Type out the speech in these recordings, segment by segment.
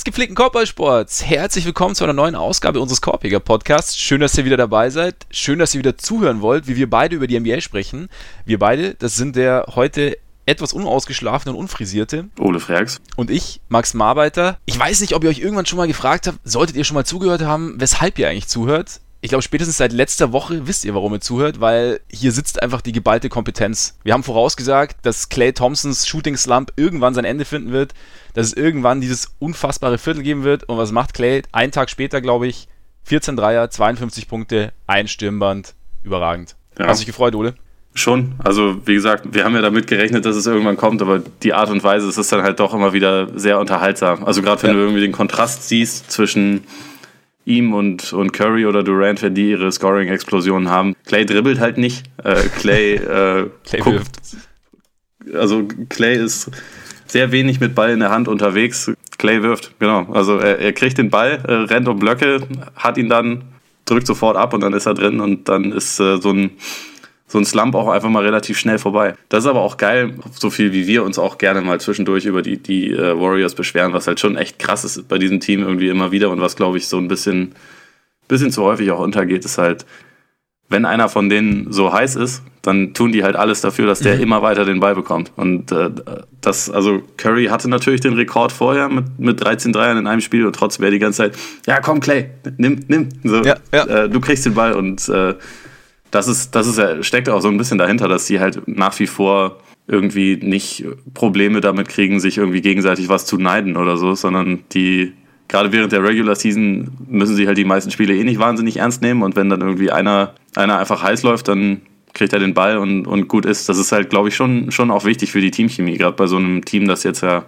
Des gepflegten Korbballsports, herzlich willkommen zu einer neuen Ausgabe unseres Korbjäger Podcasts. Schön, dass ihr wieder dabei seid. Schön, dass ihr wieder zuhören wollt, wie wir beide über die NBA sprechen. Wir beide, das sind der heute etwas unausgeschlafene und unfrisierte. Ole Freaks. Und ich, Max Marbeiter. Ich weiß nicht, ob ihr euch irgendwann schon mal gefragt habt, solltet ihr schon mal zugehört haben, weshalb ihr eigentlich zuhört ich glaube, spätestens seit letzter Woche wisst ihr, warum ihr zuhört, weil hier sitzt einfach die geballte Kompetenz. Wir haben vorausgesagt, dass Clay Thompsons Shooting Slump irgendwann sein Ende finden wird, dass es irgendwann dieses unfassbare Viertel geben wird. Und was macht Clay? Einen Tag später, glaube ich, 14 Dreier, 52 Punkte, ein Stirnband. Überragend. Ja. Hast du dich gefreut, Ole? Schon. Also, wie gesagt, wir haben ja damit gerechnet, dass es irgendwann kommt, aber die Art und Weise, es ist dann halt doch immer wieder sehr unterhaltsam. Also, gerade wenn ja. du irgendwie den Kontrast siehst zwischen ihm und, und Curry oder Durant, wenn die ihre Scoring-Explosionen haben. Clay dribbelt halt nicht. Äh, Clay, äh, Clay guckt, wirft. Also Clay ist sehr wenig mit Ball in der Hand unterwegs. Clay wirft, genau. Also er, er kriegt den Ball, äh, rennt um Blöcke, hat ihn dann, drückt sofort ab und dann ist er drin und dann ist äh, so ein so ein Slump auch einfach mal relativ schnell vorbei. Das ist aber auch geil, so viel wie wir uns auch gerne mal zwischendurch über die, die äh, Warriors beschweren, was halt schon echt krass ist bei diesem Team irgendwie immer wieder und was, glaube ich, so ein bisschen, bisschen zu häufig auch untergeht, ist halt, wenn einer von denen so heiß ist, dann tun die halt alles dafür, dass der mhm. immer weiter den Ball bekommt. Und äh, das, also Curry hatte natürlich den Rekord vorher mit, mit 13 Dreiern in einem Spiel und trotzdem wäre die ganze Zeit, ja komm Clay, nimm, nimm. So, ja, ja. Äh, du kriegst den Ball und äh, das ist, das ist steckt auch so ein bisschen dahinter, dass sie halt nach wie vor irgendwie nicht Probleme damit kriegen, sich irgendwie gegenseitig was zu neiden oder so, sondern die, gerade während der Regular Season müssen sie halt die meisten Spiele eh nicht wahnsinnig ernst nehmen und wenn dann irgendwie einer, einer einfach heiß läuft, dann kriegt er den Ball und, und gut ist. Das ist halt, glaube ich, schon, schon auch wichtig für die Teamchemie, gerade bei so einem Team, das jetzt ja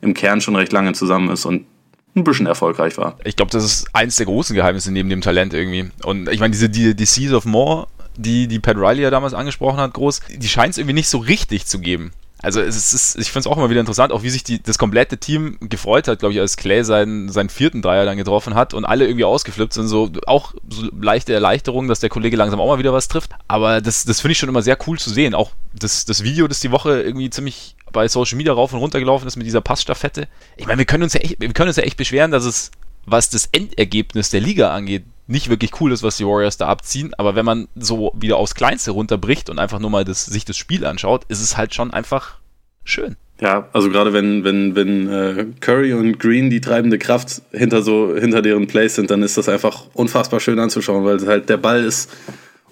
im Kern schon recht lange zusammen ist und ein bisschen erfolgreich war. Ich glaube, das ist eins der großen Geheimnisse neben dem Talent irgendwie. Und ich meine, diese die, die Seas of More die, die Pat Riley ja damals angesprochen hat, groß, die scheint es irgendwie nicht so richtig zu geben. Also es ist, ich finde es auch immer wieder interessant, auch wie sich die, das komplette Team gefreut hat, glaube ich, als Clay seinen, seinen vierten Dreier dann getroffen hat und alle irgendwie ausgeflippt sind, so auch so leichte Erleichterung, dass der Kollege langsam auch mal wieder was trifft. Aber das, das finde ich schon immer sehr cool zu sehen. Auch das, das Video, das die Woche irgendwie ziemlich bei Social Media rauf und runter gelaufen ist mit dieser Passstaffette. Ich meine, wir können uns ja echt, wir können uns ja echt beschweren, dass es, was das Endergebnis der Liga angeht, nicht wirklich cool ist, was die Warriors da abziehen, aber wenn man so wieder aufs Kleinste runterbricht und einfach nur mal das, sich das Spiel anschaut, ist es halt schon einfach schön. Ja, also gerade wenn, wenn, wenn äh, Curry und Green die treibende Kraft hinter so, hinter deren Plays sind, dann ist das einfach unfassbar schön anzuschauen, weil halt der Ball ist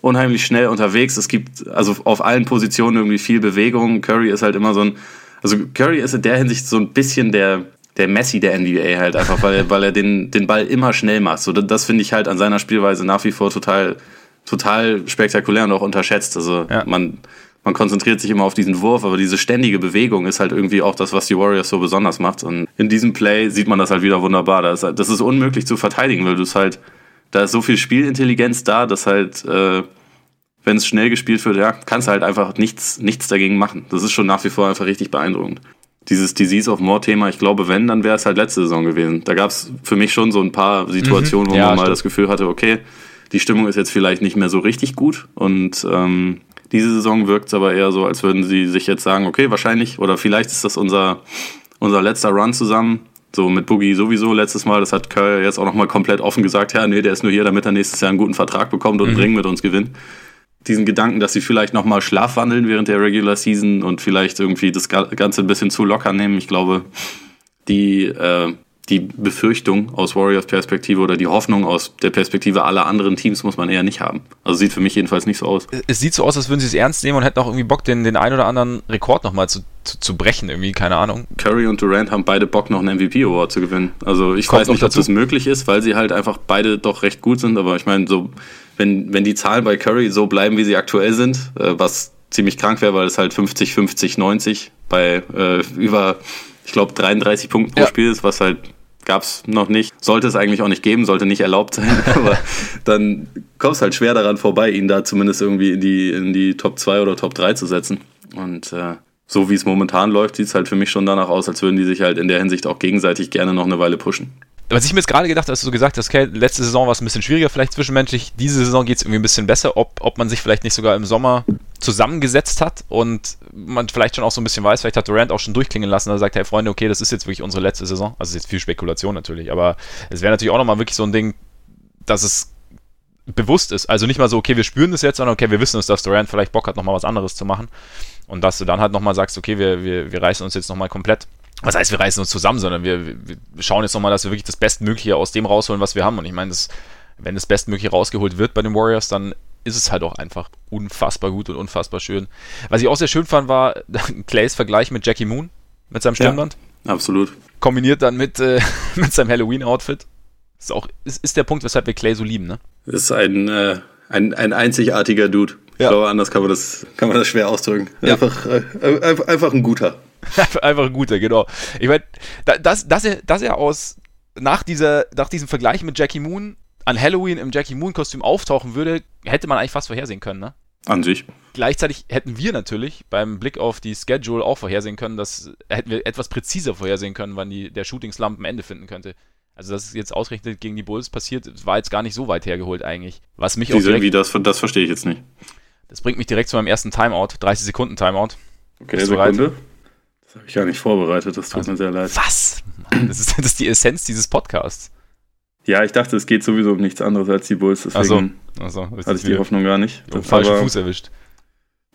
unheimlich schnell unterwegs. Es gibt also auf allen Positionen irgendwie viel Bewegung. Curry ist halt immer so ein, also Curry ist in der Hinsicht so ein bisschen der, der Messi der NBA halt einfach, weil, weil er den, den Ball immer schnell macht. So, das finde ich halt an seiner Spielweise nach wie vor total, total spektakulär und auch unterschätzt. Also ja. man, man konzentriert sich immer auf diesen Wurf, aber diese ständige Bewegung ist halt irgendwie auch das, was die Warriors so besonders macht. Und in diesem Play sieht man das halt wieder wunderbar. Das ist, das ist unmöglich zu verteidigen, weil du es halt, da ist so viel Spielintelligenz da, dass halt, äh, wenn es schnell gespielt wird, ja, kannst du halt einfach nichts, nichts dagegen machen. Das ist schon nach wie vor einfach richtig beeindruckend dieses Disease of More Thema, ich glaube, wenn, dann wäre es halt letzte Saison gewesen. Da gab es für mich schon so ein paar Situationen, mhm. wo ja, man mal stimmt. das Gefühl hatte, okay, die Stimmung ist jetzt vielleicht nicht mehr so richtig gut und ähm, diese Saison wirkt es aber eher so, als würden sie sich jetzt sagen, okay, wahrscheinlich oder vielleicht ist das unser, unser letzter Run zusammen. So mit Boogie sowieso letztes Mal, das hat Curry jetzt auch nochmal komplett offen gesagt, ja, nee, der ist nur hier, damit er nächstes Jahr einen guten Vertrag bekommt und mhm. Ring mit uns gewinnt diesen Gedanken, dass sie vielleicht nochmal schlafwandeln während der Regular Season und vielleicht irgendwie das Ganze ein bisschen zu locker nehmen. Ich glaube, die, äh, die Befürchtung aus Warriors Perspektive oder die Hoffnung aus der Perspektive aller anderen Teams muss man eher nicht haben. Also sieht für mich jedenfalls nicht so aus. Es sieht so aus, als würden sie es ernst nehmen und hätten auch irgendwie Bock, den, den ein oder anderen Rekord nochmal zu, zu, zu, brechen, irgendwie, keine Ahnung. Curry und Durant haben beide Bock, noch einen MVP-Award zu gewinnen. Also ich Kommt weiß nicht, ob das möglich ist, weil sie halt einfach beide doch recht gut sind, aber ich meine, so wenn, wenn die Zahlen bei Curry so bleiben, wie sie aktuell sind, äh, was ziemlich krank wäre, weil es halt 50, 50, 90 bei äh, über, ich glaube, 33 Punkten pro ja. Spiel ist, was halt gab es noch nicht. Sollte es eigentlich auch nicht geben, sollte nicht erlaubt sein, aber dann kommst halt schwer daran vorbei, ihn da zumindest irgendwie in die, in die Top 2 oder Top 3 zu setzen. Und äh, so wie es momentan läuft, sieht es halt für mich schon danach aus, als würden die sich halt in der Hinsicht auch gegenseitig gerne noch eine Weile pushen. Was ich mir jetzt gerade gedacht habe, als du so gesagt hast, okay, letzte Saison war es ein bisschen schwieriger, vielleicht zwischenmenschlich, diese Saison geht es irgendwie ein bisschen besser, ob, ob man sich vielleicht nicht sogar im Sommer zusammengesetzt hat und man vielleicht schon auch so ein bisschen weiß, vielleicht hat Durant auch schon durchklingen lassen, dass er sagt, hey Freunde, okay, das ist jetzt wirklich unsere letzte Saison. Also ist jetzt viel Spekulation natürlich, aber es wäre natürlich auch nochmal wirklich so ein Ding, dass es bewusst ist. Also nicht mal so, okay, wir spüren das jetzt, sondern okay, wir wissen es, dass Durant vielleicht Bock hat, nochmal was anderes zu machen. Und dass du dann halt nochmal sagst, okay, wir, wir, wir reißen uns jetzt nochmal komplett was heißt, wir reißen uns zusammen, sondern wir, wir schauen jetzt nochmal, dass wir wirklich das Bestmögliche aus dem rausholen, was wir haben. Und ich meine, das, wenn das Bestmögliche rausgeholt wird bei den Warriors, dann ist es halt auch einfach unfassbar gut und unfassbar schön. Was ich auch sehr schön fand, war Clays Vergleich mit Jackie Moon, mit seinem Stirnband. Ja, absolut. Kombiniert dann mit, äh, mit seinem Halloween-Outfit. Ist auch, ist, ist der Punkt, weshalb wir Clay so lieben, ne? Ist ein, äh, ein, ein einzigartiger Dude. Ja. Ich glaube, anders kann man das, kann man das schwer ausdrücken. Ja. Einfach, äh, einfach, einfach ein guter. Einfach ein guter, genau. Ich meine, dass, dass, er, dass er aus nach, dieser, nach diesem Vergleich mit Jackie Moon an Halloween im Jackie Moon-Kostüm auftauchen würde, hätte man eigentlich fast vorhersehen können, ne? An sich. Gleichzeitig hätten wir natürlich beim Blick auf die Schedule auch vorhersehen können, dass hätten wir etwas präziser vorhersehen können, wann die, der Shooting-Slump ein Ende finden könnte. Also, dass es jetzt ausgerechnet gegen die Bulls passiert, war jetzt gar nicht so weit hergeholt eigentlich. Was mich auch direkt, wie das, das verstehe ich jetzt nicht. Das bringt mich direkt zu meinem ersten Timeout, 30 Sekunden Timeout. Okay, Sekunde. Das habe ich gar nicht vorbereitet, das tut also, mir sehr leid. Was? Das ist, das ist die Essenz dieses Podcasts. Ja, ich dachte, es geht sowieso um nichts anderes als die Bulls, deswegen Ach so. Ach so, hatte ich die Hoffnung gar nicht. Das falschen Fuß erwischt.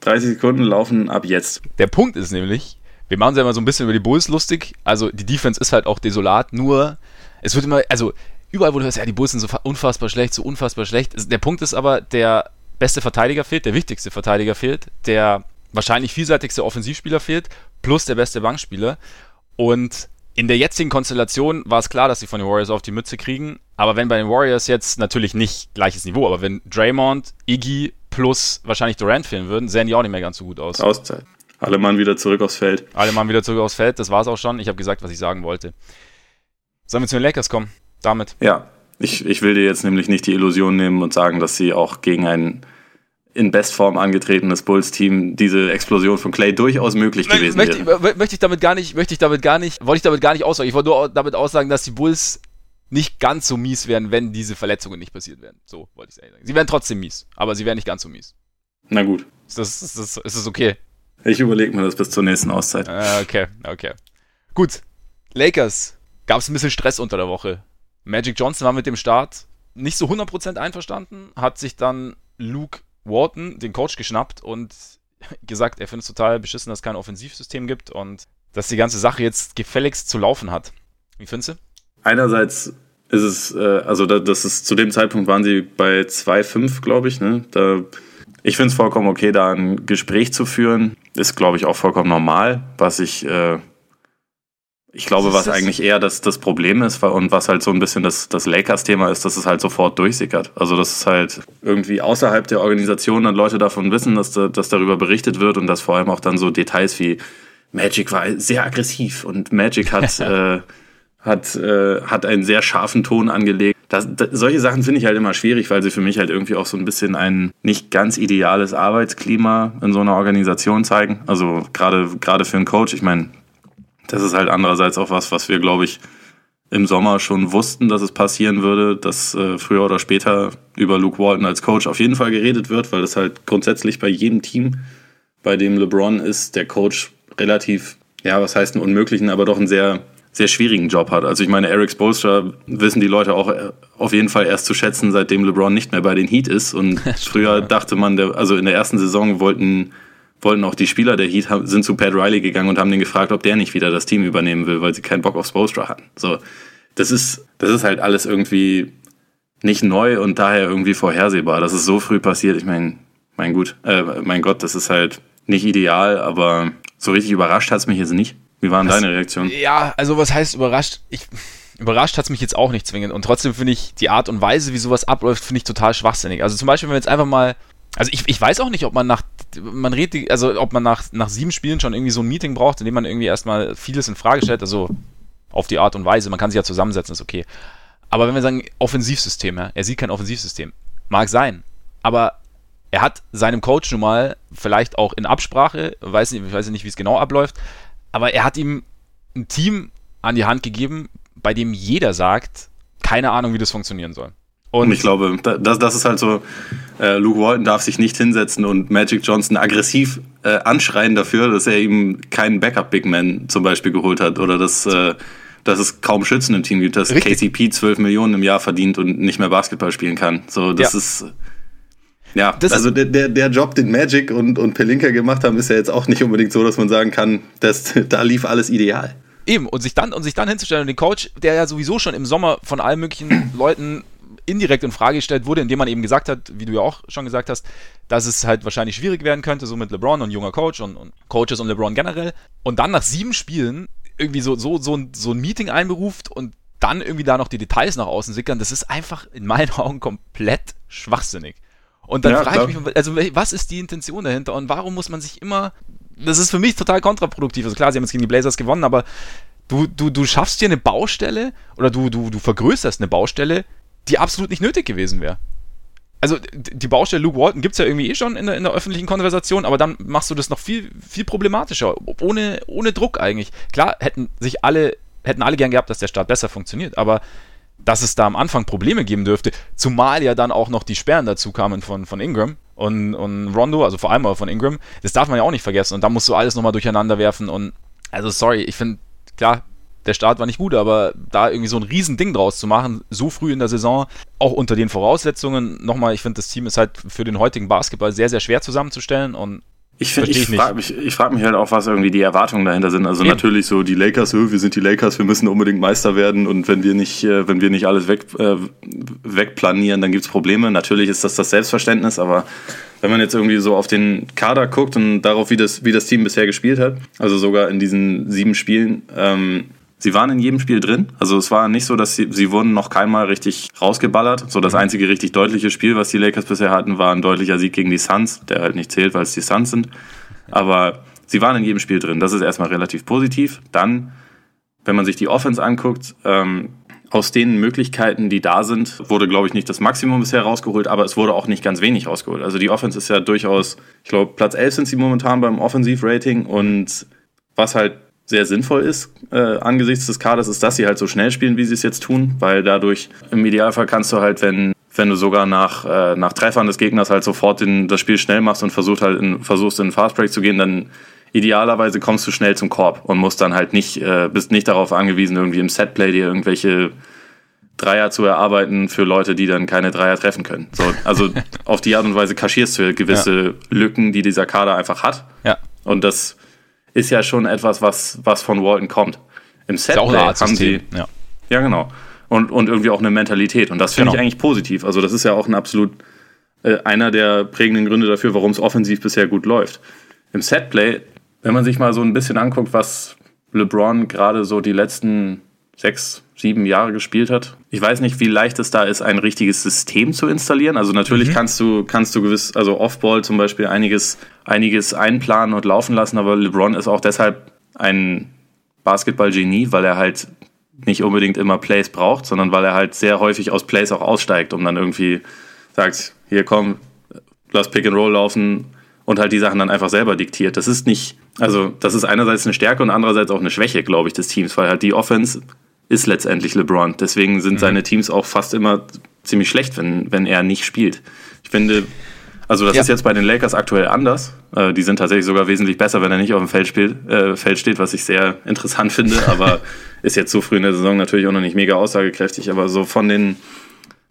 30 Sekunden laufen ab jetzt. Der Punkt ist nämlich, wir machen uns ja immer so ein bisschen über die Bulls lustig. Also die Defense ist halt auch desolat, nur es wird immer, also überall, wo du hörst, ja, die Bulls sind so unfassbar schlecht, so unfassbar schlecht. Der Punkt ist aber, der beste Verteidiger fehlt, der wichtigste Verteidiger fehlt, der wahrscheinlich vielseitigste Offensivspieler fehlt, plus der beste Bankspieler. Und in der jetzigen Konstellation war es klar, dass sie von den Warriors auf die Mütze kriegen. Aber wenn bei den Warriors jetzt natürlich nicht gleiches Niveau, aber wenn Draymond, Iggy plus wahrscheinlich Durant fehlen würden, sehen die auch nicht mehr ganz so gut aus. Auszeit. Alle Mann wieder zurück aufs Feld. Alle Mann wieder zurück aufs Feld, das war's auch schon. Ich habe gesagt, was ich sagen wollte. Sollen wir zu den Lakers kommen? Damit. Ja, ich, ich will dir jetzt nämlich nicht die Illusion nehmen und sagen, dass sie auch gegen einen in Bestform angetretenes Bulls-Team diese Explosion von Clay durchaus möglich gewesen möchte, wäre. Möchte ich damit gar nicht, möchte ich damit gar nicht, wollte ich damit gar nicht aussagen. Ich wollte nur damit aussagen, dass die Bulls nicht ganz so mies wären, wenn diese Verletzungen nicht passiert wären. So wollte ich sagen. Sie wären trotzdem mies, aber sie wären nicht ganz so mies. Na gut. Ist das, ist das, ist das okay? Ich überlege mir das bis zur nächsten Auszeit. Ah, okay, okay. Gut. Lakers. Gab es ein bisschen Stress unter der Woche. Magic Johnson war mit dem Start nicht so 100% einverstanden, hat sich dann Luke Walton, den Coach, geschnappt und gesagt, er findet es total beschissen, dass es kein Offensivsystem gibt und dass die ganze Sache jetzt gefälligst zu laufen hat. Wie findest du? Einerseits ist es, äh, also da, das ist zu dem Zeitpunkt waren sie bei 2,5, glaube ich. Ne? Da, ich finde es vollkommen okay, da ein Gespräch zu führen. Ist, glaube ich, auch vollkommen normal, was ich äh, ich glaube, was eigentlich eher das, das Problem ist und was halt so ein bisschen das, das Lakers-Thema ist, dass es halt sofort durchsickert. Also, dass es halt irgendwie außerhalb der Organisation dann Leute davon wissen, dass, dass darüber berichtet wird und dass vor allem auch dann so Details wie Magic war sehr aggressiv und Magic hat, äh, hat, äh, hat einen sehr scharfen Ton angelegt. Das, das, solche Sachen finde ich halt immer schwierig, weil sie für mich halt irgendwie auch so ein bisschen ein nicht ganz ideales Arbeitsklima in so einer Organisation zeigen. Also gerade gerade für einen Coach, ich meine, das ist halt andererseits auch was, was wir, glaube ich, im Sommer schon wussten, dass es passieren würde, dass äh, früher oder später über Luke Walton als Coach auf jeden Fall geredet wird, weil das halt grundsätzlich bei jedem Team, bei dem LeBron ist, der Coach relativ, ja, was heißt einen unmöglichen, aber doch einen sehr, sehr schwierigen Job hat. Also ich meine, Eric Spolstra wissen die Leute auch äh, auf jeden Fall erst zu schätzen, seitdem LeBron nicht mehr bei den Heat ist. Und früher dachte man, der, also in der ersten Saison wollten wollten auch die Spieler der Heat, sind zu Pat Riley gegangen und haben den gefragt, ob der nicht wieder das Team übernehmen will, weil sie keinen Bock auf Spolstra hatten. So, das ist, das ist halt alles irgendwie nicht neu und daher irgendwie vorhersehbar. Das ist so früh passiert. Ich meine, mein gut, äh, mein Gott, das ist halt nicht ideal, aber so richtig überrascht hat es mich jetzt nicht. Wie waren deine Reaktionen? Ja, also was heißt überrascht? Ich, überrascht hat es mich jetzt auch nicht zwingend. Und trotzdem finde ich die Art und Weise, wie sowas abläuft, finde ich total schwachsinnig. Also zum Beispiel, wenn wir jetzt einfach mal also ich, ich weiß auch nicht, ob man nach, man redet, also ob man nach, nach sieben Spielen schon irgendwie so ein Meeting braucht, in dem man irgendwie erstmal vieles in Frage stellt, also auf die Art und Weise, man kann sich ja zusammensetzen, ist okay. Aber wenn wir sagen, Offensivsystem, ja, er sieht kein Offensivsystem, mag sein, aber er hat seinem Coach nun mal, vielleicht auch in Absprache, weiß nicht, ich weiß nicht, wie es genau abläuft, aber er hat ihm ein Team an die Hand gegeben, bei dem jeder sagt, keine Ahnung, wie das funktionieren soll. Und, und ich glaube, das, das ist halt so, äh, Luke Walton darf sich nicht hinsetzen und Magic Johnson aggressiv äh, anschreien dafür, dass er ihm keinen Backup-Big Man zum Beispiel geholt hat oder dass, äh, dass es kaum Schützen im Team gibt, dass Richtig. KCP 12 Millionen im Jahr verdient und nicht mehr Basketball spielen kann. So, das ja. ist ja, das also der, der, der Job, den Magic und, und Pelinka gemacht haben, ist ja jetzt auch nicht unbedingt so, dass man sagen kann, dass da lief alles ideal. Eben, und sich dann, und sich dann hinzustellen und den Coach, der ja sowieso schon im Sommer von allen möglichen Leuten indirekt in Frage gestellt wurde, indem man eben gesagt hat, wie du ja auch schon gesagt hast, dass es halt wahrscheinlich schwierig werden könnte, so mit LeBron und junger Coach und, und Coaches und LeBron generell. Und dann nach sieben Spielen irgendwie so, so, so, ein, so ein Meeting einberuft und dann irgendwie da noch die Details nach außen sickern, das ist einfach in meinen Augen komplett schwachsinnig. Und dann ja, frage ich mich, also was ist die Intention dahinter und warum muss man sich immer, das ist für mich total kontraproduktiv. Also klar, sie haben jetzt gegen die Blazers gewonnen, aber du, du, du schaffst dir eine Baustelle oder du, du, du vergrößerst eine Baustelle, die absolut nicht nötig gewesen wäre. Also die Baustelle Luke Walton gibt es ja irgendwie eh schon in der, in der öffentlichen Konversation, aber dann machst du das noch viel, viel problematischer, ohne, ohne Druck eigentlich. Klar, hätten sich alle, hätten alle gern gehabt, dass der Start besser funktioniert, aber dass es da am Anfang Probleme geben dürfte, zumal ja dann auch noch die Sperren dazu kamen von, von Ingram und, und Rondo, also vor allem auch von Ingram, das darf man ja auch nicht vergessen und da musst du alles nochmal durcheinander werfen und also sorry, ich finde, klar, der Start war nicht gut, aber da irgendwie so ein Riesending draus zu machen, so früh in der Saison, auch unter den Voraussetzungen, nochmal, ich finde, das Team ist halt für den heutigen Basketball sehr, sehr schwer zusammenzustellen und ich, find, ich, ich frage mich, ich frag mich halt auch, was irgendwie die Erwartungen dahinter sind. Also Eben. natürlich so die Lakers, wir sind die Lakers, wir müssen unbedingt Meister werden und wenn wir nicht, äh, wenn wir nicht alles weg, äh, wegplanieren, dann gibt's Probleme. Natürlich ist das das Selbstverständnis, aber wenn man jetzt irgendwie so auf den Kader guckt und darauf, wie das, wie das Team bisher gespielt hat, also sogar in diesen sieben Spielen, ähm, Sie waren in jedem Spiel drin. Also es war nicht so, dass sie, sie wurden noch keinmal richtig rausgeballert. So das einzige richtig deutliche Spiel, was die Lakers bisher hatten, war ein deutlicher Sieg gegen die Suns, der halt nicht zählt, weil es die Suns sind. Aber sie waren in jedem Spiel drin. Das ist erstmal relativ positiv. Dann, wenn man sich die Offense anguckt, ähm, aus den Möglichkeiten, die da sind, wurde, glaube ich, nicht das Maximum bisher rausgeholt, aber es wurde auch nicht ganz wenig rausgeholt. Also die Offense ist ja durchaus, ich glaube, Platz 11 sind sie momentan beim Offensivrating und was halt sehr sinnvoll ist äh, angesichts des Kaders, ist, dass sie halt so schnell spielen, wie sie es jetzt tun, weil dadurch im Idealfall kannst du halt, wenn wenn du sogar nach, äh, nach Treffern des Gegners halt sofort den, das Spiel schnell machst und versucht halt in, versuchst in Fastbreak zu gehen, dann idealerweise kommst du schnell zum Korb und musst dann halt nicht, äh, bist nicht darauf angewiesen, irgendwie im Setplay dir irgendwelche Dreier zu erarbeiten für Leute, die dann keine Dreier treffen können. So, also auf die Art und Weise kaschierst du gewisse ja. Lücken, die dieser Kader einfach hat. Ja. Und das ist ja schon etwas, was, was von Walton kommt. Im Setplay haben sie. Ja. ja, genau. Und, und irgendwie auch eine Mentalität. Und das finde genau. ich eigentlich positiv. Also, das ist ja auch ein absolut äh, einer der prägenden Gründe dafür, warum es offensiv bisher gut läuft. Im Setplay, wenn man sich mal so ein bisschen anguckt, was LeBron gerade so die letzten sechs, sieben Jahre gespielt hat. Ich weiß nicht, wie leicht es da ist, ein richtiges System zu installieren. Also natürlich mhm. kannst du, kannst du gewiss, also Offball zum Beispiel einiges, einiges einplanen und laufen lassen, aber LeBron ist auch deshalb ein Basketball-Genie, weil er halt nicht unbedingt immer Plays braucht, sondern weil er halt sehr häufig aus Plays auch aussteigt, um dann irgendwie sagt, hier komm, lass Pick and Roll laufen und halt die Sachen dann einfach selber diktiert. Das ist nicht, also das ist einerseits eine Stärke und andererseits auch eine Schwäche, glaube ich, des Teams, weil halt die Offense ist letztendlich LeBron. Deswegen sind mhm. seine Teams auch fast immer ziemlich schlecht, wenn, wenn er nicht spielt. Ich finde, also das ja. ist jetzt bei den Lakers aktuell anders. Äh, die sind tatsächlich sogar wesentlich besser, wenn er nicht auf dem Feld, spielt, äh, Feld steht, was ich sehr interessant finde, aber ist jetzt so früh in der Saison natürlich auch noch nicht mega aussagekräftig. Aber so von den,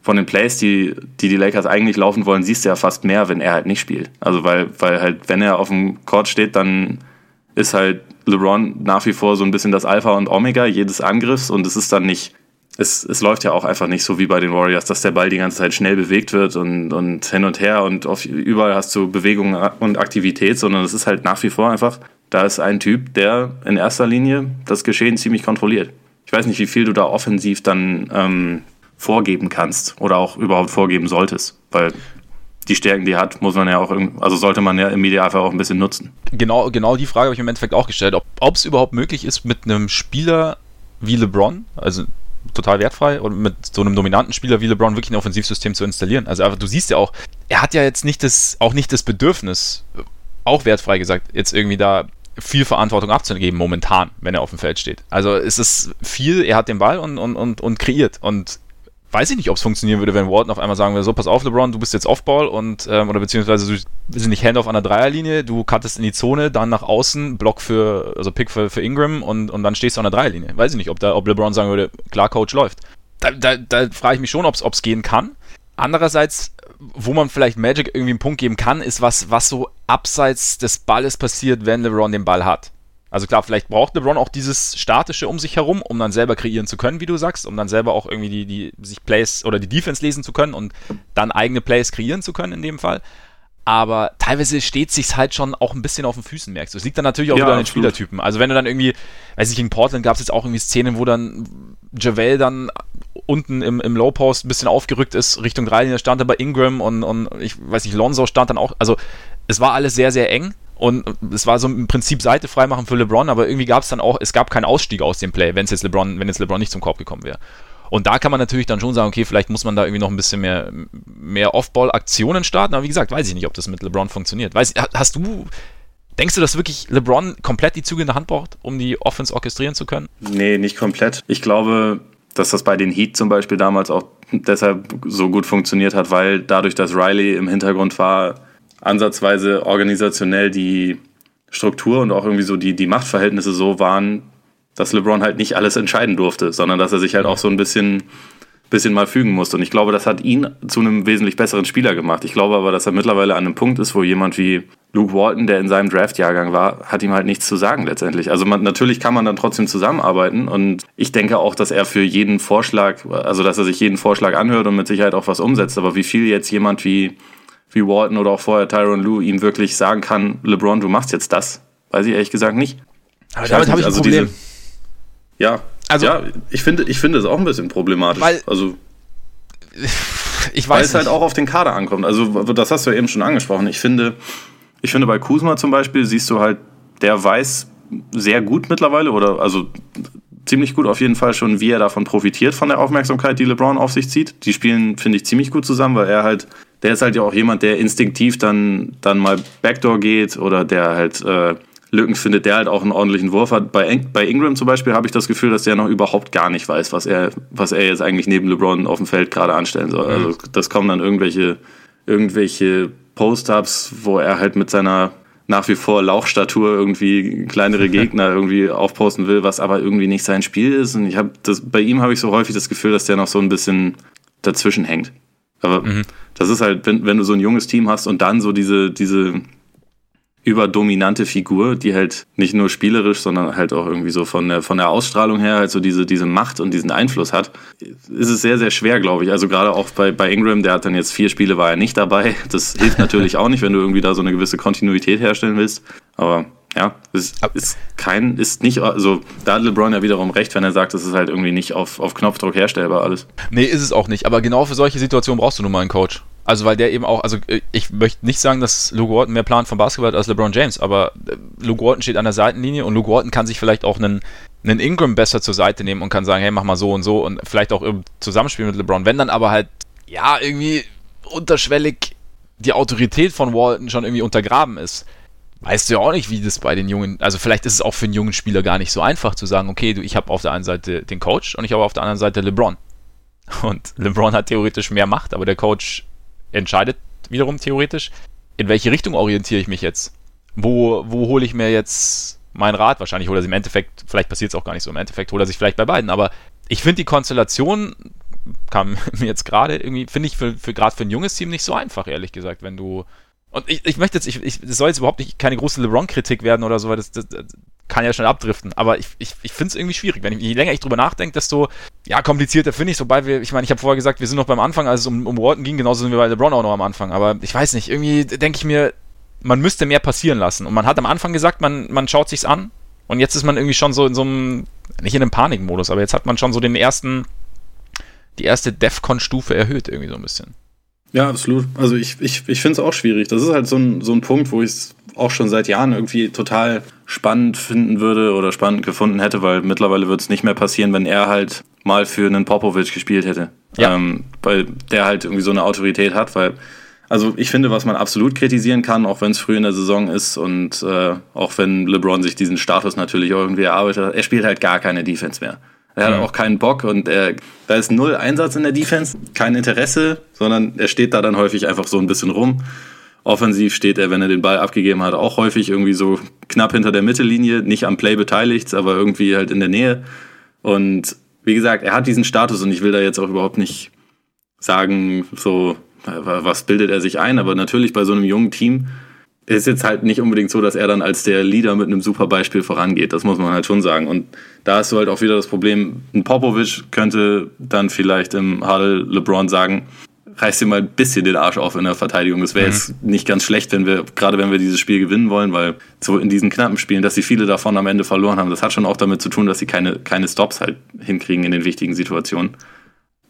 von den Plays, die, die die Lakers eigentlich laufen wollen, siehst du ja fast mehr, wenn er halt nicht spielt. Also weil, weil halt, wenn er auf dem Court steht, dann ist halt LeBron nach wie vor so ein bisschen das Alpha und Omega jedes Angriffs und es ist dann nicht, es, es läuft ja auch einfach nicht so wie bei den Warriors, dass der Ball die ganze Zeit schnell bewegt wird und, und hin und her und auf, überall hast du Bewegung und Aktivität, sondern es ist halt nach wie vor einfach, da ist ein Typ, der in erster Linie das Geschehen ziemlich kontrolliert. Ich weiß nicht, wie viel du da offensiv dann ähm, vorgeben kannst oder auch überhaupt vorgeben solltest, weil die Stärken, die er hat, muss man ja auch, also sollte man ja im Idealfall auch ein bisschen nutzen. Genau, genau die Frage habe ich im Endeffekt auch gestellt, ob es überhaupt möglich ist, mit einem Spieler wie LeBron, also total wertfrei, und mit so einem dominanten Spieler wie LeBron wirklich ein Offensivsystem zu installieren. Also einfach, du siehst ja auch, er hat ja jetzt nicht das, auch nicht das Bedürfnis, auch wertfrei gesagt, jetzt irgendwie da viel Verantwortung abzugeben momentan, wenn er auf dem Feld steht. Also es ist viel, er hat den Ball und, und, und, und kreiert. Und weiß ich nicht, ob es funktionieren würde, wenn Walton auf einmal sagen würde, so, pass auf, LeBron, du bist jetzt Off-Ball und, ähm, oder beziehungsweise du bist nicht Handoff an der Dreierlinie, du cuttest in die Zone, dann nach außen, Block für, also Pick für, für Ingram und, und dann stehst du an der Dreierlinie. Weiß ich nicht, ob, da, ob LeBron sagen würde, klar, Coach läuft. Da, da, da frage ich mich schon, ob es gehen kann. Andererseits, wo man vielleicht Magic irgendwie einen Punkt geben kann, ist was, was so abseits des Balles passiert, wenn LeBron den Ball hat. Also klar, vielleicht braucht LeBron auch dieses Statische um sich herum, um dann selber kreieren zu können, wie du sagst, um dann selber auch irgendwie die, die sich Plays oder die Defense lesen zu können und dann eigene Plays kreieren zu können in dem Fall. Aber teilweise steht sich's halt schon auch ein bisschen auf den Füßen, merkst du. Es liegt dann natürlich auch ja, wieder an den Spielertypen. Also wenn du dann irgendwie, weiß ich, in Portland gab es jetzt auch irgendwie Szenen, wo dann Javel dann unten im, im Low Post ein bisschen aufgerückt ist, Richtung Dreilinie stand aber Ingram und, und ich weiß nicht, Lonzo stand dann auch, also es war alles sehr, sehr eng und es war so im Prinzip Seite freimachen für LeBron, aber irgendwie gab es dann auch, es gab keinen Ausstieg aus dem Play, wenn jetzt LeBron, wenn jetzt LeBron nicht zum Korb gekommen wäre. Und da kann man natürlich dann schon sagen, okay, vielleicht muss man da irgendwie noch ein bisschen mehr, mehr Off-Ball-Aktionen starten. Aber wie gesagt, weiß ich nicht, ob das mit LeBron funktioniert. Weiß, hast du, denkst du, dass wirklich LeBron komplett die Züge in der Hand braucht, um die Offense orchestrieren zu können? Nee, nicht komplett. Ich glaube, dass das bei den Heat zum Beispiel damals auch deshalb so gut funktioniert hat, weil dadurch, dass Riley im Hintergrund war, ansatzweise organisationell die Struktur und auch irgendwie so die, die Machtverhältnisse so waren, dass LeBron halt nicht alles entscheiden durfte, sondern dass er sich halt auch so ein bisschen, bisschen mal fügen musste. Und ich glaube, das hat ihn zu einem wesentlich besseren Spieler gemacht. Ich glaube aber, dass er mittlerweile an einem Punkt ist, wo jemand wie Luke Walton, der in seinem Draft-Jahrgang war, hat ihm halt nichts zu sagen letztendlich. Also man, natürlich kann man dann trotzdem zusammenarbeiten und ich denke auch, dass er für jeden Vorschlag, also dass er sich jeden Vorschlag anhört und mit Sicherheit auch was umsetzt. Aber wie viel jetzt jemand wie wie Walton oder auch vorher Tyron Lue ihm wirklich sagen kann, LeBron, du machst jetzt das, weiß ich ehrlich gesagt nicht. Aber damit habe ich also ein Problem. Diese, ja, also, ja, ich finde, ich finde es auch ein bisschen problematisch. Weil, also, ich weiß weil es halt auch auf den Kader ankommt. Also, das hast du ja eben schon angesprochen. Ich finde, ich finde bei Kuzma zum Beispiel siehst du halt, der weiß sehr gut mittlerweile oder also ziemlich gut auf jeden Fall schon, wie er davon profitiert von der Aufmerksamkeit, die LeBron auf sich zieht. Die spielen, finde ich, ziemlich gut zusammen, weil er halt der ist halt ja auch jemand, der instinktiv dann, dann mal Backdoor geht oder der halt äh, Lücken findet, der halt auch einen ordentlichen Wurf hat. Bei, bei Ingram zum Beispiel habe ich das Gefühl, dass der noch überhaupt gar nicht weiß, was er, was er jetzt eigentlich neben LeBron auf dem Feld gerade anstellen soll. Also mhm. das kommen dann irgendwelche, irgendwelche Post-Ups, wo er halt mit seiner nach wie vor Lauchstatur irgendwie kleinere Gegner irgendwie aufposten will, was aber irgendwie nicht sein Spiel ist. Und ich habe das, bei ihm habe ich so häufig das Gefühl, dass der noch so ein bisschen dazwischen hängt. Aber mhm. das ist halt, wenn, wenn du so ein junges Team hast und dann so diese, diese überdominante Figur, die halt nicht nur spielerisch, sondern halt auch irgendwie so von der, von der Ausstrahlung her halt so diese, diese Macht und diesen Einfluss hat, ist es sehr, sehr schwer, glaube ich. Also gerade auch bei, bei Ingram, der hat dann jetzt vier Spiele, war er nicht dabei. Das hilft natürlich auch nicht, wenn du irgendwie da so eine gewisse Kontinuität herstellen willst. Aber ja, ist, ist kein, ist nicht, also da hat LeBron ja wiederum recht, wenn er sagt, das ist halt irgendwie nicht auf, auf Knopfdruck herstellbar alles. Nee, ist es auch nicht, aber genau für solche Situationen brauchst du nun mal einen Coach. Also weil der eben auch, also äh, ich möchte nicht sagen, dass Luke Walton mehr Plan vom Basketball hat als LeBron James, aber äh, Luke Walton steht an der Seitenlinie und Luke Walton kann sich vielleicht auch einen, einen Ingram besser zur Seite nehmen und kann sagen, hey, mach mal so und so und vielleicht auch im Zusammenspiel mit LeBron. Wenn dann aber halt, ja, irgendwie unterschwellig die Autorität von Walton schon irgendwie untergraben ist, weißt du ja auch nicht, wie das bei den jungen, also vielleicht ist es auch für einen jungen Spieler gar nicht so einfach zu sagen, okay, du, ich habe auf der einen Seite den Coach und ich habe auf der anderen Seite LeBron. Und LeBron hat theoretisch mehr Macht, aber der Coach entscheidet wiederum theoretisch, in welche Richtung orientiere ich mich jetzt? Wo, wo hole ich mir jetzt meinen Rat? Wahrscheinlich holt er sich im Endeffekt, vielleicht passiert es auch gar nicht so, im Endeffekt holt er sich vielleicht bei beiden, aber ich finde die Konstellation kam mir jetzt gerade irgendwie, finde ich für, für gerade für ein junges Team nicht so einfach, ehrlich gesagt, wenn du und ich, ich möchte jetzt, ich, ich, das soll jetzt überhaupt nicht keine große LeBron-Kritik werden oder so, weil das, das kann ja schnell abdriften. Aber ich, ich, ich finde es irgendwie schwierig. Wenn ich, je länger ich drüber nachdenke, desto ja, komplizierter finde ich Wobei wir, ich meine, ich habe vorher gesagt, wir sind noch beim Anfang, als es um, um Walton ging, genauso sind wir bei LeBron auch noch am Anfang. Aber ich weiß nicht, irgendwie denke ich mir, man müsste mehr passieren lassen. Und man hat am Anfang gesagt, man, man schaut sich's an. Und jetzt ist man irgendwie schon so in so einem, nicht in einem Panikmodus, aber jetzt hat man schon so den ersten, die erste DEFCON-Stufe erhöht, irgendwie so ein bisschen. Ja, absolut. Also ich, ich, ich finde es auch schwierig. Das ist halt so ein, so ein Punkt, wo ich es auch schon seit Jahren irgendwie total spannend finden würde oder spannend gefunden hätte, weil mittlerweile wird es nicht mehr passieren, wenn er halt mal für einen Popovic gespielt hätte. Ja. Ähm, weil der halt irgendwie so eine Autorität hat, weil also ich finde, was man absolut kritisieren kann, auch wenn es früh in der Saison ist und äh, auch wenn LeBron sich diesen Status natürlich irgendwie erarbeitet hat, er spielt halt gar keine Defense mehr. Er hat mhm. auch keinen Bock und er, da ist null Einsatz in der Defense, kein Interesse, sondern er steht da dann häufig einfach so ein bisschen rum. Offensiv steht er, wenn er den Ball abgegeben hat, auch häufig irgendwie so knapp hinter der Mittellinie, nicht am Play beteiligt, aber irgendwie halt in der Nähe. Und wie gesagt, er hat diesen Status und ich will da jetzt auch überhaupt nicht sagen, so, was bildet er sich ein, aber natürlich bei so einem jungen Team ist jetzt halt nicht unbedingt so, dass er dann als der Leader mit einem super Beispiel vorangeht. Das muss man halt schon sagen. Und da ist so halt auch wieder das Problem, ein Popovic könnte dann vielleicht im Huddle LeBron sagen, reiß dir mal ein bisschen den Arsch auf in der Verteidigung. Das wäre mhm. jetzt nicht ganz schlecht, wenn wir, gerade wenn wir dieses Spiel gewinnen wollen, weil so in diesen knappen Spielen, dass sie viele davon am Ende verloren haben, das hat schon auch damit zu tun, dass sie keine, keine Stops halt hinkriegen in den wichtigen Situationen.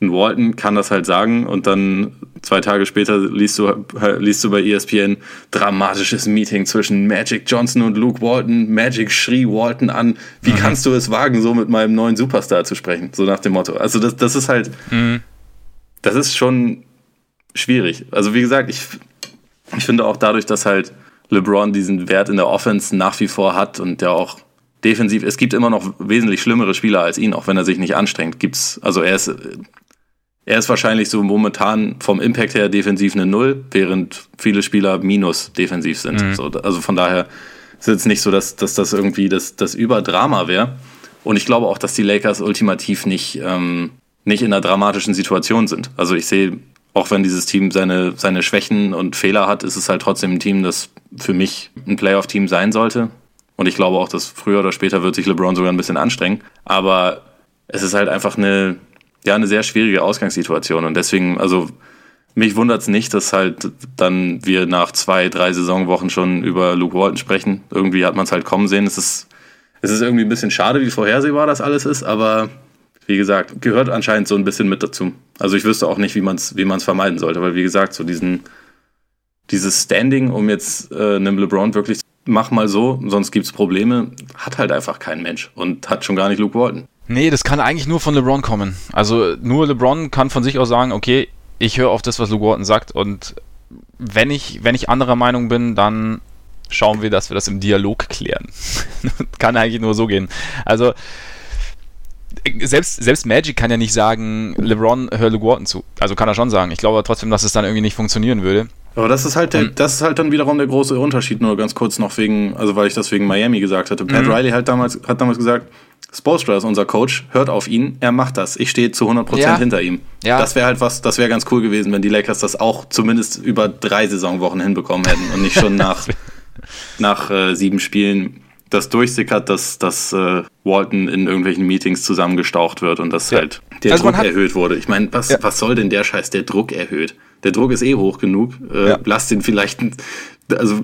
Und Walton kann das halt sagen und dann zwei Tage später liest du, liest du bei ESPN dramatisches Meeting zwischen Magic Johnson und Luke Walton. Magic schrie Walton an, wie mhm. kannst du es wagen, so mit meinem neuen Superstar zu sprechen? So nach dem Motto. Also das, das ist halt, mhm. das ist schon schwierig. Also wie gesagt, ich, ich finde auch dadurch, dass halt LeBron diesen Wert in der Offense nach wie vor hat und der auch defensiv, es gibt immer noch wesentlich schlimmere Spieler als ihn, auch wenn er sich nicht anstrengt. Gibt's, also er ist er ist wahrscheinlich so momentan vom Impact her defensiv eine Null, während viele Spieler minus defensiv sind. Mhm. So, also von daher ist es jetzt nicht so, dass, dass das irgendwie das, das Überdrama wäre. Und ich glaube auch, dass die Lakers ultimativ nicht, ähm, nicht in einer dramatischen Situation sind. Also ich sehe, auch wenn dieses Team seine, seine Schwächen und Fehler hat, ist es halt trotzdem ein Team, das für mich ein Playoff-Team sein sollte. Und ich glaube auch, dass früher oder später wird sich LeBron sogar ein bisschen anstrengen. Aber es ist halt einfach eine, ja eine sehr schwierige Ausgangssituation. Und deswegen, also mich wundert es nicht, dass halt dann wir nach zwei, drei Saisonwochen schon über Luke Walton sprechen. Irgendwie hat man es halt kommen sehen. Es ist, es ist irgendwie ein bisschen schade, wie vorhersehbar das alles ist, aber wie gesagt, gehört anscheinend so ein bisschen mit dazu. Also ich wüsste auch nicht, wie man es wie man's vermeiden sollte, weil wie gesagt, so diesen, dieses Standing, um jetzt äh, einem LeBron wirklich mach mal so, sonst gibt's Probleme, hat halt einfach kein Mensch und hat schon gar nicht Luke Walton. Nee, das kann eigentlich nur von LeBron kommen. Also nur LeBron kann von sich aus sagen, okay, ich höre auf das, was Luke Walton sagt und wenn ich, wenn ich anderer Meinung bin, dann schauen wir, dass wir das im Dialog klären. kann eigentlich nur so gehen. Also selbst, selbst Magic kann ja nicht sagen, LeBron, hör Luke Walton zu. Also kann er schon sagen. Ich glaube trotzdem, dass es dann irgendwie nicht funktionieren würde. Aber das ist halt der, das ist halt dann wiederum der große Unterschied, nur ganz kurz noch wegen, also weil ich das wegen Miami gesagt hatte. Pat mhm. Riley halt damals, hat damals gesagt, Spolstra ist unser Coach, hört auf ihn, er macht das. Ich stehe zu 100% ja. hinter ihm. Ja. Das wäre halt was, das wäre ganz cool gewesen, wenn die Lakers das auch zumindest über drei Saisonwochen hinbekommen hätten und nicht schon nach, nach äh, sieben Spielen das durchsickert, dass, dass äh, Walton in irgendwelchen Meetings zusammengestaucht wird und dass ja. halt der also Druck erhöht wurde. Ich meine, was, ja. was soll denn der Scheiß, der Druck erhöht? Der Druck ist eh hoch genug. Äh, ja. Lass den vielleicht, also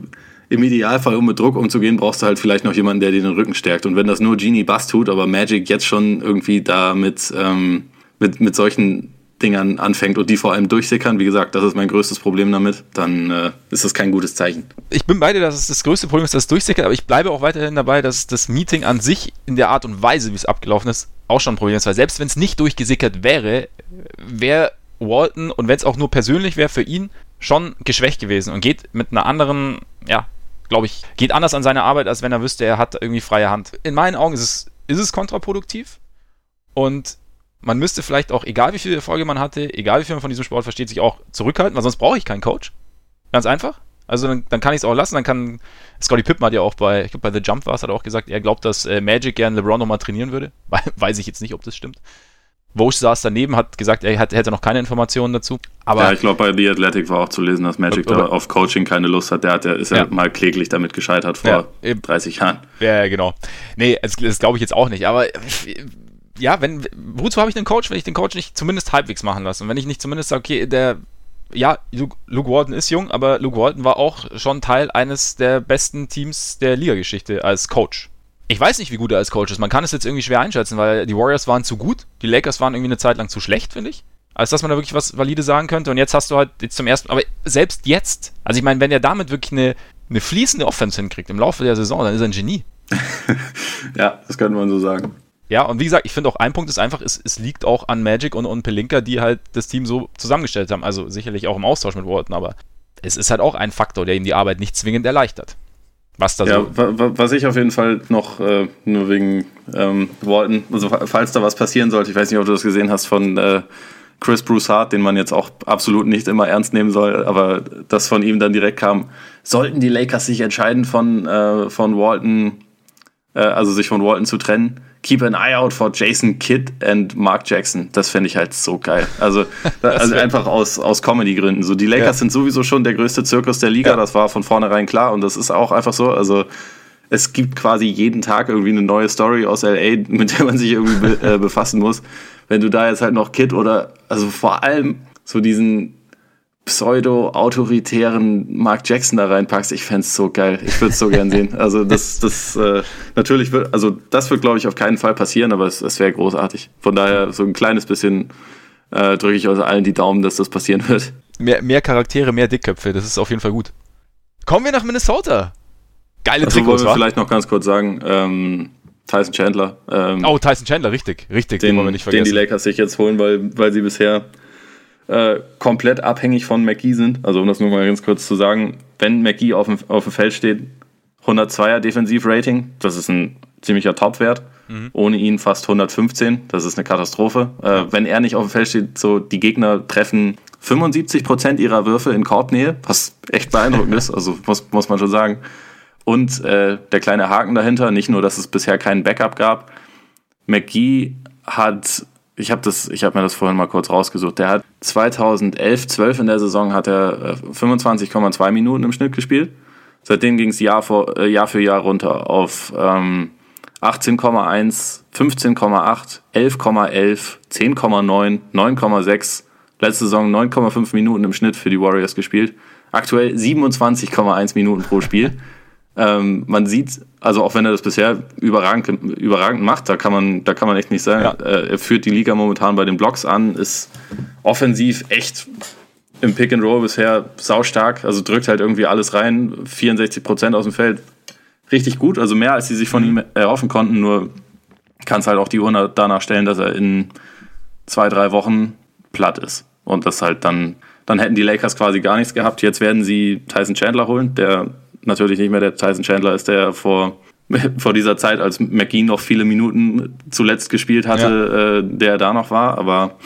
im Idealfall, um mit Druck umzugehen, brauchst du halt vielleicht noch jemanden, der dir den Rücken stärkt. Und wenn das nur Genie Bass tut, aber Magic jetzt schon irgendwie da mit, ähm, mit, mit solchen Dingern anfängt und die vor allem durchsickern, wie gesagt, das ist mein größtes Problem damit, dann äh, ist das kein gutes Zeichen. Ich bin bei dir, dass es das größte Problem ist, dass es durchsickert, aber ich bleibe auch weiterhin dabei, dass das Meeting an sich in der Art und Weise, wie es abgelaufen ist, auch schon ein Problem ist, weil selbst wenn es nicht durchgesickert wäre, wäre Walton und wenn es auch nur persönlich wäre für ihn, schon geschwächt gewesen und geht mit einer anderen, ja, glaube ich, geht anders an seine Arbeit, als wenn er wüsste, er hat irgendwie freie Hand. In meinen Augen ist es, ist es kontraproduktiv und man müsste vielleicht auch, egal wie viel Erfolge man hatte, egal wie viel man von diesem Sport versteht, sich auch zurückhalten, weil sonst brauche ich keinen Coach. Ganz einfach. Also dann, dann kann ich es auch lassen. Dann kann Scotty Pippen hat ja auch bei, ich glaube bei The Jump war es, hat er auch gesagt, er glaubt, dass äh, Magic gern LeBron nochmal trainieren würde. Weiß ich jetzt nicht, ob das stimmt. Vosch saß daneben, hat gesagt, er hätte noch keine Informationen dazu. Aber ja, ich glaube, bei The Athletic war auch zu lesen, dass Magic da auf Coaching keine Lust hat. Der, hat, der ist ja, ja mal kläglich damit gescheitert vor ja, 30 Jahren. Ja, genau. Nee, das, das glaube ich jetzt auch nicht. Aber ja, wenn, wozu habe ich den Coach, wenn ich den Coach nicht zumindest halbwegs machen lasse? Und wenn ich nicht zumindest sage, okay, der, ja, Luke, Luke Walton ist jung, aber Luke Walton war auch schon Teil eines der besten Teams der Liga-Geschichte als Coach ich weiß nicht, wie gut er als Coach ist. Man kann es jetzt irgendwie schwer einschätzen, weil die Warriors waren zu gut, die Lakers waren irgendwie eine Zeit lang zu schlecht, finde ich. Als dass man da wirklich was valide sagen könnte. Und jetzt hast du halt jetzt zum ersten aber selbst jetzt, also ich meine, wenn er damit wirklich eine, eine fließende Offense hinkriegt im Laufe der Saison, dann ist er ein Genie. ja, das könnte man so sagen. Ja, und wie gesagt, ich finde auch ein Punkt ist einfach, es, es liegt auch an Magic und, und Pelinka, die halt das Team so zusammengestellt haben. Also sicherlich auch im Austausch mit Walton, aber es ist halt auch ein Faktor, der ihm die Arbeit nicht zwingend erleichtert. Was da ja, so. was ich auf jeden Fall noch, äh, nur wegen ähm, Walton, also falls da was passieren sollte, ich weiß nicht, ob du das gesehen hast von äh, Chris Broussard, den man jetzt auch absolut nicht immer ernst nehmen soll, aber das von ihm dann direkt kam, sollten die Lakers sich entscheiden von, äh, von Walton, äh, also sich von Walton zu trennen, keep an eye out for Jason Kidd and Mark Jackson. Das fände ich halt so geil. Also, also einfach aus, aus Comedy-Gründen. So, die Lakers ja. sind sowieso schon der größte Zirkus der Liga, ja. das war von vornherein klar und das ist auch einfach so. Also, es gibt quasi jeden Tag irgendwie eine neue Story aus LA, mit der man sich irgendwie be äh, befassen muss. Wenn du da jetzt halt noch Kid oder, also vor allem so diesen pseudo-autoritären Mark Jackson da reinpackst, ich fände es so geil. Ich würde es so gern sehen. Also das, das äh, natürlich wird, also das wird, glaube ich, auf keinen Fall passieren, aber es, es wäre großartig. Von daher so ein kleines bisschen äh, drücke ich also allen die Daumen, dass das passieren wird. Mehr, mehr Charaktere, mehr Dickköpfe, das ist auf jeden Fall gut. Kommen wir nach Minnesota. Geile also Trikots, wollen wir vielleicht noch ganz kurz sagen, ähm, Tyson Chandler. Ähm, oh, Tyson Chandler, richtig, richtig, den, den wollen wir nicht vergessen. Den die Lakers sich jetzt holen, weil, weil sie bisher äh, komplett abhängig von McGee sind. Also um das nur mal ganz kurz zu sagen, wenn McGee auf dem, auf dem Feld steht, 102er Defensivrating, das ist ein ziemlicher Topwert. Mhm. Ohne ihn fast 115, das ist eine Katastrophe. Äh, wenn er nicht auf dem Feld steht, so die Gegner treffen 75% ihrer Würfe in Korbnähe, was echt beeindruckend ist, also muss, muss man schon sagen. Und äh, der kleine Haken dahinter, nicht nur, dass es bisher keinen Backup gab. McGee hat, ich habe das, ich habe mir das vorhin mal kurz rausgesucht. Der hat 2011, 12 in der Saison hat er 25,2 äh, Minuten im Schnitt gespielt. Seitdem ging es Jahr, äh, Jahr für Jahr runter auf ähm, 18,1, 15,8, 11,11, 10,9, 9,6. Letzte Saison 9,5 Minuten im Schnitt für die Warriors gespielt. Aktuell 27,1 Minuten pro Spiel. Ähm, man sieht, also auch wenn er das bisher überragend, überragend macht, da kann man, da kann man echt nicht sagen. Ja. Äh, er führt die Liga momentan bei den Blocks an, ist offensiv echt im Pick and Roll bisher saustark, also drückt halt irgendwie alles rein, 64 Prozent aus dem Feld, richtig gut, also mehr als sie sich von ihm erhoffen konnten, nur kann es halt auch die Uhr danach stellen, dass er in zwei, drei Wochen platt ist und das halt dann, dann hätten die Lakers quasi gar nichts gehabt. Jetzt werden sie Tyson Chandler holen, der natürlich nicht mehr der Tyson Chandler ist, der vor, vor dieser Zeit, als McGee noch viele Minuten zuletzt gespielt hatte, ja. äh, der da noch war, aber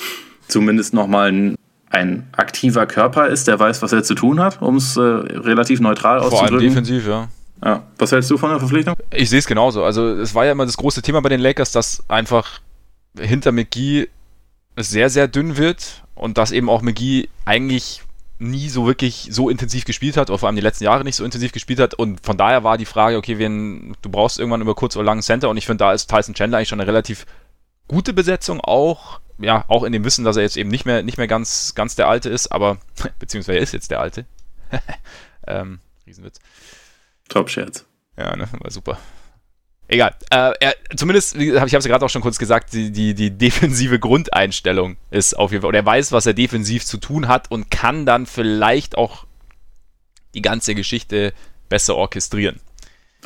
zumindest nochmal ein, ein aktiver Körper ist, der weiß, was er zu tun hat, um es äh, relativ neutral vor auszudrücken. Vor allem defensiv, ja. Ja. Was hältst du von der Verpflichtung? Ich sehe es genauso. Also es war ja immer das große Thema bei den Lakers, dass einfach hinter McGee sehr, sehr dünn wird und dass eben auch McGee eigentlich nie so wirklich so intensiv gespielt hat, oder vor allem die letzten Jahre nicht so intensiv gespielt hat. Und von daher war die Frage, okay, wenn, du brauchst irgendwann über kurz oder lang Center und ich finde, da ist Tyson Chandler eigentlich schon eine relativ gute Besetzung, auch, ja, auch in dem Wissen, dass er jetzt eben nicht mehr, nicht mehr ganz, ganz der Alte ist, aber, beziehungsweise er ist jetzt der Alte. ähm, Riesenwitz. Top-Scherz. Ja, ne, war super. Egal. Äh, er, zumindest, ich habe es ja gerade auch schon kurz gesagt, die, die, die defensive Grundeinstellung ist auf jeden Fall, oder er weiß, was er defensiv zu tun hat und kann dann vielleicht auch die ganze Geschichte besser orchestrieren.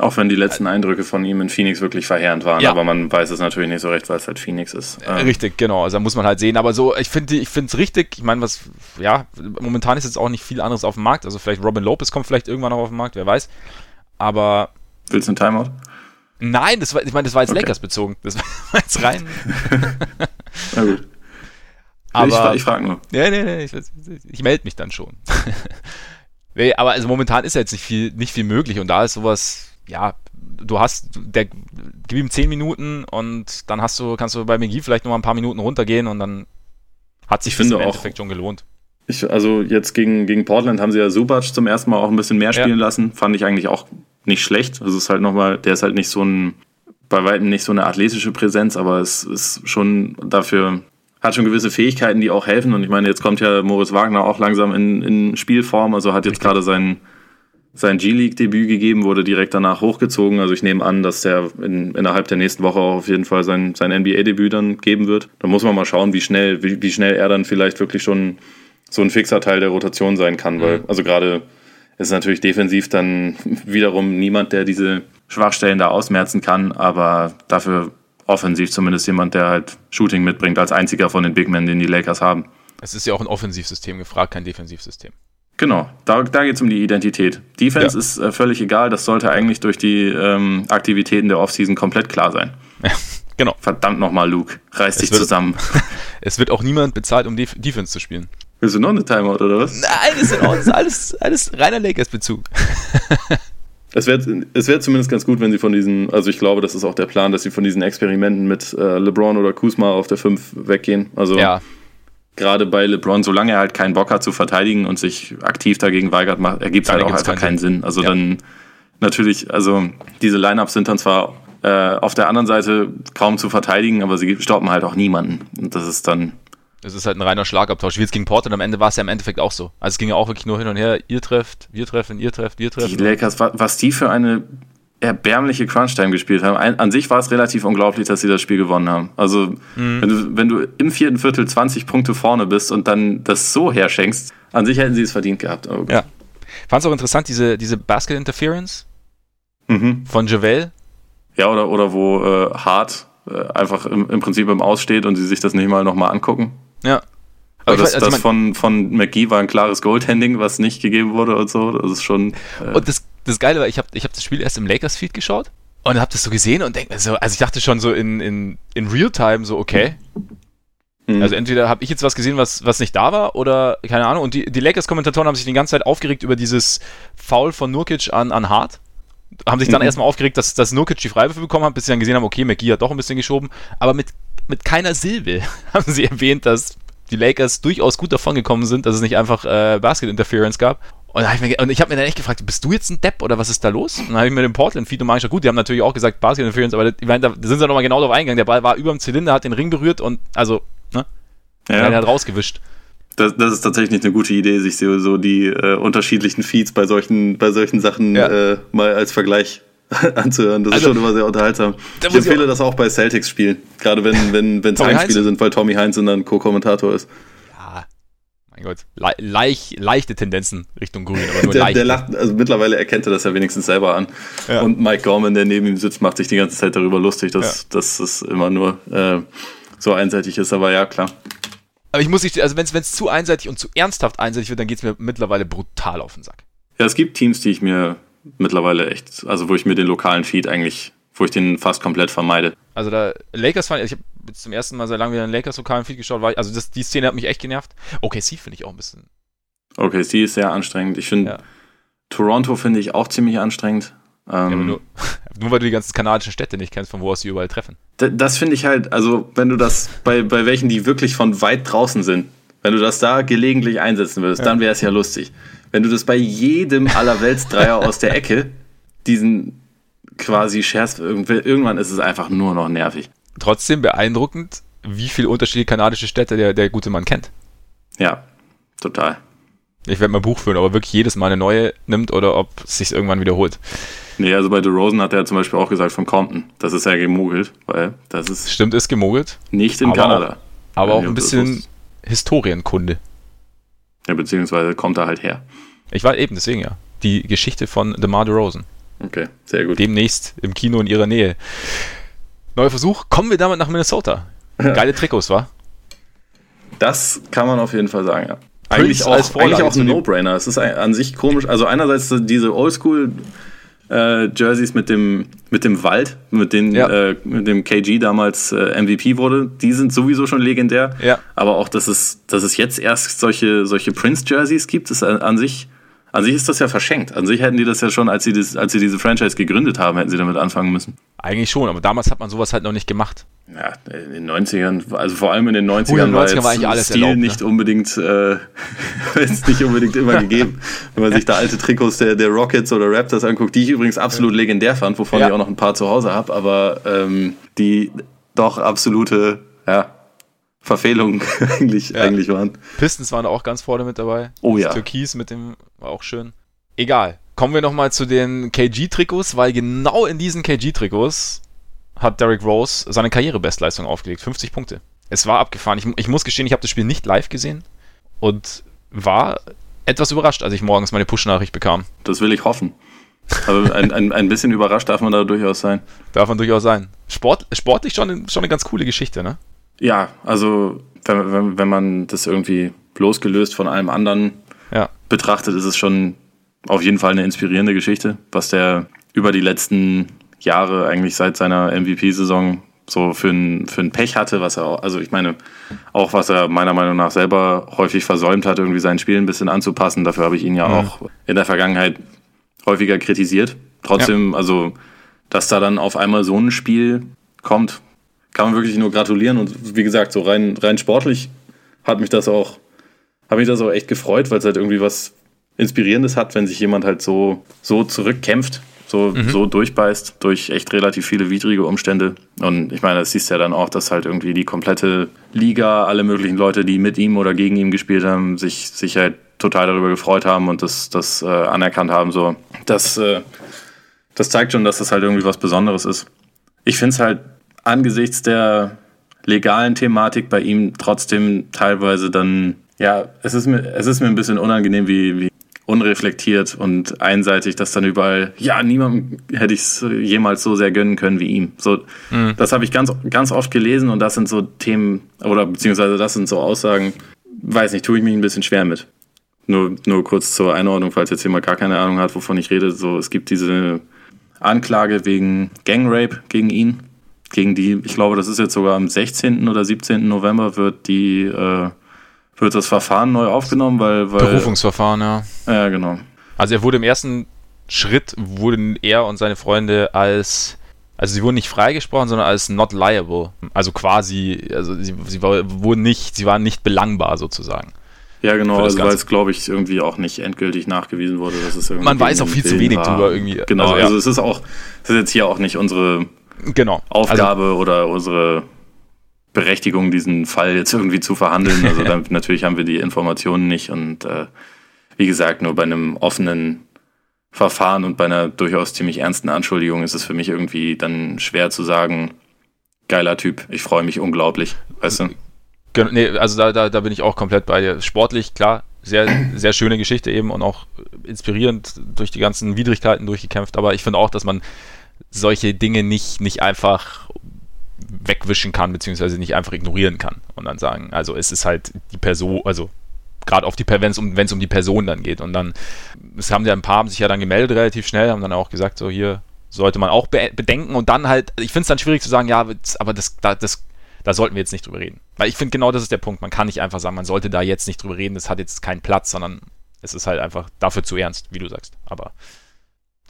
Auch wenn die letzten Eindrücke von ihm in Phoenix wirklich verheerend waren, ja. aber man weiß es natürlich nicht so recht, weil es halt Phoenix ist. Ähm. Richtig, genau. Also da muss man halt sehen. Aber so, ich finde ich es richtig. Ich meine, was, ja, momentan ist jetzt auch nicht viel anderes auf dem Markt. Also vielleicht Robin Lopez kommt vielleicht irgendwann noch auf den Markt, wer weiß. Aber. Willst du einen Timeout? Nein, das war, ich meine, das war jetzt okay. Lakers bezogen. Das war jetzt rein. Na gut. Aber, ich, ich frage nur. Nee, nee, nee, ich, ich melde mich dann schon. nee, aber also momentan ist ja jetzt nicht viel, nicht viel möglich und da ist sowas, ja, du hast, der, gib ihm 10 Minuten und dann hast du, kannst du bei McGee vielleicht noch mal ein paar Minuten runtergehen und dann hat sich ich das im Endeffekt schon gelohnt. Ich, also jetzt gegen, gegen Portland haben sie ja Subac zum ersten Mal auch ein bisschen mehr spielen ja. lassen. Fand ich eigentlich auch nicht schlecht. Also es ist halt nochmal, der ist halt nicht so ein, bei weitem nicht so eine athletische Präsenz, aber es ist schon dafür, hat schon gewisse Fähigkeiten, die auch helfen. Und ich meine, jetzt kommt ja Moritz Wagner auch langsam in, in Spielform, also hat jetzt gerade sein, sein G-League-Debüt gegeben, wurde direkt danach hochgezogen. Also ich nehme an, dass der in, innerhalb der nächsten Woche auch auf jeden Fall sein, sein NBA-Debüt dann geben wird. Da muss man mal schauen, wie schnell, wie, wie schnell er dann vielleicht wirklich schon so ein fixer Teil der Rotation sein kann, weil, mhm. also gerade ist natürlich defensiv dann wiederum niemand, der diese Schwachstellen da ausmerzen kann, aber dafür offensiv zumindest jemand, der halt Shooting mitbringt, als einziger von den Big Men, den die Lakers haben. Es ist ja auch ein Offensivsystem gefragt, kein Defensivsystem. Genau, da, da geht es um die Identität. Defense ja. ist äh, völlig egal, das sollte eigentlich durch die ähm, Aktivitäten der Offseason komplett klar sein. Ja, genau. Verdammt nochmal, Luke, reiß es dich wird, zusammen. es wird auch niemand bezahlt, um Def Defense zu spielen. Willst du noch eine Timeout oder was? Nein, das ist alles, alles reiner Lakers-Bezug. Es wäre es wär zumindest ganz gut, wenn sie von diesen, also ich glaube, das ist auch der Plan, dass sie von diesen Experimenten mit äh, LeBron oder Kuzma auf der 5 weggehen. Also ja. gerade bei LeBron, solange er halt keinen Bock hat zu verteidigen und sich aktiv dagegen weigert, ergibt es halt auch einfach keinen Sinn. Sinn. Also ja. dann natürlich, also diese Lineups sind dann zwar äh, auf der anderen Seite kaum zu verteidigen, aber sie stoppen halt auch niemanden. Und das ist dann es ist halt ein reiner Schlagabtausch. Wie jetzt gegen Portland am Ende war es ja im Endeffekt auch so. Also es ging ja auch wirklich nur hin und her. Ihr trefft, wir treffen, ihr trefft, wir treffen. Die Lakers, was die für eine erbärmliche Crunch-Time gespielt haben. An sich war es relativ unglaublich, dass sie das Spiel gewonnen haben. Also, mhm. wenn, du, wenn du im vierten Viertel 20 Punkte vorne bist und dann das so herschenkst, an sich hätten sie es verdient gehabt. Okay. Ja. Fand es auch interessant, diese, diese Basket-Interference mhm. von Javel. Ja, oder, oder wo äh, Hart äh, einfach im, im Prinzip im Aussteht und sie sich das nicht mal nochmal angucken. Ja. Aber das, also das von, von McGee war ein klares Goaltending, was nicht gegeben wurde und so. Das ist schon. Äh und das, das Geile war, ich habe ich hab das Spiel erst im Lakers-Feed geschaut und habe das so gesehen und denke mir so, also ich dachte schon so in, in, in Real-Time so, okay. Mhm. Also entweder habe ich jetzt was gesehen, was, was nicht da war, oder keine Ahnung. Und die, die Lakers-Kommentatoren haben sich die ganze Zeit aufgeregt über dieses Foul von Nurkic an, an Hart. Haben sich dann mhm. erstmal aufgeregt, dass, dass Nurkic die Freiwürfe bekommen hat, bis sie dann gesehen haben, okay, McGee hat doch ein bisschen geschoben. Aber mit mit keiner Silbe haben sie erwähnt, dass die Lakers durchaus gut davon gekommen sind, dass es nicht einfach äh, Basket Interference gab. Und, hab ich, mir, und ich habe mir dann echt gefragt, bist du jetzt ein Depp oder was ist da los? Und dann habe ich mir den Portland-Feed nochmal angeschaut. Gut, die haben natürlich auch gesagt Basket Interference, aber ich meine, da sind sie nochmal genau drauf eingegangen. Der Ball war über dem Zylinder, hat den Ring berührt und also, ne? Ja. Er hat rausgewischt. Das, das, ist tatsächlich eine gute Idee, sich so, so die äh, unterschiedlichen Feeds bei solchen, bei solchen Sachen ja. äh, mal als Vergleich anzuhören. Das also, ist schon immer sehr unterhaltsam. Ich empfehle das auch bei Celtics spielen. Gerade wenn wenn wenn Heimspiele sind, weil Tommy Heinz dann Co-Kommentator ist. Ja, mein Gott. Le leicht, leichte Tendenzen Richtung Grün, aber nur der, leicht. Der lacht, also mittlerweile erkennt er das ja wenigstens selber an. Ja. Und Mike Gorman, der neben ihm sitzt, macht sich die ganze Zeit darüber lustig, dass, ja. dass es immer nur äh, so einseitig ist. Aber ja, klar. Aber ich muss nicht, also wenn es zu einseitig und zu ernsthaft einseitig wird, dann geht es mir mittlerweile brutal auf den Sack. Ja, es gibt Teams, die ich mir mittlerweile echt, also wo ich mir den lokalen Feed eigentlich, wo ich den fast komplett vermeide. Also da Lakers fand ich habe zum ersten Mal seit langem wieder einen Lakers lokalen Feed geschaut, weil also das, die Szene hat mich echt genervt. OKC finde ich auch ein bisschen. OKC ist sehr anstrengend. Ich finde ja. Toronto finde ich auch ziemlich anstrengend. Ähm, ja, nur, nur, weil du die ganzen kanadischen Städte nicht kennst, von wo aus sie überall treffen. Das finde ich halt, also wenn du das bei, bei welchen, die wirklich von weit draußen sind, wenn du das da gelegentlich einsetzen würdest, ja. dann wäre es ja lustig wenn du das bei jedem Allerweltsdreier aus der Ecke, diesen quasi Scherz, irgendwann ist es einfach nur noch nervig. Trotzdem beeindruckend, wie viele unterschiedliche kanadische Städte der, der gute Mann kennt. Ja, total. Ich werde mal Buch führen, ob er wirklich jedes Mal eine neue nimmt oder ob es sich irgendwann wiederholt. Nee, also bei The Rosen hat er zum Beispiel auch gesagt von Compton. Das ist ja gemogelt, weil das ist. Stimmt, ist gemogelt. Nicht in aber Kanada. Auch, aber auch ein bisschen Historienkunde. Ja, beziehungsweise kommt er halt her. Ich war eben, deswegen ja. Die Geschichte von DeMar DeRozan. Okay, sehr gut. Demnächst im Kino in ihrer Nähe. Neuer Versuch. Kommen wir damit nach Minnesota. Geile Trikots, wa? Das kann man auf jeden Fall sagen, ja. Eigentlich auch, eigentlich auch ein No-Brainer. Es ist an sich komisch. Also einerseits diese Oldschool äh, Jerseys mit dem, mit dem Wald, mit, den, ja. äh, mit dem KG damals äh, MVP wurde, die sind sowieso schon legendär. Ja. Aber auch, dass es, dass es jetzt erst solche, solche Prince-Jerseys gibt, ist an sich an sich ist das ja verschenkt. An sich hätten die das ja schon, als sie, das, als sie diese Franchise gegründet haben, hätten sie damit anfangen müssen. Eigentlich schon, aber damals hat man sowas halt noch nicht gemacht. Ja, in den 90ern, also vor allem in den 90ern, oh, in den 90ern war, war Stil erlaubt, nicht ne? unbedingt, äh, ist nicht unbedingt immer gegeben. Wenn man sich da alte Trikots der, der Rockets oder Raptors anguckt, die ich übrigens absolut legendär fand, wovon ja. ich auch noch ein paar zu Hause habe, aber ähm, die doch absolute, ja, Verfehlungen eigentlich, ja. eigentlich waren. Pistons waren auch ganz vorne mit dabei. Oh das ja. Türkis mit dem war auch schön. Egal. Kommen wir nochmal zu den KG-Trikots, weil genau in diesen KG-Trikots hat Derrick Rose seine Karrierebestleistung aufgelegt. 50 Punkte. Es war abgefahren. Ich, ich muss gestehen, ich habe das Spiel nicht live gesehen und war etwas überrascht, als ich morgens meine Push-Nachricht bekam. Das will ich hoffen. Aber ein, ein, ein bisschen überrascht darf man da durchaus sein. Darf man durchaus sein. Sport, sportlich schon, schon eine ganz coole Geschichte, ne? Ja, also wenn, wenn, wenn man das irgendwie losgelöst von allem anderen ja. betrachtet, ist es schon auf jeden Fall eine inspirierende Geschichte, was der über die letzten Jahre, eigentlich seit seiner MVP-Saison, so für ein, für ein Pech hatte, was er auch, also ich meine, auch was er meiner Meinung nach selber häufig versäumt hat, irgendwie sein Spiel ein bisschen anzupassen. Dafür habe ich ihn ja mhm. auch in der Vergangenheit häufiger kritisiert. Trotzdem, ja. also, dass da dann auf einmal so ein Spiel kommt, kann man wirklich nur gratulieren. Und wie gesagt, so rein, rein sportlich hat mich das auch, hat mich das auch echt gefreut, weil es halt irgendwie was Inspirierendes hat, wenn sich jemand halt so, so zurückkämpft so, mhm. so durchbeißt durch echt relativ viele widrige Umstände. Und ich meine, das siehst du ja dann auch, dass halt irgendwie die komplette Liga, alle möglichen Leute, die mit ihm oder gegen ihn gespielt haben, sich, sich halt total darüber gefreut haben und das, das äh, anerkannt haben. So, das, äh, das zeigt schon, dass das halt irgendwie was Besonderes ist. Ich finde es halt angesichts der legalen Thematik bei ihm trotzdem teilweise dann, ja, es ist mir, es ist mir ein bisschen unangenehm, wie, wie unreflektiert und einseitig, dass dann überall, ja, niemandem hätte ich es jemals so sehr gönnen können wie ihm. So, mhm. das habe ich ganz, ganz oft gelesen und das sind so Themen, oder beziehungsweise das sind so Aussagen, weiß nicht, tue ich mich ein bisschen schwer mit. Nur, nur kurz zur Einordnung, falls jetzt jemand gar keine Ahnung hat, wovon ich rede. So, es gibt diese Anklage wegen Gangrape gegen ihn. Gegen die, ich glaube, das ist jetzt sogar am 16. oder 17. November wird die äh, wird das Verfahren neu aufgenommen, weil, weil Berufungsverfahren, ja. Ja, genau. Also er wurde im ersten Schritt wurden er und seine Freunde als also sie wurden nicht freigesprochen, sondern als not liable. Also quasi, also sie, sie wurden nicht, sie waren nicht belangbar sozusagen. Ja, genau, also weil es, glaube ich, irgendwie auch nicht endgültig nachgewiesen wurde, dass es irgendwie. Man weiß auch viel zu wenig war. drüber irgendwie. Genau, also, ja. also, es ist auch, es ist jetzt hier auch nicht unsere genau. Aufgabe also, oder unsere Berechtigung, diesen Fall jetzt irgendwie zu verhandeln. Also dann, natürlich haben wir die Informationen nicht und äh, wie gesagt, nur bei einem offenen Verfahren und bei einer durchaus ziemlich ernsten Anschuldigung ist es für mich irgendwie dann schwer zu sagen, geiler Typ, ich freue mich unglaublich, weißt du? Nee, also da, da, da bin ich auch komplett bei dir. Sportlich, klar, sehr, sehr schöne Geschichte eben und auch inspirierend durch die ganzen Widrigkeiten durchgekämpft, aber ich finde auch, dass man solche Dinge nicht, nicht einfach wegwischen kann, beziehungsweise nicht einfach ignorieren kann und dann sagen, also es ist halt die Person, also gerade auf die wenn es um, um die Person dann geht. Und dann, es haben ja ein paar haben sich ja dann gemeldet relativ schnell, haben dann auch gesagt, so hier sollte man auch be bedenken und dann halt, ich finde es dann schwierig zu sagen, ja, aber das, da, das, da sollten wir jetzt nicht drüber reden. Weil ich finde genau das ist der Punkt. Man kann nicht einfach sagen, man sollte da jetzt nicht drüber reden, das hat jetzt keinen Platz, sondern es ist halt einfach dafür zu ernst, wie du sagst. Aber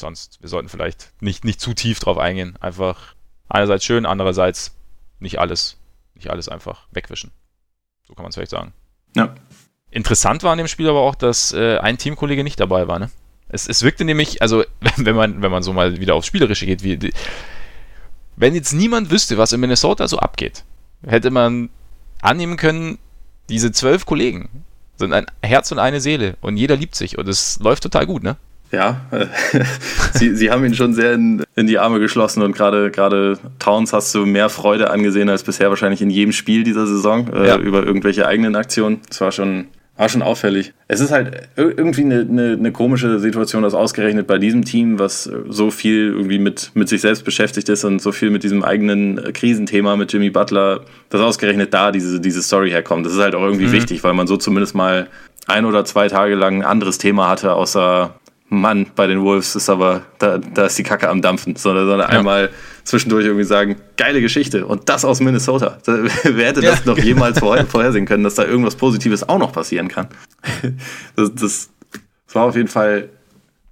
sonst, wir sollten vielleicht nicht, nicht zu tief drauf eingehen. Einfach einerseits schön, andererseits nicht alles, nicht alles einfach wegwischen. So kann man es vielleicht sagen. Ja. Interessant war an dem Spiel aber auch, dass äh, ein Teamkollege nicht dabei war. Ne? Es, es wirkte nämlich, also wenn man, wenn man so mal wieder aufs Spielerische geht, wie, die, wenn jetzt niemand wüsste, was in Minnesota so abgeht, hätte man annehmen können, diese zwölf Kollegen sind ein Herz und eine Seele und jeder liebt sich und es läuft total gut, ne? Ja, sie, sie haben ihn schon sehr in, in die Arme geschlossen und gerade gerade Towns hast du mehr Freude angesehen als bisher wahrscheinlich in jedem Spiel dieser Saison äh, ja. über irgendwelche eigenen Aktionen. Es war schon war schon auffällig. Es ist halt irgendwie eine, eine, eine, komische Situation, dass ausgerechnet bei diesem Team, was so viel irgendwie mit, mit sich selbst beschäftigt ist und so viel mit diesem eigenen Krisenthema mit Jimmy Butler, dass ausgerechnet da diese, diese Story herkommt. Das ist halt auch irgendwie mhm. wichtig, weil man so zumindest mal ein oder zwei Tage lang ein anderes Thema hatte, außer Mann, bei den Wolves ist aber, da, da ist die Kacke am Dampfen, sondern, sondern ja. einmal zwischendurch irgendwie sagen, geile Geschichte und das aus Minnesota. Wer hätte das ja. noch jemals vorher, vorhersehen können, dass da irgendwas Positives auch noch passieren kann? Das, das, das war auf jeden Fall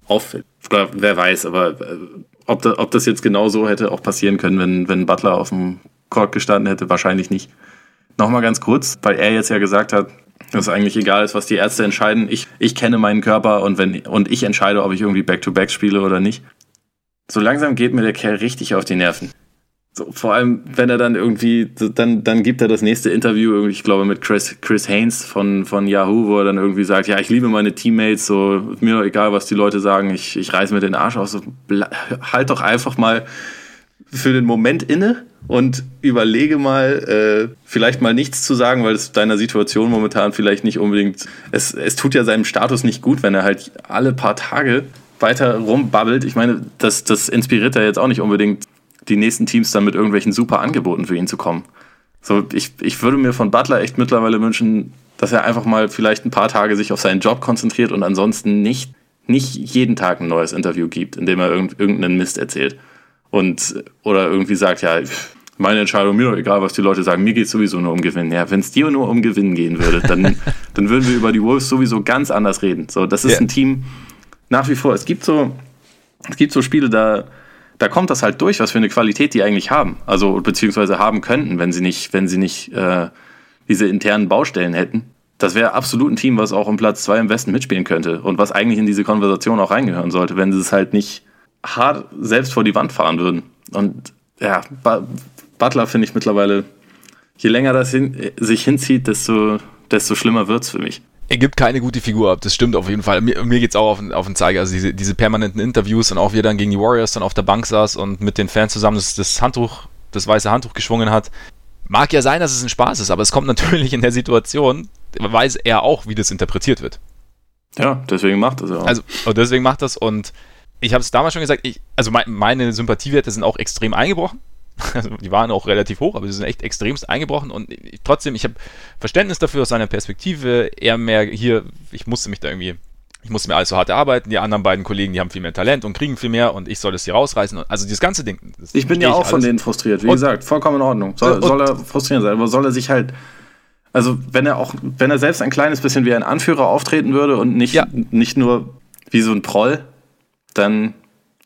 auffällig. Wer weiß, aber äh, ob, da, ob das jetzt genau so hätte auch passieren können, wenn, wenn Butler auf dem Court gestanden hätte, wahrscheinlich nicht. Nochmal ganz kurz, weil er jetzt ja gesagt hat, dass eigentlich egal ist, was die Ärzte entscheiden. Ich, ich kenne meinen Körper und, wenn, und ich entscheide, ob ich irgendwie Back-to-Back -back spiele oder nicht. So langsam geht mir der Kerl richtig auf die Nerven. So, vor allem, wenn er dann irgendwie, dann, dann gibt er das nächste Interview, ich glaube, mit Chris, Chris Haynes von, von Yahoo, wo er dann irgendwie sagt, ja, ich liebe meine Teammates, so, mir egal, was die Leute sagen, ich, ich reiß mir den Arsch aus, so, halt doch einfach mal für den Moment inne und überlege mal, äh, vielleicht mal nichts zu sagen, weil es deiner Situation momentan vielleicht nicht unbedingt. Es, es tut ja seinem Status nicht gut, wenn er halt alle paar Tage weiter rumbabbelt. Ich meine, das, das inspiriert ja jetzt auch nicht unbedingt die nächsten Teams dann mit irgendwelchen super Angeboten für ihn zu kommen. So, ich, ich würde mir von Butler echt mittlerweile wünschen, dass er einfach mal vielleicht ein paar Tage sich auf seinen Job konzentriert und ansonsten nicht, nicht jeden Tag ein neues Interview gibt, in dem er irgendeinen Mist erzählt. Und, oder irgendwie sagt, ja, meine Entscheidung, mir doch egal, was die Leute sagen, mir geht es sowieso nur um Gewinnen. Ja, wenn es dir nur um Gewinnen gehen würde, dann, dann würden wir über die Wolves sowieso ganz anders reden. So, das ist ja. ein Team, nach wie vor, es gibt so, es gibt so Spiele, da, da kommt das halt durch, was für eine Qualität die eigentlich haben. Also, beziehungsweise haben könnten, wenn sie nicht, wenn sie nicht äh, diese internen Baustellen hätten. Das wäre absolut ein Team, was auch um Platz zwei im Westen mitspielen könnte und was eigentlich in diese Konversation auch reingehören sollte, wenn sie es halt nicht hart selbst vor die Wand fahren würden. Und ja, Butler finde ich mittlerweile, je länger das hin, sich hinzieht, desto, desto schlimmer wird es für mich. Er gibt keine gute Figur ab, das stimmt auf jeden Fall. Mir, mir es auch auf, auf den Zeiger. Also diese, diese permanenten Interviews und auch wie er dann gegen die Warriors dann auf der Bank saß und mit den Fans zusammen das, das Handtuch, das weiße Handtuch geschwungen hat. Mag ja sein, dass es ein Spaß ist, aber es kommt natürlich in der Situation, weiß er auch, wie das interpretiert wird. Ja, deswegen macht das ja auch. Also, und deswegen macht das und ich habe es damals schon gesagt, ich, also mein, meine Sympathiewerte sind auch extrem eingebrochen. Also die waren auch relativ hoch, aber sie sind echt extremst eingebrochen und trotzdem, ich habe Verständnis dafür aus seiner Perspektive. Er mehr hier, ich musste mich da irgendwie, ich musste mir alles so hart erarbeiten. Die anderen beiden Kollegen, die haben viel mehr Talent und kriegen viel mehr und ich soll das hier rausreißen. Also dieses ganze Ding. Ich bin ja auch von denen frustriert, wie und, gesagt, vollkommen in Ordnung. Soll, soll er frustrierend sein, aber soll er sich halt also wenn er auch, wenn er selbst ein kleines bisschen wie ein Anführer auftreten würde und nicht, ja. nicht nur wie so ein Proll, dann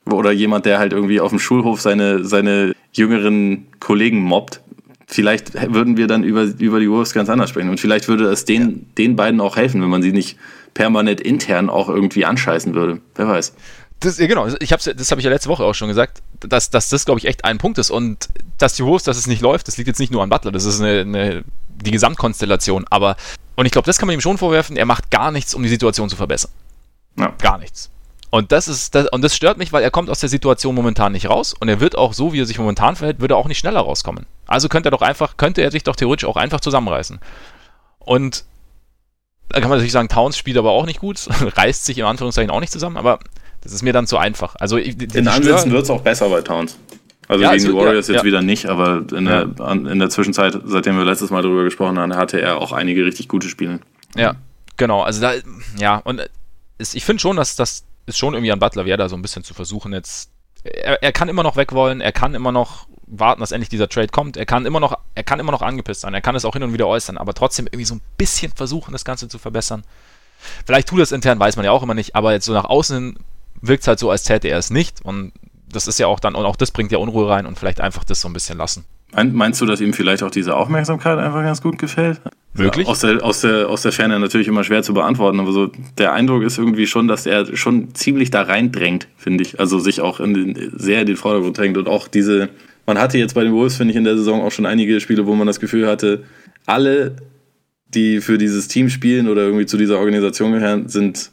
oder jemand, der halt irgendwie auf dem Schulhof seine, seine jüngeren Kollegen mobbt, vielleicht würden wir dann über, über die Wolves ganz anders sprechen. Und vielleicht würde es den, ja. den beiden auch helfen, wenn man sie nicht permanent intern auch irgendwie anscheißen würde. Wer weiß. Das, ja, genau, ich hab's, das habe ich ja letzte Woche auch schon gesagt, dass, dass das, glaube ich, echt ein Punkt ist. Und dass die Wolves, dass es nicht läuft, das liegt jetzt nicht nur an Butler, das ist eine, eine die Gesamtkonstellation. Aber, und ich glaube, das kann man ihm schon vorwerfen, er macht gar nichts, um die Situation zu verbessern. Ja. Gar nichts. Und das ist das, und das stört mich, weil er kommt aus der Situation momentan nicht raus und er wird auch so, wie er sich momentan verhält, würde er auch nicht schneller rauskommen. Also könnte er doch einfach, könnte er sich doch theoretisch auch einfach zusammenreißen. Und da kann man natürlich sagen, Towns spielt aber auch nicht gut, reißt sich in Anführungszeichen auch nicht zusammen, aber das ist mir dann zu einfach. Also in Ansätzen wird es auch besser bei Towns. Also ja, gegen die Warriors ja, jetzt ja. wieder nicht, aber in der, in der Zwischenzeit, seitdem wir letztes Mal darüber gesprochen haben, hatte er auch einige richtig gute Spiele. Ja, genau. Also da, ja, und es, ich finde schon, dass das ist schon irgendwie an Butler Werder so ein bisschen zu versuchen jetzt. Er, er kann immer noch weg wollen, er kann immer noch warten, dass endlich dieser Trade kommt. Er kann immer noch, er kann immer noch angepisst sein, er kann es auch hin und wieder äußern, aber trotzdem irgendwie so ein bisschen versuchen, das Ganze zu verbessern. Vielleicht tut das intern, weiß man ja auch immer nicht, aber jetzt so nach außen wirkt es halt so, als täte er es nicht. Und das ist ja auch dann, und auch das bringt ja Unruhe rein und vielleicht einfach das so ein bisschen lassen. Meinst du, dass ihm vielleicht auch diese Aufmerksamkeit einfach ganz gut gefällt? Wirklich? Ja, aus, der, aus, der, aus der Ferne natürlich immer schwer zu beantworten, aber so der Eindruck ist irgendwie schon, dass er schon ziemlich da reindrängt, finde ich. Also sich auch in den, sehr in den Vordergrund drängt und auch diese, man hatte jetzt bei den Wolves, finde ich, in der Saison auch schon einige Spiele, wo man das Gefühl hatte, alle, die für dieses Team spielen oder irgendwie zu dieser Organisation gehören, sind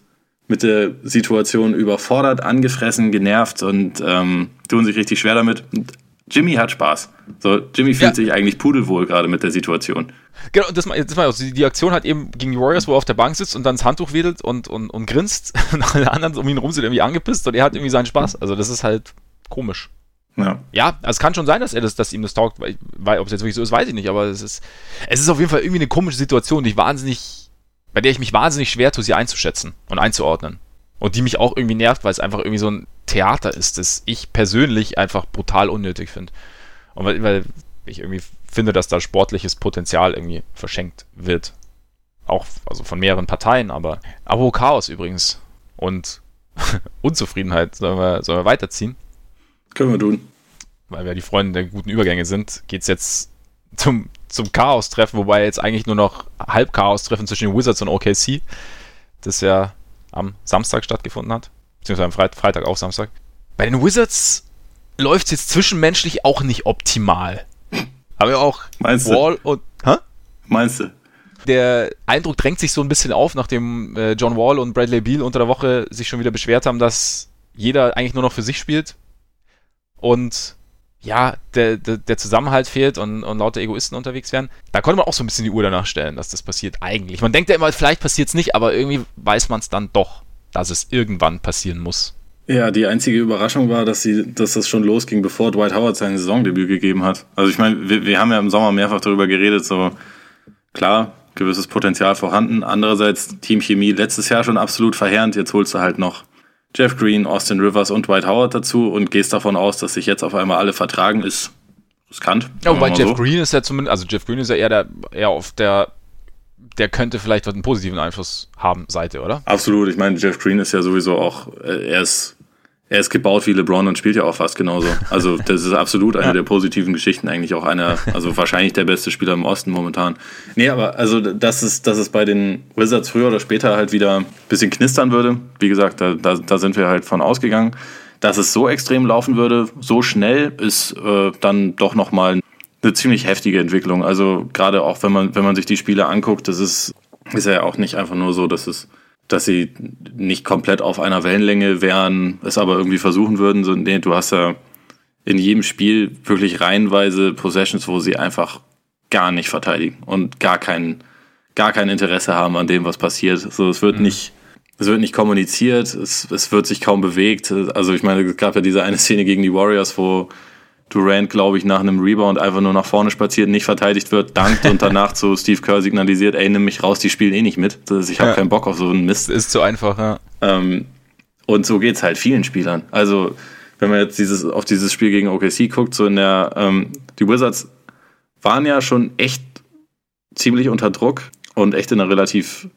mit der Situation überfordert, angefressen, genervt und ähm, tun sich richtig schwer damit. Und Jimmy hat Spaß. So, Jimmy fühlt ja. sich eigentlich pudelwohl gerade mit der Situation. Genau, und das, das war auch, die Aktion hat eben gegen die Warriors, wo er auf der Bank sitzt und dann das Handtuch wedelt und, und, und grinst und alle anderen um ihn rum sind irgendwie angepisst und er hat irgendwie seinen Spaß. Also das ist halt komisch. Ja. Ja, also es kann schon sein, dass er das, dass ihm das taugt, weil, weil ob es jetzt wirklich so ist, weiß ich nicht, aber es ist, es ist auf jeden Fall irgendwie eine komische Situation, die ich wahnsinnig, bei der ich mich wahnsinnig schwer tue, sie einzuschätzen und einzuordnen. Und die mich auch irgendwie nervt, weil es einfach irgendwie so ein Theater ist, das ich persönlich einfach brutal unnötig finde. Und weil, weil ich irgendwie finde, dass da sportliches Potenzial irgendwie verschenkt wird. Auch also von mehreren Parteien, aber Abo Chaos übrigens. Und Unzufriedenheit sollen wir, sollen wir weiterziehen. Können wir tun. Weil wir die Freunde der guten Übergänge sind, geht es jetzt zum, zum Chaos-Treffen, wobei jetzt eigentlich nur noch Halb-Chaos-Treffen zwischen den Wizards und OKC, das ja am Samstag stattgefunden hat. Beziehungsweise am Freit Freitag auch Samstag. Bei den Wizards läuft es jetzt zwischenmenschlich auch nicht optimal. Aber auch Meinst Wall du? und. Hä? Meinst du? Der Eindruck drängt sich so ein bisschen auf, nachdem äh, John Wall und Bradley Beal unter der Woche sich schon wieder beschwert haben, dass jeder eigentlich nur noch für sich spielt. Und ja, der, der, der Zusammenhalt fehlt und, und lauter Egoisten unterwegs werden. Da konnte man auch so ein bisschen die Uhr danach stellen, dass das passiert eigentlich. Man denkt ja immer, vielleicht passiert es nicht, aber irgendwie weiß man es dann doch, dass es irgendwann passieren muss. Ja, die einzige Überraschung war, dass, sie, dass das schon losging, bevor Dwight Howard sein Saisondebüt gegeben hat. Also ich meine, wir, wir haben ja im Sommer mehrfach darüber geredet, so klar, gewisses Potenzial vorhanden. Andererseits Teamchemie letztes Jahr schon absolut verheerend. Jetzt holst du halt noch Jeff Green, Austin Rivers und Dwight Howard dazu und gehst davon aus, dass sich jetzt auf einmal alle vertragen, ist riskant. Ja, wobei Jeff so. Green ist ja zumindest, also Jeff Green ist ja eher, der, eher auf der der könnte vielleicht einen positiven Einfluss haben, Seite, oder? Absolut. Ich meine, Jeff Green ist ja sowieso auch, äh, er ist er ist gebaut wie LeBron und spielt ja auch fast genauso. Also das ist absolut eine ja. der positiven Geschichten, eigentlich auch einer, also wahrscheinlich der beste Spieler im Osten momentan. Nee, aber also dass es, dass es bei den Wizards früher oder später halt wieder ein bisschen knistern würde. Wie gesagt, da, da, da sind wir halt von ausgegangen. Dass es so extrem laufen würde, so schnell, ist äh, dann doch nochmal eine ziemlich heftige Entwicklung. Also gerade auch wenn man, wenn man sich die Spiele anguckt, das ist, ist ja auch nicht einfach nur so, dass es dass sie nicht komplett auf einer Wellenlänge wären, es aber irgendwie versuchen würden. So, nee, du hast ja in jedem Spiel wirklich reihenweise Possessions, wo sie einfach gar nicht verteidigen und gar kein, gar kein Interesse haben an dem, was passiert. So, es wird mhm. nicht, es wird nicht kommuniziert, es, es wird sich kaum bewegt. Also ich meine, es gab ja diese eine Szene gegen die Warriors, wo Durant, glaube ich, nach einem Rebound einfach nur nach vorne spaziert, nicht verteidigt wird, dankt und danach zu Steve Kerr signalisiert, ey, nimm mich raus, die spielen eh nicht mit. Ich habe ja. keinen Bock auf so einen Mist. Ist zu einfach, ja. Ähm, und so geht's halt vielen Spielern. Also, wenn man jetzt dieses, auf dieses Spiel gegen OKC guckt, so in der, ähm, die Wizards waren ja schon echt ziemlich unter Druck und echt in einer relativ,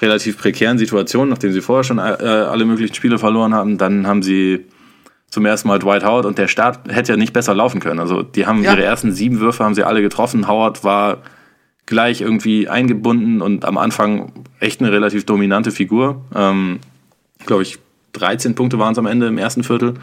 relativ prekären Situation, nachdem sie vorher schon äh, alle möglichen Spiele verloren haben. Dann haben sie zum ersten Mal Dwight Howard und der Start hätte ja nicht besser laufen können. Also die haben ja. ihre ersten sieben Würfe haben sie alle getroffen. Howard war gleich irgendwie eingebunden und am Anfang echt eine relativ dominante Figur. Ähm, Glaube ich, 13 Punkte waren es am Ende im ersten Viertel.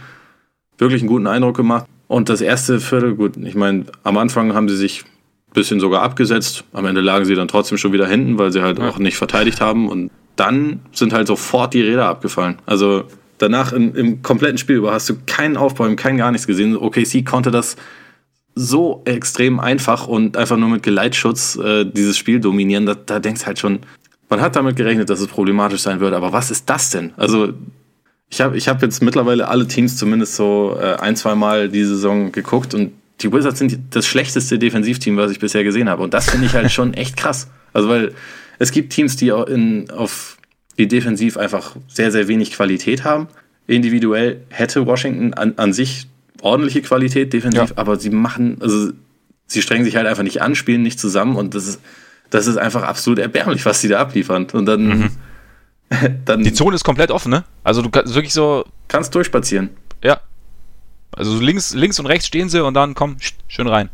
Wirklich einen guten Eindruck gemacht. Und das erste Viertel, gut, ich meine, am Anfang haben sie sich ein bisschen sogar abgesetzt. Am Ende lagen sie dann trotzdem schon wieder hinten, weil sie halt ja. auch nicht verteidigt haben. Und dann sind halt sofort die Räder abgefallen. Also danach in, im kompletten Spiel über hast du keinen Aufbäumen, kein gar nichts gesehen. OKC konnte das so extrem einfach und einfach nur mit Geleitschutz äh, dieses Spiel dominieren. Da, da denkst halt schon, man hat damit gerechnet, dass es problematisch sein wird, aber was ist das denn? Also ich habe ich hab jetzt mittlerweile alle Teams zumindest so äh, ein, zwei Mal die Saison geguckt und die Wizards sind das schlechteste Defensivteam, was ich bisher gesehen habe. Und das finde ich halt schon echt krass. Also weil es gibt Teams, die in, auf die defensiv einfach sehr, sehr wenig Qualität haben. Individuell hätte Washington an, an sich ordentliche Qualität defensiv, ja. aber sie machen, also sie strengen sich halt einfach nicht an, spielen nicht zusammen und das ist, das ist einfach absolut erbärmlich, was sie da abliefern. Und dann, mhm. dann. Die Zone ist komplett offen, ne? Also du kannst wirklich so. Kannst durchspazieren. Ja. Also links, links und rechts stehen sie und dann komm, schön rein.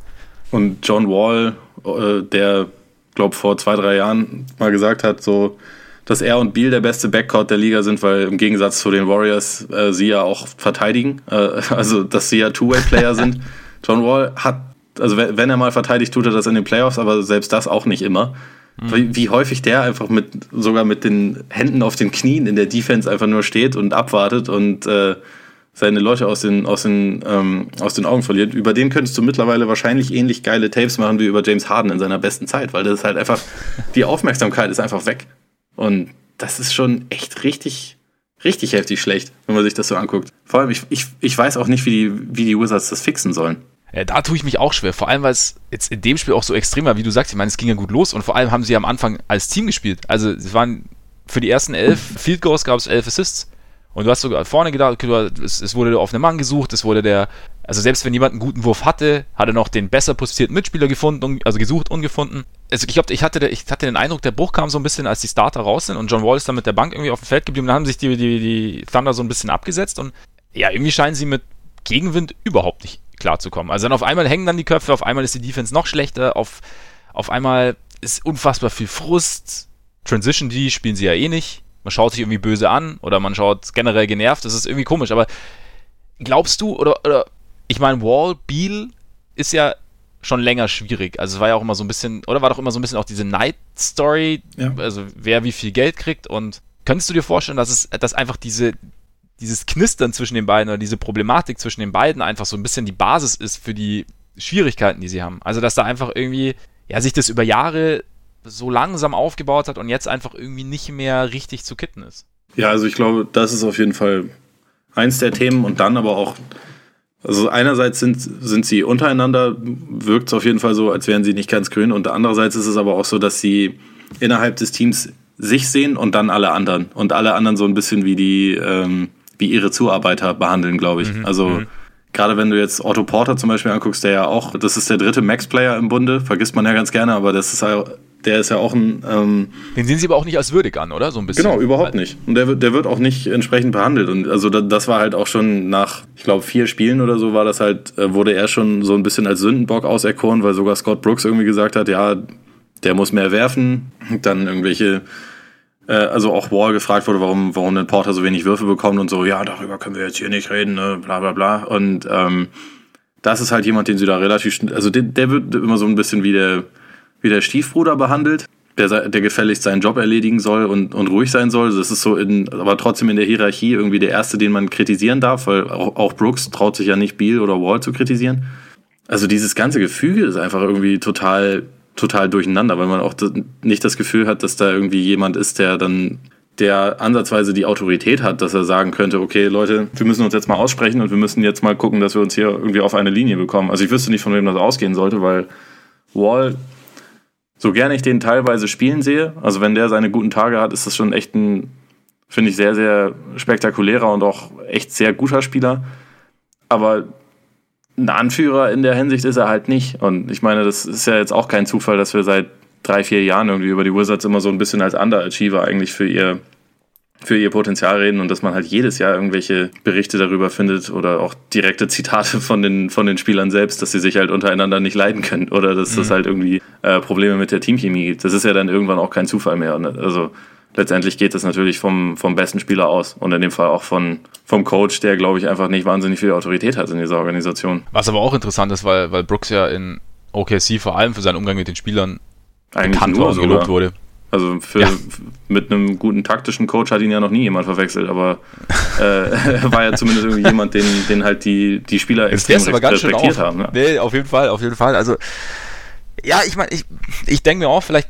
Und John Wall, äh, der, glaube vor zwei, drei Jahren mal gesagt hat, so, dass er und Beal der beste Backcourt der Liga sind, weil im Gegensatz zu den Warriors äh, sie ja auch verteidigen, äh, also dass sie ja Two-Way-Player sind. John Wall hat, also wenn er mal verteidigt, tut er das in den Playoffs, aber selbst das auch nicht immer. Mhm. Wie, wie, häufig der einfach mit, sogar mit den Händen auf den Knien in der Defense einfach nur steht und abwartet und äh, seine Leute aus den, aus, den, ähm, aus den Augen verliert. Über den könntest du mittlerweile wahrscheinlich ähnlich geile Tapes machen wie über James Harden in seiner besten Zeit, weil das ist halt einfach, die Aufmerksamkeit ist einfach weg. Und das ist schon echt richtig, richtig heftig schlecht, wenn man sich das so anguckt. Vor allem, ich, ich, ich weiß auch nicht, wie die, wie die Wizards das fixen sollen. Ja, da tue ich mich auch schwer, vor allem weil es jetzt in dem Spiel auch so extrem war, wie du sagst. Ich meine, es ging ja gut los und vor allem haben sie am Anfang als Team gespielt. Also es waren für die ersten elf Field Goals gab es elf Assists. Und du hast sogar vorne gedacht, es, es wurde auf einen Mann gesucht, es wurde der, also selbst wenn jemand einen guten Wurf hatte, hat er noch den besser positionsierten Mitspieler gefunden, also gesucht und gefunden. Also ich glaube, ich hatte, ich hatte den Eindruck, der Bruch kam so ein bisschen, als die Starter raus sind und John Wall ist dann mit der Bank irgendwie auf dem Feld geblieben. Dann haben sich die, die, die Thunder so ein bisschen abgesetzt und ja, irgendwie scheinen sie mit Gegenwind überhaupt nicht klarzukommen. Also dann auf einmal hängen dann die Köpfe, auf einmal ist die Defense noch schlechter, auf, auf einmal ist unfassbar viel Frust. Transition D spielen sie ja eh nicht man schaut sich irgendwie böse an oder man schaut generell genervt. Das ist irgendwie komisch. Aber glaubst du, oder, oder ich meine, Wall, Beal ist ja schon länger schwierig. Also es war ja auch immer so ein bisschen, oder war doch immer so ein bisschen auch diese Night-Story, ja. also wer wie viel Geld kriegt. Und könntest du dir vorstellen, dass es, dass einfach diese, dieses Knistern zwischen den beiden oder diese Problematik zwischen den beiden einfach so ein bisschen die Basis ist für die Schwierigkeiten, die sie haben. Also dass da einfach irgendwie, ja, sich das über Jahre so langsam aufgebaut hat und jetzt einfach irgendwie nicht mehr richtig zu kitten ist. Ja, also ich glaube, das ist auf jeden Fall eins der Themen und dann aber auch, Also einerseits sind, sind sie untereinander, wirkt es auf jeden Fall so, als wären sie nicht ganz grün. Und andererseits ist es aber auch so, dass sie innerhalb des Teams sich sehen und dann alle anderen. Und alle anderen so ein bisschen wie die, ähm, wie ihre Zuarbeiter behandeln, glaube ich. Mhm. Also mhm. gerade wenn du jetzt Otto Porter zum Beispiel anguckst, der ja auch, das ist der dritte Max-Player im Bunde, vergisst man ja ganz gerne, aber das ist halt der ist ja auch ein. Ähm, Den sehen sie aber auch nicht als würdig an, oder? So ein bisschen. Genau, überhaupt nicht. Und der wird, der wird auch nicht entsprechend behandelt. Und also das war halt auch schon nach, ich glaube, vier Spielen oder so war das halt, äh, wurde er schon so ein bisschen als Sündenbock auserkoren, weil sogar Scott Brooks irgendwie gesagt hat, ja, der muss mehr werfen. Dann irgendwelche, äh, also auch Wall gefragt wurde, warum, warum denn Porter so wenig Würfe bekommt und so, ja, darüber können wir jetzt hier nicht reden, ne, bla bla bla. Und ähm, das ist halt jemand, den sie da relativ, also der, der wird immer so ein bisschen wie der wie der Stiefbruder behandelt, der, der gefälligst seinen Job erledigen soll und, und ruhig sein soll. Das ist so in, aber trotzdem in der Hierarchie irgendwie der Erste, den man kritisieren darf, weil auch, auch Brooks traut sich ja nicht Beal oder Wall zu kritisieren. Also dieses ganze Gefüge ist einfach irgendwie total, total durcheinander, weil man auch nicht das Gefühl hat, dass da irgendwie jemand ist, der dann der ansatzweise die Autorität hat, dass er sagen könnte, okay, Leute, wir müssen uns jetzt mal aussprechen und wir müssen jetzt mal gucken, dass wir uns hier irgendwie auf eine Linie bekommen. Also ich wüsste nicht, von wem das ausgehen sollte, weil Wall so gerne ich den teilweise spielen sehe, also wenn der seine guten Tage hat, ist das schon echt ein, finde ich, sehr, sehr spektakulärer und auch echt sehr guter Spieler. Aber ein Anführer in der Hinsicht ist er halt nicht. Und ich meine, das ist ja jetzt auch kein Zufall, dass wir seit drei, vier Jahren irgendwie über die Wizards immer so ein bisschen als Underachiever eigentlich für ihr für ihr Potenzial reden und dass man halt jedes Jahr irgendwelche Berichte darüber findet oder auch direkte Zitate von den, von den Spielern selbst, dass sie sich halt untereinander nicht leiden können oder dass mhm. halt irgendwie äh, Probleme mit der Teamchemie gibt. Das ist ja dann irgendwann auch kein Zufall mehr. Ne? Also letztendlich geht das natürlich vom, vom besten Spieler aus und in dem Fall auch von, vom Coach, der, glaube ich, einfach nicht wahnsinnig viel Autorität hat in dieser Organisation. Was aber auch interessant ist, weil, weil Brooks ja in OKC vor allem für seinen Umgang mit den Spielern Eigentlich bekannt war und gelobt wurde. Also für, ja. mit einem guten taktischen Coach hat ihn ja noch nie jemand verwechselt, aber äh, war ja zumindest irgendwie jemand, den, den halt die, die Spieler extrem aber ganz respektiert haben. Ne? Nee, auf jeden Fall, auf jeden Fall. Also ja, ich meine, ich, ich denke mir auch, vielleicht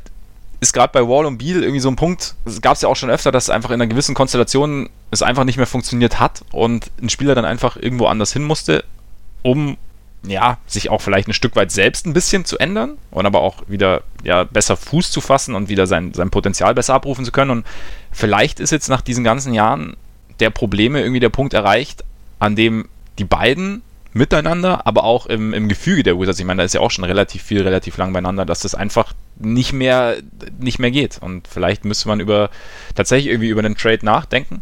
ist gerade bei Wall und Beal irgendwie so ein Punkt, es gab es ja auch schon öfter, dass einfach in einer gewissen Konstellation es einfach nicht mehr funktioniert hat und ein Spieler dann einfach irgendwo anders hin musste, um ja, sich auch vielleicht ein Stück weit selbst ein bisschen zu ändern und aber auch wieder ja, besser Fuß zu fassen und wieder sein, sein Potenzial besser abrufen zu können. Und vielleicht ist jetzt nach diesen ganzen Jahren der Probleme irgendwie der Punkt erreicht, an dem die beiden miteinander, aber auch im, im Gefüge der Wizards, ich meine, da ist ja auch schon relativ viel, relativ lang beieinander, dass das einfach nicht mehr, nicht mehr geht. Und vielleicht müsste man über tatsächlich irgendwie über einen Trade nachdenken.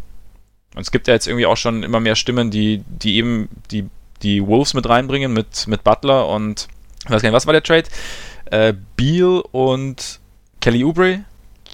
Und es gibt ja jetzt irgendwie auch schon immer mehr Stimmen, die, die eben die die Wolves mit reinbringen mit, mit Butler und ich weiß gar nicht, was war der Trade? Äh, Beal und Kelly Oubre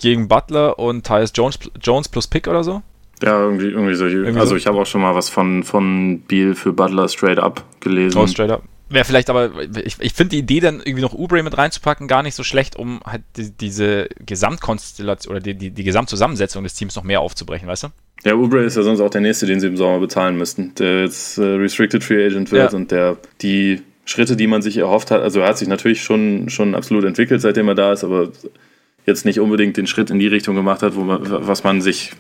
gegen Butler und Tyus Jones, Jones plus Pick oder so? Ja, irgendwie, irgendwie solche. Irgendwie also so. ich habe auch schon mal was von, von Beal für Butler straight up gelesen. Oh, straight up. Wäre vielleicht aber, ich, ich finde die Idee dann irgendwie noch Oubre mit reinzupacken gar nicht so schlecht, um halt die, diese Gesamtkonstellation oder die, die, die Gesamtzusammensetzung des Teams noch mehr aufzubrechen, weißt du? Ja, Oubre ist ja sonst auch der nächste, den sie im Sommer bezahlen müssten, der jetzt äh, Restricted Free Agent wird ja. und der die Schritte, die man sich erhofft hat, also er hat sich natürlich schon, schon absolut entwickelt, seitdem er da ist, aber jetzt nicht unbedingt den Schritt in die Richtung gemacht hat, wo man, was man sich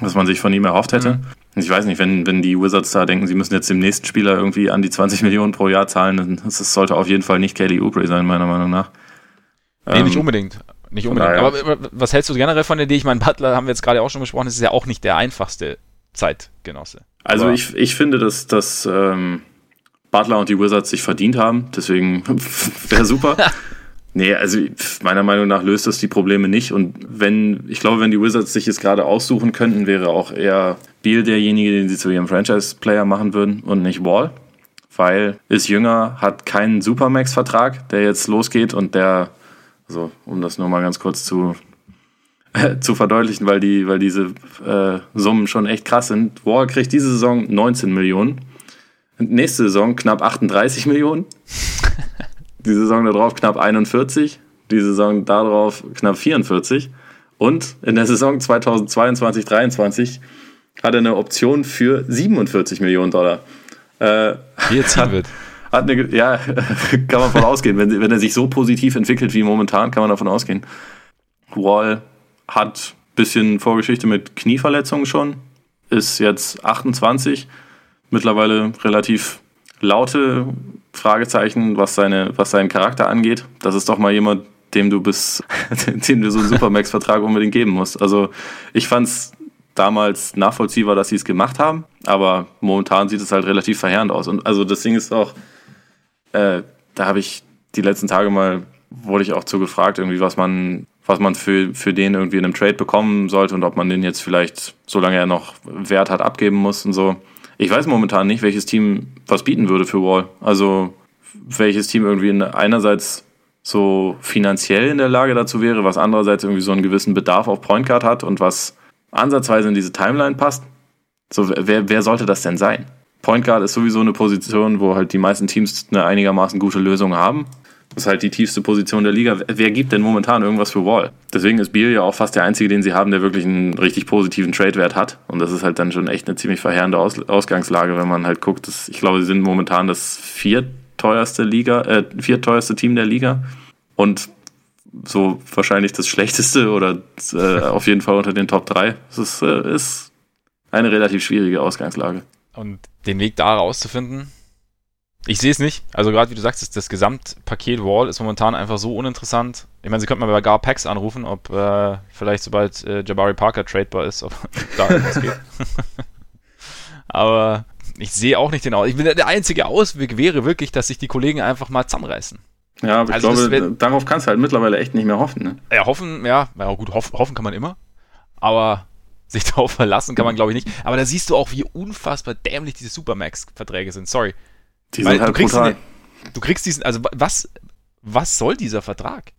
was man sich von ihm erhofft hätte. Mhm. Ich weiß nicht, wenn, wenn die Wizards da denken, sie müssen jetzt dem nächsten Spieler irgendwie an die 20 Millionen pro Jahr zahlen, dann das sollte auf jeden Fall nicht Kelly Oubre sein, meiner Meinung nach. Nee, ähm, nicht unbedingt. Nicht unbedingt. Aber was hältst du generell von der Idee? Ich meine, Butler haben wir jetzt gerade auch schon besprochen, das ist ja auch nicht der einfachste Zeitgenosse. Also ich, ich finde, dass, dass ähm, Butler und die Wizards sich verdient haben, deswegen wäre super. nee, also meiner Meinung nach löst das die Probleme nicht. Und wenn, ich glaube, wenn die Wizards sich jetzt gerade aussuchen könnten, wäre auch eher Beal derjenige, den sie zu ihrem Franchise-Player machen würden und nicht Wall. Weil ist jünger, hat keinen Supermax-Vertrag, der jetzt losgeht und der also, um das nur mal ganz kurz zu, äh, zu verdeutlichen, weil, die, weil diese äh, Summen schon echt krass sind. Wall kriegt diese Saison 19 Millionen. Nächste Saison knapp 38 Millionen. die Saison darauf knapp 41. Die Saison darauf knapp 44. Und in der Saison 2022-23 hat er eine Option für 47 Millionen Dollar. Äh, Wie er ziehen wird hat eine, ja, kann man davon ausgehen. Wenn, wenn er sich so positiv entwickelt wie momentan, kann man davon ausgehen. Wall hat ein bisschen Vorgeschichte mit Knieverletzungen schon, ist jetzt 28, mittlerweile relativ laute Fragezeichen, was, seine, was seinen Charakter angeht. Das ist doch mal jemand, dem du bis, dem du so einen Supermax-Vertrag unbedingt geben musst. Also ich fand es damals nachvollziehbar, dass sie es gemacht haben, aber momentan sieht es halt relativ verheerend aus. Und also das Ding ist auch, äh, da habe ich die letzten Tage mal, wurde ich auch zu gefragt, irgendwie, was man, was man für, für den irgendwie in einem Trade bekommen sollte und ob man den jetzt vielleicht, solange er noch Wert hat, abgeben muss und so. Ich weiß momentan nicht, welches Team was bieten würde für Wall. Also welches Team irgendwie einerseits so finanziell in der Lage dazu wäre, was andererseits irgendwie so einen gewissen Bedarf auf Point Guard hat und was ansatzweise in diese Timeline passt. So, wer, wer sollte das denn sein? Point Guard ist sowieso eine Position, wo halt die meisten Teams eine einigermaßen gute Lösung haben. Das ist halt die tiefste Position der Liga. Wer gibt denn momentan irgendwas für Wall? Deswegen ist Beal ja auch fast der einzige, den sie haben, der wirklich einen richtig positiven Trade-Wert hat. Und das ist halt dann schon echt eine ziemlich verheerende Aus Ausgangslage, wenn man halt guckt. Dass, ich glaube, sie sind momentan das viertteuerste Liga, äh, viertteuerste Team der Liga. Und so wahrscheinlich das schlechteste oder äh, auf jeden Fall unter den Top 3. Das ist, äh, ist eine relativ schwierige Ausgangslage. Und den Weg da rauszufinden, ich sehe es nicht. Also gerade wie du sagst, das, Gesamtpaket Wall ist momentan einfach so uninteressant. Ich meine, sie könnten mal bei Gar Pax anrufen, ob äh, vielleicht sobald äh, Jabari Parker tradebar ist, ob da irgendwas geht. Aber ich sehe auch nicht den Aus. Ich bin, der einzige Ausweg wäre wirklich, dass sich die Kollegen einfach mal zusammenreißen. Ja, aber also ich glaube, wär, darauf kannst du halt mittlerweile echt nicht mehr hoffen. Ne? Ja, hoffen, ja, ja gut, hoff, hoffen kann man immer. Aber sich darauf verlassen kann man, glaube ich, nicht. Aber da siehst du auch, wie unfassbar dämlich diese Supermax-Verträge sind. Sorry. Die Weil sind halt du kriegst, brutal. du kriegst diesen, also was, was soll dieser Vertrag?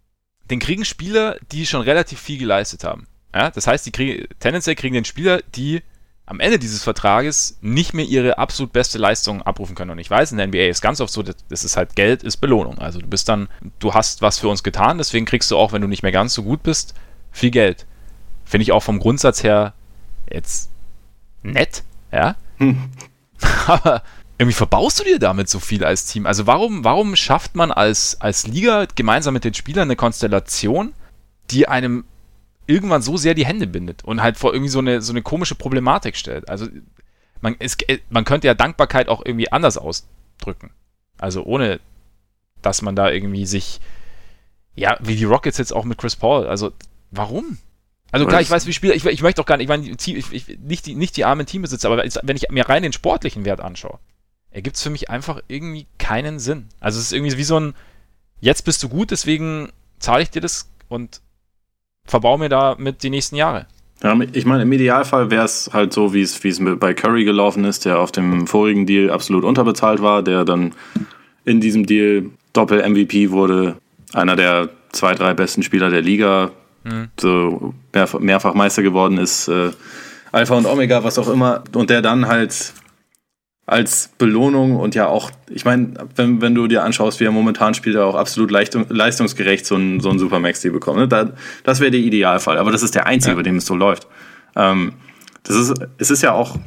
Den kriegen Spieler, die schon relativ viel geleistet haben. Ja, das heißt, die kriegen, tendenziell kriegen den Spieler, die am Ende dieses Vertrages nicht mehr ihre absolut beste Leistung abrufen können. Und ich weiß, in der NBA ist ganz oft so, das ist halt Geld ist Belohnung. Also du bist dann, du hast was für uns getan, deswegen kriegst du auch, wenn du nicht mehr ganz so gut bist, viel Geld. Finde ich auch vom Grundsatz her jetzt nett, ja. Aber irgendwie verbaust du dir damit so viel als Team. Also warum, warum schafft man als, als Liga gemeinsam mit den Spielern eine Konstellation, die einem irgendwann so sehr die Hände bindet und halt vor irgendwie so eine, so eine komische Problematik stellt. Also man, es, man könnte ja Dankbarkeit auch irgendwie anders ausdrücken. Also ohne, dass man da irgendwie sich, ja, wie die Rockets jetzt auch mit Chris Paul. Also warum? Also klar, ich weiß, wie Spieler, ich, ich möchte auch gar nicht, ich meine, ich, ich, nicht, die, nicht die armen Teambesitzer, aber wenn ich mir rein den sportlichen Wert anschaue, ergibt es für mich einfach irgendwie keinen Sinn. Also es ist irgendwie wie so ein, jetzt bist du gut, deswegen zahle ich dir das und verbau mir damit die nächsten Jahre. Ja, ich meine, im Idealfall wäre es halt so, wie es, wie es bei Curry gelaufen ist, der auf dem vorigen Deal absolut unterbezahlt war, der dann in diesem Deal Doppel-MVP wurde, einer der zwei, drei besten Spieler der Liga, mhm. so mehrfach, mehrfach Meister geworden ist, äh, Alpha und Omega, was auch immer, und der dann halt als Belohnung und ja auch, ich meine, wenn, wenn du dir anschaust, wie er momentan spielt, er auch absolut leistung, leistungsgerecht so ein, so ein Supermax-Deal bekommen. Ne? Da, das wäre der Idealfall, aber das ist der einzige, ja. bei dem es so läuft. Ähm, das ist, es ist ja auch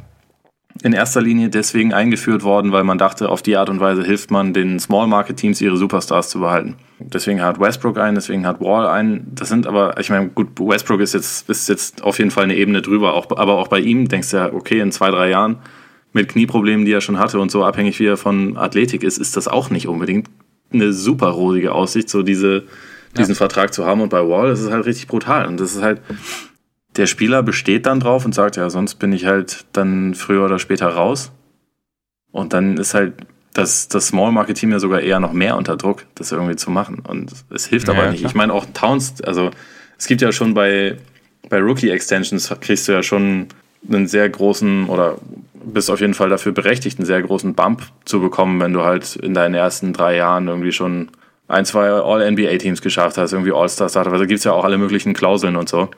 in erster Linie deswegen eingeführt worden, weil man dachte, auf die Art und Weise hilft man den Small Market Teams ihre Superstars zu behalten. Deswegen hat Westbrook einen, deswegen hat Wall einen. Das sind aber, ich meine, gut, Westbrook ist jetzt, ist jetzt auf jeden Fall eine Ebene drüber, auch, aber auch bei ihm denkst du ja, okay, in zwei, drei Jahren mit Knieproblemen, die er schon hatte und so abhängig wie er von Athletik ist, ist das auch nicht unbedingt eine super rosige Aussicht, so diese, diesen ja. Vertrag zu haben. Und bei Wall ist es halt richtig brutal. Und das ist halt, der Spieler besteht dann drauf und sagt, ja, sonst bin ich halt dann früher oder später raus. Und dann ist halt das, das Small Market Team ja sogar eher noch mehr unter Druck, das irgendwie zu machen. Und es hilft ja, aber nicht. Klar. Ich meine auch Towns, also es gibt ja schon bei, bei Rookie Extensions kriegst du ja schon einen sehr großen oder bist auf jeden Fall dafür berechtigt, einen sehr großen Bump zu bekommen, wenn du halt in deinen ersten drei Jahren irgendwie schon ein, zwei All-NBA-Teams geschafft hast, irgendwie All-Star-Starter. Also gibt es ja auch alle möglichen Klauseln und so.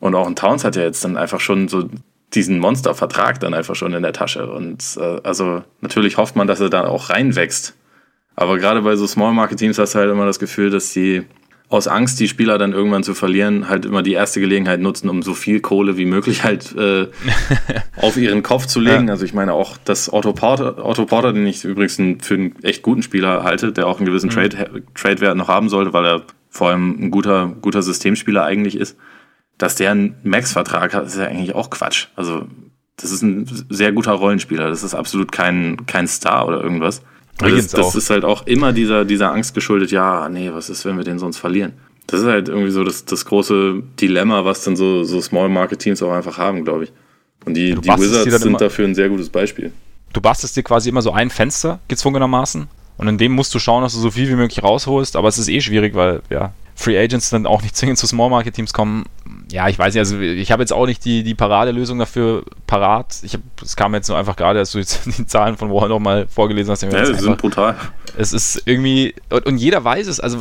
Und auch ein Towns hat ja jetzt dann einfach schon so diesen Monster-Vertrag dann einfach schon in der Tasche. Und äh, also natürlich hofft man, dass er da auch reinwächst. Aber gerade bei so Small-Market-Teams hast du halt immer das Gefühl, dass die aus Angst, die Spieler dann irgendwann zu verlieren, halt immer die erste Gelegenheit nutzen, um so viel Kohle wie möglich halt äh, auf ihren Kopf zu legen. Ja. Also ich meine auch, dass Otto Porter, Otto Porter, den ich übrigens für einen echt guten Spieler halte, der auch einen gewissen mhm. Trade, Trade-Wert noch haben sollte, weil er vor allem ein guter, guter Systemspieler eigentlich ist, dass der einen Max-Vertrag hat, ist ja eigentlich auch Quatsch. Also das ist ein sehr guter Rollenspieler. Das ist absolut kein, kein Star oder irgendwas. das, das ist halt auch immer dieser, dieser Angst geschuldet, ja, nee, was ist, wenn wir den sonst verlieren? Das ist halt irgendwie so das, das große Dilemma, was dann so, so Small Market Teams auch einfach haben, glaube ich. Und die, ja, die Wizards sind dafür ein sehr gutes Beispiel. Du bastelst dir quasi immer so ein Fenster, gezwungenermaßen. Und in dem musst du schauen, dass du so viel wie möglich rausholst. Aber es ist eh schwierig, weil, ja, Free Agents dann auch nicht zwingend zu Small Market Teams kommen. Ja, ich weiß nicht, also ich habe jetzt auch nicht die, die Paradelösung dafür parat. Ich hab, es kam jetzt nur einfach gerade, als du jetzt die Zahlen von Warren nochmal vorgelesen hast. Ja, die sind brutal. Es ist irgendwie, und, und jeder weiß es, also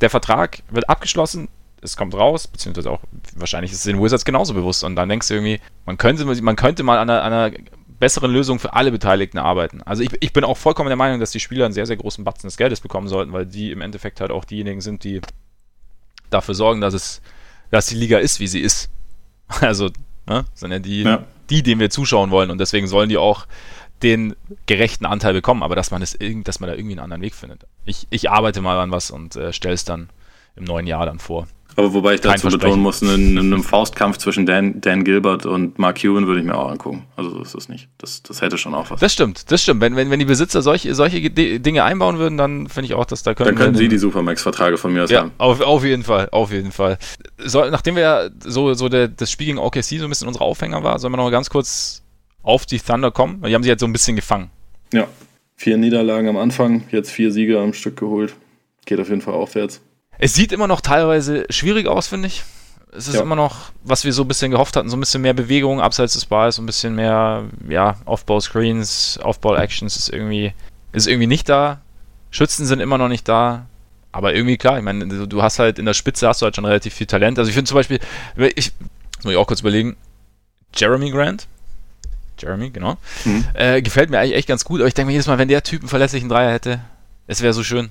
der Vertrag wird abgeschlossen, es kommt raus, beziehungsweise auch wahrscheinlich ist es den Wizards genauso bewusst. Und dann denkst du irgendwie, man könnte, man könnte mal an einer, an einer besseren Lösung für alle Beteiligten arbeiten. Also ich, ich bin auch vollkommen der Meinung, dass die Spieler einen sehr, sehr großen Batzen des Geldes bekommen sollten, weil die im Endeffekt halt auch diejenigen sind, die dafür sorgen, dass es, dass die Liga ist, wie sie ist. Also, ne, sind ja die, ja. die, denen wir zuschauen wollen und deswegen sollen die auch den gerechten Anteil bekommen, aber dass man es dass man da irgendwie einen anderen Weg findet. Ich, ich arbeite mal an was und äh, stelle es dann im neuen Jahr dann vor. Aber wobei ich dazu betonen muss, in einem Faustkampf zwischen Dan, Dan Gilbert und Mark Cuban würde ich mir auch angucken. Also so ist das nicht. Das, das hätte schon auch was. Das stimmt, das stimmt. Wenn, wenn, wenn die Besitzer solche, solche Dinge einbauen würden, dann finde ich auch, dass da können Dann können sie die Supermax-Verträge von mir aus ja, haben. Auf, auf jeden Fall, auf jeden Fall. So, nachdem wir ja so, so der, das Spiel gegen OKC so ein bisschen unsere Aufhänger war, sollen wir noch mal ganz kurz auf die Thunder kommen? Die haben sich jetzt so ein bisschen gefangen. Ja, vier Niederlagen am Anfang, jetzt vier Siege am Stück geholt. Geht auf jeden Fall aufwärts. Es sieht immer noch teilweise schwierig aus, finde ich. Es ist ja. immer noch, was wir so ein bisschen gehofft hatten, so ein bisschen mehr Bewegung abseits des Balls, so ein bisschen mehr, ja, Off-Ball-Screens, Off-Ball-Actions ist irgendwie, ist irgendwie nicht da. Schützen sind immer noch nicht da. Aber irgendwie klar, ich meine, du, du hast halt in der Spitze hast du halt schon relativ viel Talent. Also ich finde zum Beispiel, ich muss ich auch kurz überlegen, Jeremy Grant, Jeremy, genau, mhm. äh, gefällt mir eigentlich echt ganz gut, aber ich denke mir jedes Mal, wenn der Typ einen verlässlichen Dreier hätte, es wäre so schön.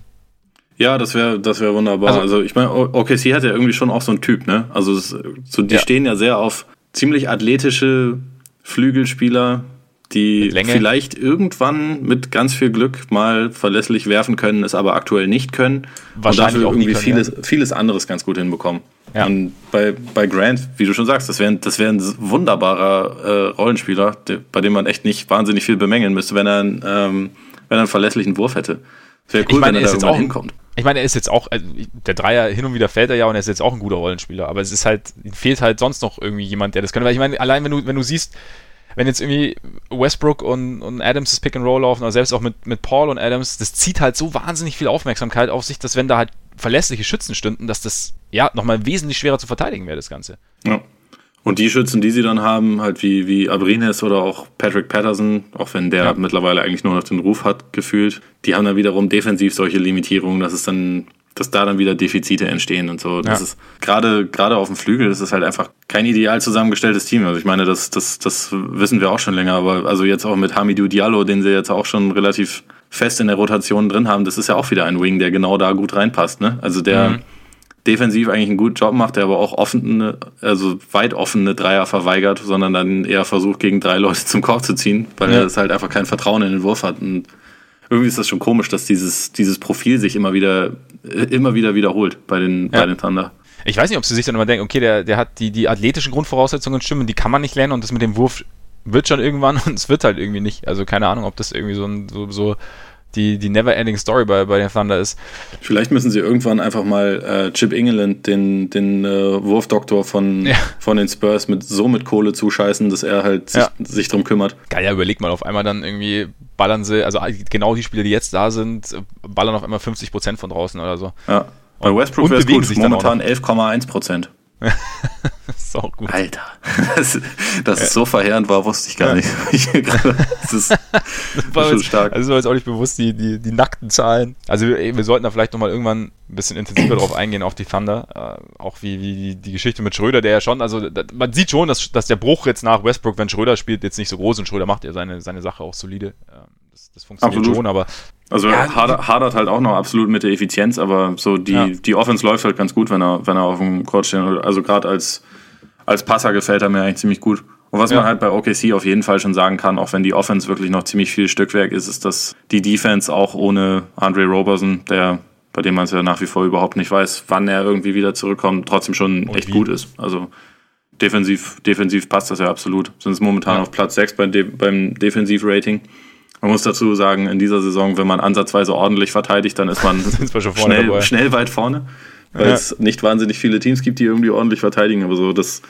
Ja, das wäre das wär wunderbar. Also, also ich meine, OKC hat ja irgendwie schon auch so einen Typ, ne? Also es, so, die ja. stehen ja sehr auf ziemlich athletische Flügelspieler, die vielleicht irgendwann mit ganz viel Glück mal verlässlich werfen können, es aber aktuell nicht können. Wahrscheinlich und dafür irgendwie können, vieles, ja. vieles anderes ganz gut hinbekommen. Ja. Und bei, bei Grant, wie du schon sagst, das wäre das wär ein wunderbarer äh, Rollenspieler, der, bei dem man echt nicht wahnsinnig viel bemängeln müsste, wenn er, ähm, wenn er einen verlässlichen Wurf hätte. Wäre cool, ich meine, wenn er, er da irgendwann hinkommt. Ich meine, er ist jetzt auch, also der Dreier hin und wieder fällt er ja und er ist jetzt auch ein guter Rollenspieler, aber es ist halt, fehlt halt sonst noch irgendwie jemand, der das kann. Weil ich meine, allein wenn du, wenn du siehst, wenn jetzt irgendwie Westbrook und, und Adams das Pick and Roll laufen, oder selbst auch mit, mit Paul und Adams, das zieht halt so wahnsinnig viel Aufmerksamkeit auf sich, dass wenn da halt verlässliche Schützen stünden, dass das ja nochmal wesentlich schwerer zu verteidigen wäre, das Ganze. Ja. Und die Schützen, die sie dann haben, halt wie, wie Abrines oder auch Patrick Patterson, auch wenn der ja. mittlerweile eigentlich nur noch den Ruf hat, gefühlt, die haben dann wiederum defensiv solche Limitierungen, dass es dann, dass da dann wieder Defizite entstehen und so. Das ja. ist gerade, gerade auf dem Flügel, das ist halt einfach kein ideal zusammengestelltes Team. Also ich meine, das, das, das wissen wir auch schon länger, aber also jetzt auch mit Hamidou Diallo, den sie jetzt auch schon relativ fest in der Rotation drin haben, das ist ja auch wieder ein Wing, der genau da gut reinpasst, ne? Also der, mhm defensiv eigentlich einen guten Job macht, der aber auch offene, also weit offene Dreier verweigert, sondern dann eher versucht, gegen drei Leute zum Korb zu ziehen, weil ja. er halt einfach kein Vertrauen in den Wurf hat. Und irgendwie ist das schon komisch, dass dieses, dieses Profil sich immer wieder, immer wieder wiederholt bei den, ja. bei den Thunder. Ich weiß nicht, ob sie sich dann immer denken, okay, der, der hat die, die athletischen Grundvoraussetzungen stimmen, die kann man nicht lernen und das mit dem Wurf wird schon irgendwann und es wird halt irgendwie nicht. Also keine Ahnung, ob das irgendwie so ein, so, so die, die Never-Ending Story bei, bei den Thunder ist. Vielleicht müssen sie irgendwann einfach mal äh, Chip England, den, den äh, Wurfdoktor von, ja. von den Spurs, mit so mit Kohle zuscheißen, dass er halt sich, ja. sich drum kümmert. Geil, ja, überleg mal, auf einmal dann irgendwie ballern sie, also genau die Spieler, die jetzt da sind, ballern auf einmal 50% von draußen oder so. Ja. Bei Westbrook wäre es gut, momentan 11,1%. Das ist auch gut. Alter, dass das ja. so verheerend war, wusste ich gar ja. nicht. das ist, das schon stark. Also ist jetzt auch nicht bewusst, die, die, die nackten Zahlen. Also wir, wir sollten da vielleicht nochmal irgendwann ein bisschen intensiver drauf eingehen, auf die Thunder. Äh, auch wie, wie die, die Geschichte mit Schröder, der ja schon, also da, man sieht schon, dass, dass der Bruch jetzt nach Westbrook, wenn Schröder spielt, jetzt nicht so groß und Schröder macht ja seine, seine Sache auch solide. Ähm, das, das funktioniert Absolut. schon, aber also ja, hadert, hadert halt auch noch absolut mit der Effizienz, aber so die, ja. die Offense läuft halt ganz gut, wenn er, wenn er auf dem Court steht. Also gerade als, als Passer gefällt er mir eigentlich ziemlich gut. Und was ja. man halt bei OKC auf jeden Fall schon sagen kann, auch wenn die Offense wirklich noch ziemlich viel Stückwerk ist, ist, dass die Defense auch ohne Andre Roberson, der bei dem man es ja nach wie vor überhaupt nicht weiß, wann er irgendwie wieder zurückkommt, trotzdem schon Und echt wie? gut ist. Also defensiv, defensiv passt das ja absolut. Sind es momentan ja. auf Platz 6 beim, De beim Defensivrating. Man muss dazu sagen, in dieser Saison, wenn man ansatzweise ordentlich verteidigt, dann ist man, schnell, schnell, weit vorne, weil ja. es nicht wahnsinnig viele Teams gibt, die irgendwie ordentlich verteidigen. Aber so das,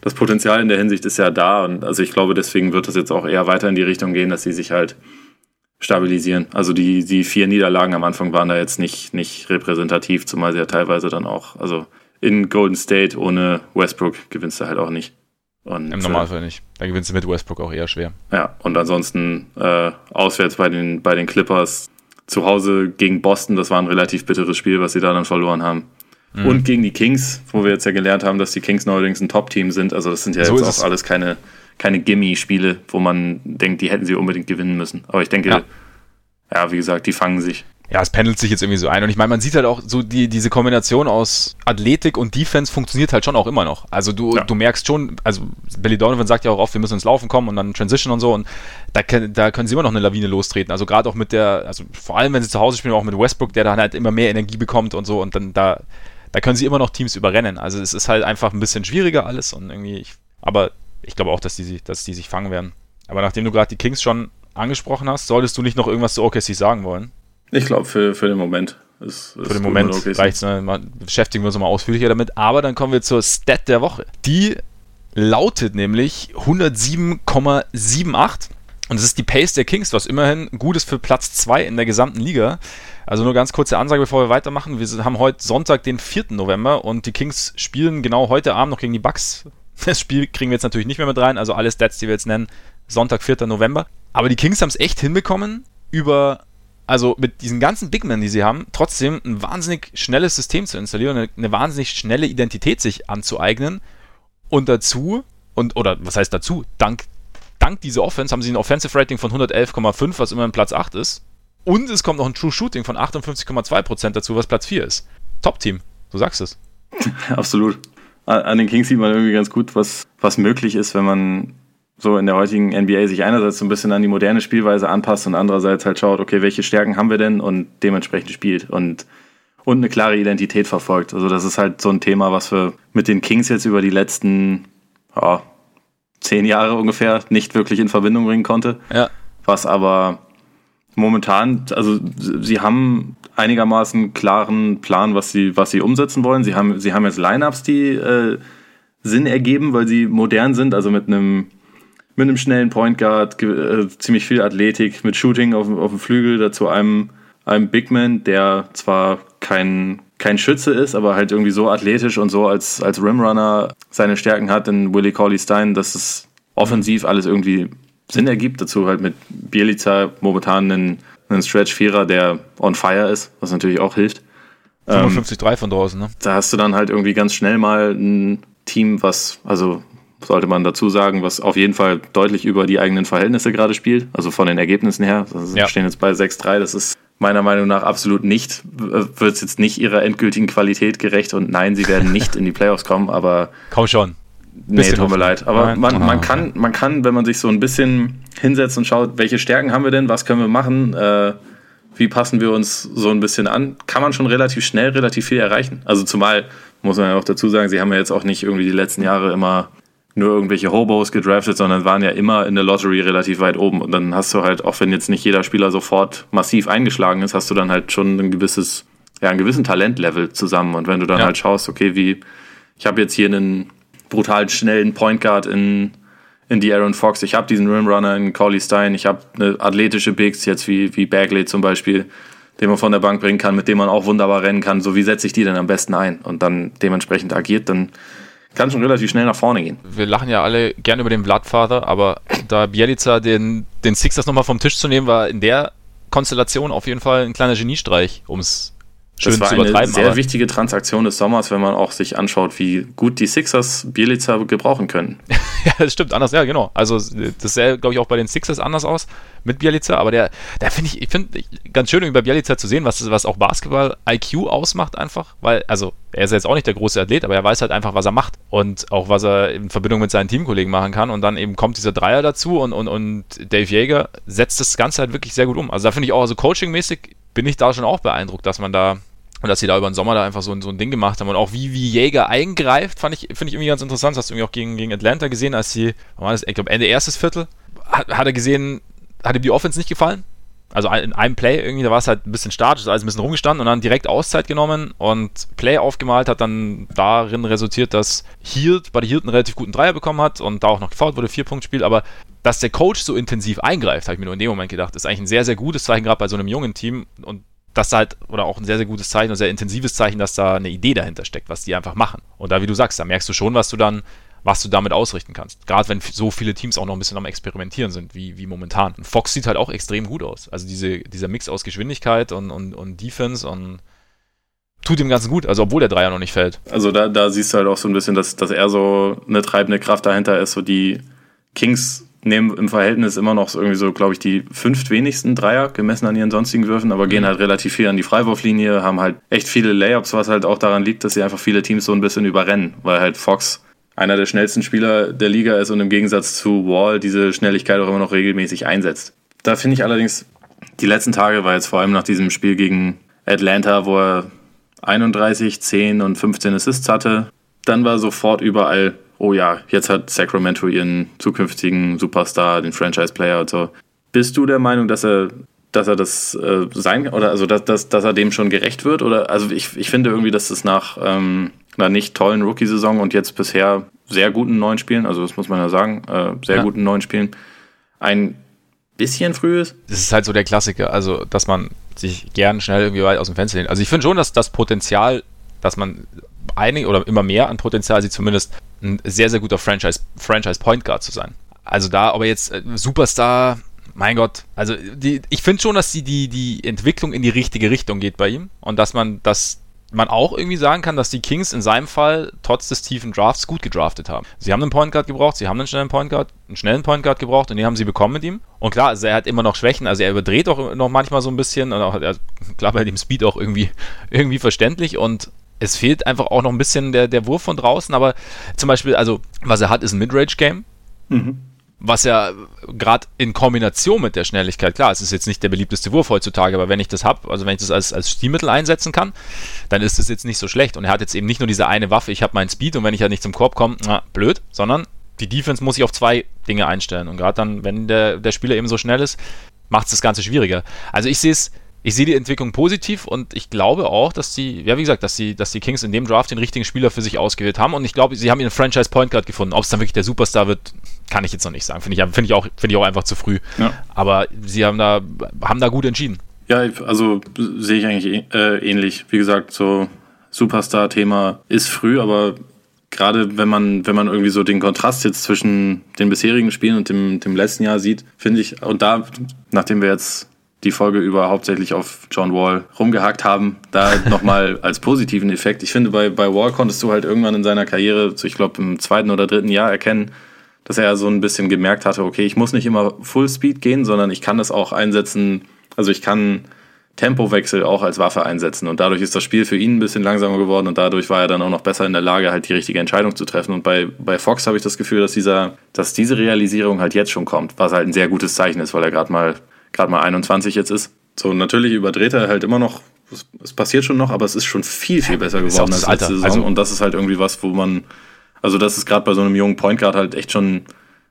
das Potenzial in der Hinsicht ist ja da. Und also ich glaube, deswegen wird es jetzt auch eher weiter in die Richtung gehen, dass sie sich halt stabilisieren. Also die, die vier Niederlagen am Anfang waren da jetzt nicht, nicht repräsentativ, zumal sie ja teilweise dann auch, also in Golden State ohne Westbrook gewinnst du halt auch nicht. Und, Im Normalfall äh, nicht. Da gewinnst du mit Westbrook auch eher schwer. Ja, und ansonsten äh, auswärts bei den, bei den Clippers, zu Hause gegen Boston, das war ein relativ bitteres Spiel, was sie da dann verloren haben. Mhm. Und gegen die Kings, wo wir jetzt ja gelernt haben, dass die Kings neuerdings ein Top-Team sind. Also das sind ja so jetzt auch alles keine, keine Gimme-Spiele, wo man denkt, die hätten sie unbedingt gewinnen müssen. Aber ich denke, ja. ja, wie gesagt, die fangen sich ja, es pendelt sich jetzt irgendwie so ein. Und ich meine, man sieht halt auch so, die, diese Kombination aus Athletik und Defense funktioniert halt schon auch immer noch. Also du, ja. du merkst schon, also Billy Donovan sagt ja auch oft, wir müssen ins Laufen kommen und dann Transition und so. Und da, da können sie immer noch eine Lawine lostreten. Also gerade auch mit der, also vor allem, wenn sie zu Hause spielen, auch mit Westbrook, der dann halt immer mehr Energie bekommt und so. Und dann da, da können sie immer noch Teams überrennen. Also es ist halt einfach ein bisschen schwieriger alles und irgendwie, ich, aber ich glaube auch, dass die, dass die sich fangen werden. Aber nachdem du gerade die Kings schon angesprochen hast, solltest du nicht noch irgendwas zu OKC sagen wollen? Ich glaube, für, für den Moment ist, ist Für den Moment reicht es. Ne? Beschäftigen wir uns mal ausführlicher damit. Aber dann kommen wir zur Stat der Woche. Die lautet nämlich 107,78. Und das ist die Pace der Kings, was immerhin gut ist für Platz 2 in der gesamten Liga. Also nur ganz kurze Ansage, bevor wir weitermachen. Wir haben heute Sonntag, den 4. November und die Kings spielen genau heute Abend noch gegen die Bucks. Das Spiel kriegen wir jetzt natürlich nicht mehr mit rein, also alle Stats, die wir jetzt nennen, Sonntag, 4. November. Aber die Kings haben es echt hinbekommen, über also mit diesen ganzen Big Men, die sie haben, trotzdem ein wahnsinnig schnelles System zu installieren, eine, eine wahnsinnig schnelle Identität sich anzueignen und dazu, und oder was heißt dazu, dank, dank dieser Offense haben sie ein Offensive Rating von 111,5, was immerhin Platz 8 ist. Und es kommt noch ein True Shooting von 58,2% dazu, was Platz 4 ist. Top-Team, du sagst es. Absolut. An den Kings sieht man irgendwie ganz gut, was, was möglich ist, wenn man so in der heutigen NBA sich einerseits so ein bisschen an die moderne Spielweise anpasst und andererseits halt schaut, okay, welche Stärken haben wir denn und dementsprechend spielt und, und eine klare Identität verfolgt. Also das ist halt so ein Thema, was wir mit den Kings jetzt über die letzten ja, zehn Jahre ungefähr nicht wirklich in Verbindung bringen konnte. Ja. Was aber momentan, also sie haben einigermaßen klaren Plan, was sie, was sie umsetzen wollen. Sie haben, sie haben jetzt Lineups, die äh, Sinn ergeben, weil sie modern sind, also mit einem mit einem schnellen Point Guard, äh, ziemlich viel Athletik, mit Shooting auf, auf dem Flügel, dazu einem, einem Big Man, der zwar kein, kein Schütze ist, aber halt irgendwie so athletisch und so als, als Rimrunner seine Stärken hat in Willie Cauley Stein, dass es offensiv alles irgendwie Sinn ergibt. Dazu halt mit Bielica momentan einen, einen Stretch-Vierer, der on fire ist, was natürlich auch hilft. 55-3 ähm, von draußen, ne? Da hast du dann halt irgendwie ganz schnell mal ein Team, was, also sollte man dazu sagen, was auf jeden Fall deutlich über die eigenen Verhältnisse gerade spielt, also von den Ergebnissen her. Also ja. stehen jetzt bei 6-3, das ist meiner Meinung nach absolut nicht, wird es jetzt nicht ihrer endgültigen Qualität gerecht und nein, sie werden nicht in die Playoffs kommen, aber. Kaum schon. Nee, tut mir leid. Aber man, man, kann, man kann, wenn man sich so ein bisschen hinsetzt und schaut, welche Stärken haben wir denn, was können wir machen, äh, wie passen wir uns so ein bisschen an, kann man schon relativ schnell relativ viel erreichen. Also zumal, muss man ja auch dazu sagen, sie haben ja jetzt auch nicht irgendwie die letzten Jahre immer nur irgendwelche Hobos gedraftet, sondern waren ja immer in der Lottery relativ weit oben. Und dann hast du halt, auch wenn jetzt nicht jeder Spieler sofort massiv eingeschlagen ist, hast du dann halt schon ein gewisses, ja, einen gewissen Talentlevel zusammen. Und wenn du dann ja. halt schaust, okay, wie, ich habe jetzt hier einen brutal schnellen Point Guard in, in die Aaron Fox, ich habe diesen Rimrunner in Collie Stein, ich habe eine athletische Bigs, jetzt wie, wie Bagley zum Beispiel, den man von der Bank bringen kann, mit dem man auch wunderbar rennen kann. So, wie setze ich die denn am besten ein? Und dann dementsprechend agiert, dann kann schon relativ schnell nach vorne gehen. Wir lachen ja alle gern über den Bloodfather, aber da Bielica den, den Sixers nochmal vom Tisch zu nehmen, war in der Konstellation auf jeden Fall ein kleiner Geniestreich, um es schön das war zu übertreiben. Eine sehr wichtige Transaktion des Sommers, wenn man auch sich anschaut, wie gut die Sixers Bielica gebrauchen können. ja, das stimmt, anders, ja, genau. Also das sähe, glaube ich, auch bei den Sixers anders aus mit Bielica, aber der, der finde ich, ich finde ganz schön über Bielica zu sehen, was, was auch Basketball-IQ ausmacht einfach, weil, also er ist jetzt auch nicht der große Athlet, aber er weiß halt einfach, was er macht und auch was er in Verbindung mit seinen Teamkollegen machen kann und dann eben kommt dieser Dreier dazu und, und, und Dave Jäger setzt das Ganze halt wirklich sehr gut um. Also da finde ich auch, also coachingmäßig bin ich da schon auch beeindruckt, dass man da und dass sie da über den Sommer da einfach so, ein, so ein Ding gemacht haben. Und auch wie, wie Jäger eingreift, fand ich, finde ich irgendwie ganz interessant. Das hast du irgendwie auch gegen, gegen Atlanta gesehen, als sie, war das, ich glaube Ende erstes Viertel, hat, hat er gesehen, hat ihm die Offense nicht gefallen. Also in einem Play irgendwie, da war es halt ein bisschen statisch, alles ein bisschen rumgestanden und dann direkt Auszeit genommen und Play aufgemalt, hat dann darin resultiert, dass Hirt, bei der Hirt einen relativ guten Dreier bekommen hat und da auch noch gefault wurde, vier Punkt Spiel, aber dass der Coach so intensiv eingreift, habe ich mir nur in dem Moment gedacht, ist eigentlich ein sehr, sehr gutes Zeichen, gerade bei so einem jungen Team. Und das halt, oder auch ein sehr, sehr gutes Zeichen, ein sehr intensives Zeichen, dass da eine Idee dahinter steckt, was die einfach machen. Und da, wie du sagst, da merkst du schon, was du dann was du damit ausrichten kannst. Gerade wenn so viele Teams auch noch ein bisschen am Experimentieren sind, wie, wie momentan. Und Fox sieht halt auch extrem gut aus. Also diese, dieser Mix aus Geschwindigkeit und, und, und Defense und tut dem Ganzen gut, also obwohl der Dreier noch nicht fällt. Also da, da siehst du halt auch so ein bisschen, dass, dass er so eine treibende Kraft dahinter ist. So die Kings nehmen im Verhältnis immer noch irgendwie so, glaube ich, die fünft wenigsten Dreier gemessen an ihren sonstigen Würfen, aber gehen mhm. halt relativ viel an die Freiwurflinie, haben halt echt viele Layups, was halt auch daran liegt, dass sie einfach viele Teams so ein bisschen überrennen, weil halt Fox einer der schnellsten Spieler der Liga ist und im Gegensatz zu Wall diese Schnelligkeit auch immer noch regelmäßig einsetzt. Da finde ich allerdings, die letzten Tage war jetzt vor allem nach diesem Spiel gegen Atlanta, wo er 31, 10 und 15 Assists hatte, dann war sofort überall, oh ja, jetzt hat Sacramento ihren zukünftigen Superstar, den Franchise-Player und so. Bist du der Meinung, dass er dass er das äh, sein oder also dass, dass, dass er dem schon gerecht wird? Oder also ich, ich finde irgendwie, dass es nach ähm, einer nicht tollen Rookie-Saison und jetzt bisher sehr guten neuen Spielen, also das muss man ja sagen, äh, sehr ja. guten neuen Spielen, ein bisschen früh ist. Das ist halt so der Klassiker, also dass man sich gern schnell irgendwie weit aus dem Fenster lehnt. Also ich finde schon, dass das Potenzial, dass man einig oder immer mehr an Potenzial sieht, zumindest ein sehr, sehr guter Franchise, Franchise Point Guard zu sein. Also da, aber jetzt äh, Superstar, mein Gott, also die, ich finde schon, dass die, die, die Entwicklung in die richtige Richtung geht bei ihm und dass man das man auch irgendwie sagen kann, dass die Kings in seinem Fall trotz des tiefen Drafts gut gedraftet haben. Sie haben einen Point Guard gebraucht, sie haben einen schnellen Point Guard, einen schnellen Point Guard gebraucht und den haben sie bekommen mit ihm. Und klar, also er hat immer noch Schwächen, also er überdreht auch noch manchmal so ein bisschen und auch, also klar bei dem Speed auch irgendwie, irgendwie verständlich und es fehlt einfach auch noch ein bisschen der, der Wurf von draußen, aber zum Beispiel, also was er hat, ist ein Midrange-Game. Mhm was ja gerade in Kombination mit der Schnelligkeit, klar, es ist jetzt nicht der beliebteste Wurf heutzutage, aber wenn ich das habe, also wenn ich das als, als Stilmittel einsetzen kann, dann ist es jetzt nicht so schlecht. Und er hat jetzt eben nicht nur diese eine Waffe, ich habe meinen Speed und wenn ich ja nicht zum Korb komme, na, blöd, sondern die Defense muss ich auf zwei Dinge einstellen. Und gerade dann, wenn der, der Spieler eben so schnell ist, macht es das Ganze schwieriger. Also ich sehe es ich sehe die Entwicklung positiv und ich glaube auch, dass die, ja wie gesagt, dass die, dass die Kings in dem Draft den richtigen Spieler für sich ausgewählt haben und ich glaube, sie haben ihren Franchise Point Guard gefunden. Ob es dann wirklich der Superstar wird, kann ich jetzt noch nicht sagen. Finde ich, find ich, auch, find ich auch einfach zu früh. Ja. Aber sie haben da, haben da gut entschieden. Ja, also sehe ich eigentlich äh, ähnlich. Wie gesagt, so Superstar-Thema ist früh, aber gerade wenn man, wenn man irgendwie so den Kontrast jetzt zwischen den bisherigen Spielen und dem, dem letzten Jahr sieht, finde ich, und da, nachdem wir jetzt die Folge über hauptsächlich auf John Wall rumgehackt haben, da nochmal als positiven Effekt. Ich finde, bei, bei Wall konntest du halt irgendwann in seiner Karriere, so ich glaube im zweiten oder dritten Jahr erkennen, dass er so ein bisschen gemerkt hatte, okay, ich muss nicht immer Full Speed gehen, sondern ich kann das auch einsetzen, also ich kann Tempowechsel auch als Waffe einsetzen und dadurch ist das Spiel für ihn ein bisschen langsamer geworden und dadurch war er dann auch noch besser in der Lage, halt die richtige Entscheidung zu treffen. Und bei, bei Fox habe ich das Gefühl, dass dieser, dass diese Realisierung halt jetzt schon kommt, was halt ein sehr gutes Zeichen ist, weil er gerade mal gerade mal 21 jetzt ist. So, natürlich überdreht er halt immer noch, es, es passiert schon noch, aber es ist schon viel, viel besser geworden als letzte Saison. Also, und das ist halt irgendwie was, wo man, also das ist gerade bei so einem jungen Point Guard halt echt schon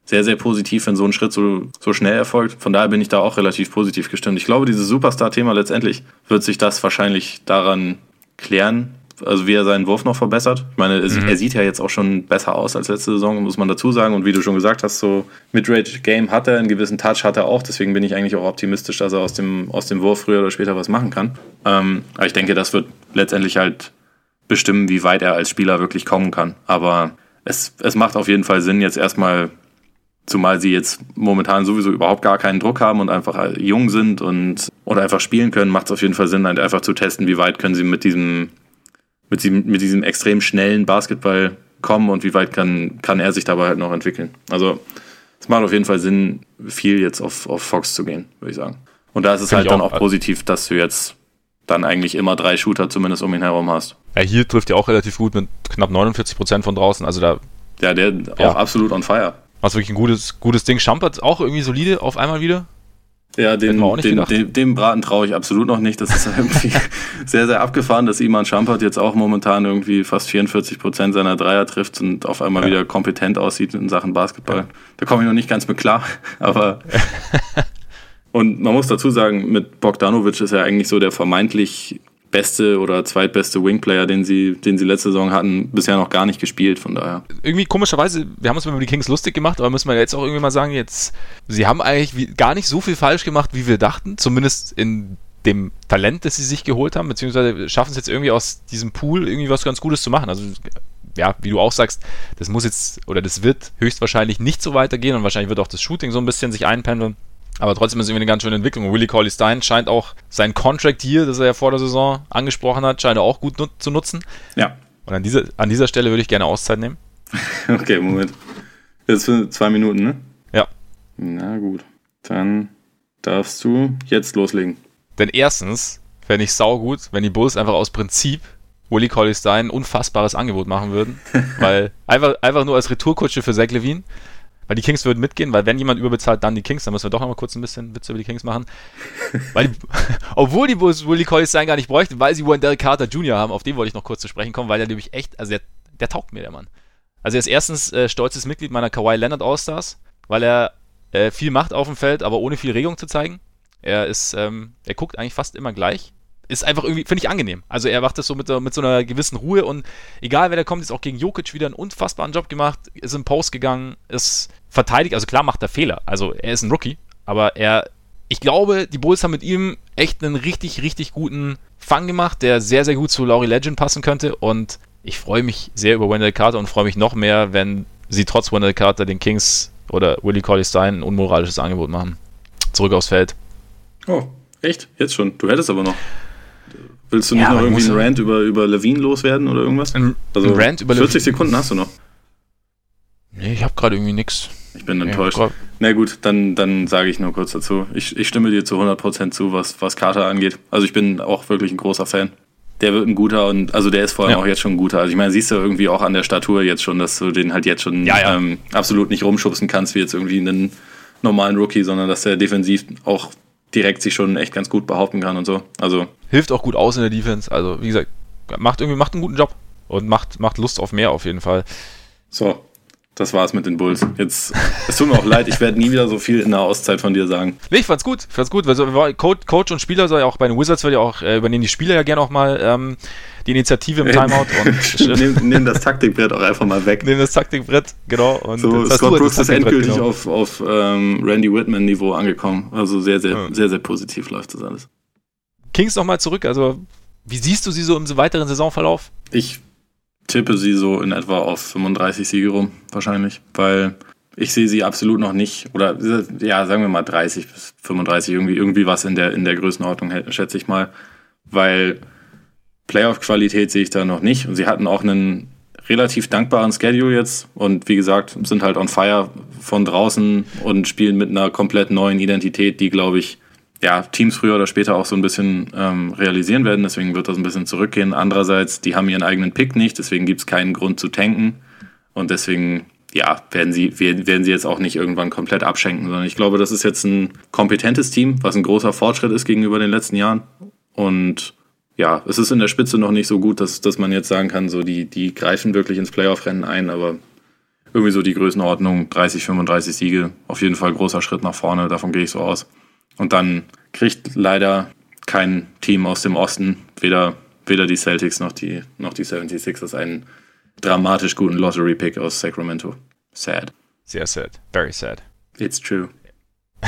sehr, sehr positiv, wenn so ein Schritt so, so schnell erfolgt. Von daher bin ich da auch relativ positiv gestimmt. Ich glaube, dieses Superstar-Thema letztendlich wird sich das wahrscheinlich daran klären, also wie er seinen Wurf noch verbessert. Ich meine, mhm. er sieht ja jetzt auch schon besser aus als letzte Saison, muss man dazu sagen. Und wie du schon gesagt hast, so Midrange-Game hat er, einen gewissen Touch hat er auch. Deswegen bin ich eigentlich auch optimistisch, dass er aus dem, aus dem Wurf früher oder später was machen kann. Ähm, aber ich denke, das wird letztendlich halt bestimmen, wie weit er als Spieler wirklich kommen kann. Aber es, es macht auf jeden Fall Sinn, jetzt erstmal Zumal sie jetzt momentan sowieso überhaupt gar keinen Druck haben und einfach jung sind und oder einfach spielen können, macht es auf jeden Fall Sinn, halt einfach zu testen, wie weit können sie mit diesem mit diesem, mit diesem extrem schnellen Basketball kommen und wie weit kann, kann er sich dabei halt noch entwickeln. Also es macht auf jeden Fall Sinn, viel jetzt auf, auf Fox zu gehen, würde ich sagen. Und da ist es Find halt dann auch, auch positiv, dass du jetzt dann eigentlich immer drei Shooter zumindest um ihn herum hast. Ja, hier trifft er auch relativ gut mit knapp 49 Prozent von draußen. Also da. Ja, der ja. auch absolut on fire. Was wirklich ein gutes, gutes Ding. Schampert auch irgendwie solide auf einmal wieder. Ja, den, den, den, dem Braten traue ich absolut noch nicht. Das ist irgendwie sehr, sehr abgefahren, dass Iman Schampert jetzt auch momentan irgendwie fast 44 Prozent seiner Dreier trifft und auf einmal ja. wieder kompetent aussieht in Sachen Basketball. Ja. Da komme ich noch nicht ganz mit klar, aber Und man muss dazu sagen, mit Bogdanovic ist er eigentlich so der vermeintlich beste oder zweitbeste Wingplayer, den sie, den sie letzte Saison hatten, bisher noch gar nicht gespielt, von daher. Irgendwie komischerweise, wir haben uns über die Kings lustig gemacht, aber müssen wir jetzt auch irgendwie mal sagen, jetzt, sie haben eigentlich gar nicht so viel falsch gemacht, wie wir dachten, zumindest in dem Talent, das sie sich geholt haben, beziehungsweise schaffen es jetzt irgendwie aus diesem Pool irgendwie was ganz Gutes zu machen. Also ja, wie du auch sagst, das muss jetzt oder das wird höchstwahrscheinlich nicht so weitergehen und wahrscheinlich wird auch das Shooting so ein bisschen sich einpendeln. Aber trotzdem ist es irgendwie eine ganz schöne Entwicklung. Willie Cauley Stein scheint auch sein Contract hier, das er ja vor der Saison angesprochen hat, scheint er auch gut nut zu nutzen. Ja. Und an dieser, an dieser Stelle würde ich gerne Auszeit nehmen. okay, Moment. Jetzt für zwei Minuten, ne? Ja. Na gut. Dann darfst du jetzt loslegen. Denn erstens fände ich saugut, wenn die Bulls einfach aus Prinzip Willie Colley Stein ein unfassbares Angebot machen würden. weil einfach, einfach nur als Retourkutsche für Zach Levine. Weil die Kings würden mitgehen, weil wenn jemand überbezahlt, dann die Kings. Dann müssen wir doch noch mal kurz ein bisschen Witze über die Kings machen. weil die, obwohl die Bulls Willie Colley Stein gar nicht bräuchten, weil sie Wendell Carter Jr. haben, auf den wollte ich noch kurz zu sprechen kommen, weil der nämlich echt, also der, der taugt mir, der Mann. Also er ist erstens äh, stolzes Mitglied meiner Kawhi Leonard All-Stars, weil er äh, viel macht auf dem Feld, aber ohne viel Regung zu zeigen. Er ist, ähm, er guckt eigentlich fast immer gleich ist einfach irgendwie, finde ich, angenehm. Also er macht das so mit, mit so einer gewissen Ruhe und egal wer da kommt, ist auch gegen Jokic wieder einen unfassbaren Job gemacht, ist im Post gegangen, ist verteidigt, also klar macht er Fehler, also er ist ein Rookie, aber er, ich glaube, die Bulls haben mit ihm echt einen richtig, richtig guten Fang gemacht, der sehr, sehr gut zu Laurie Legend passen könnte und ich freue mich sehr über Wendell Carter und freue mich noch mehr, wenn sie trotz Wendell Carter den Kings oder Willie Colley Stein ein unmoralisches Angebot machen. Zurück aufs Feld. Oh, echt? Jetzt schon? Du hättest aber noch. Willst du nicht ja, noch irgendwie einen Rant über, über Levine loswerden oder irgendwas? Ein, also ein Rant über 40 Sekunden hast du noch. Nee, ich habe gerade irgendwie nichts. Ich bin enttäuscht. Na gut, dann, dann sage ich nur kurz dazu. Ich, ich stimme dir zu 100% zu, was, was Carter angeht. Also ich bin auch wirklich ein großer Fan. Der wird ein guter und also der ist vor allem ja. auch jetzt schon ein guter. Also ich meine, siehst du irgendwie auch an der Statur jetzt schon, dass du den halt jetzt schon ja, ja. Ähm, absolut nicht rumschubsen kannst wie jetzt irgendwie einen normalen Rookie, sondern dass er defensiv auch direkt sich schon echt ganz gut behaupten kann und so. Also hilft auch gut aus in der Defense. Also wie gesagt, macht irgendwie macht einen guten Job und macht macht Lust auf mehr auf jeden Fall. So, das war's mit den Bulls. Jetzt, es tut mir auch leid, ich werde nie wieder so viel in der Auszeit von dir sagen. Nee, ich fand's gut. Ich fand's gut. Weil Coach, Coach und Spieler soll ja auch bei den Wizards wird ja auch, äh, übernehmen die Spieler ja gerne auch mal ähm, die Initiative im Timeout und nehmen, nehmen das Taktikbrett auch einfach mal weg. Nehmen das Taktikbrett, genau. Und so, Scott Brooks ist endgültig genau. auf, auf ähm, Randy Whitman-Niveau angekommen. Also sehr, sehr, ja. sehr, sehr positiv läuft das alles. Kings nochmal zurück, also wie siehst du sie so im weiteren Saisonverlauf? Ich tippe sie so in etwa auf 35 Siege rum, wahrscheinlich, weil ich sehe sie absolut noch nicht, oder ja, sagen wir mal 30 bis 35, irgendwie, irgendwie was in der, in der Größenordnung, schätze ich mal, weil Playoff-Qualität sehe ich da noch nicht. Und sie hatten auch einen relativ dankbaren Schedule jetzt und wie gesagt, sind halt on fire von draußen und spielen mit einer komplett neuen Identität, die, glaube ich, ja, Teams früher oder später auch so ein bisschen ähm, realisieren werden. Deswegen wird das ein bisschen zurückgehen. Andererseits, die haben ihren eigenen Pick nicht, deswegen gibt es keinen Grund zu tanken. Und deswegen, ja, werden sie, werden sie jetzt auch nicht irgendwann komplett abschenken, sondern ich glaube, das ist jetzt ein kompetentes Team, was ein großer Fortschritt ist gegenüber den letzten Jahren. Und ja, es ist in der Spitze noch nicht so gut, dass, dass man jetzt sagen kann, so die, die greifen wirklich ins Playoff-Rennen ein, aber irgendwie so die Größenordnung 30, 35 Siege, auf jeden Fall großer Schritt nach vorne, davon gehe ich so aus. Und dann kriegt leider kein Team aus dem Osten, weder, weder die Celtics noch die, noch die 76ers, einen dramatisch guten Lottery-Pick aus Sacramento. Sad. Sehr sad. Very sad. It's true.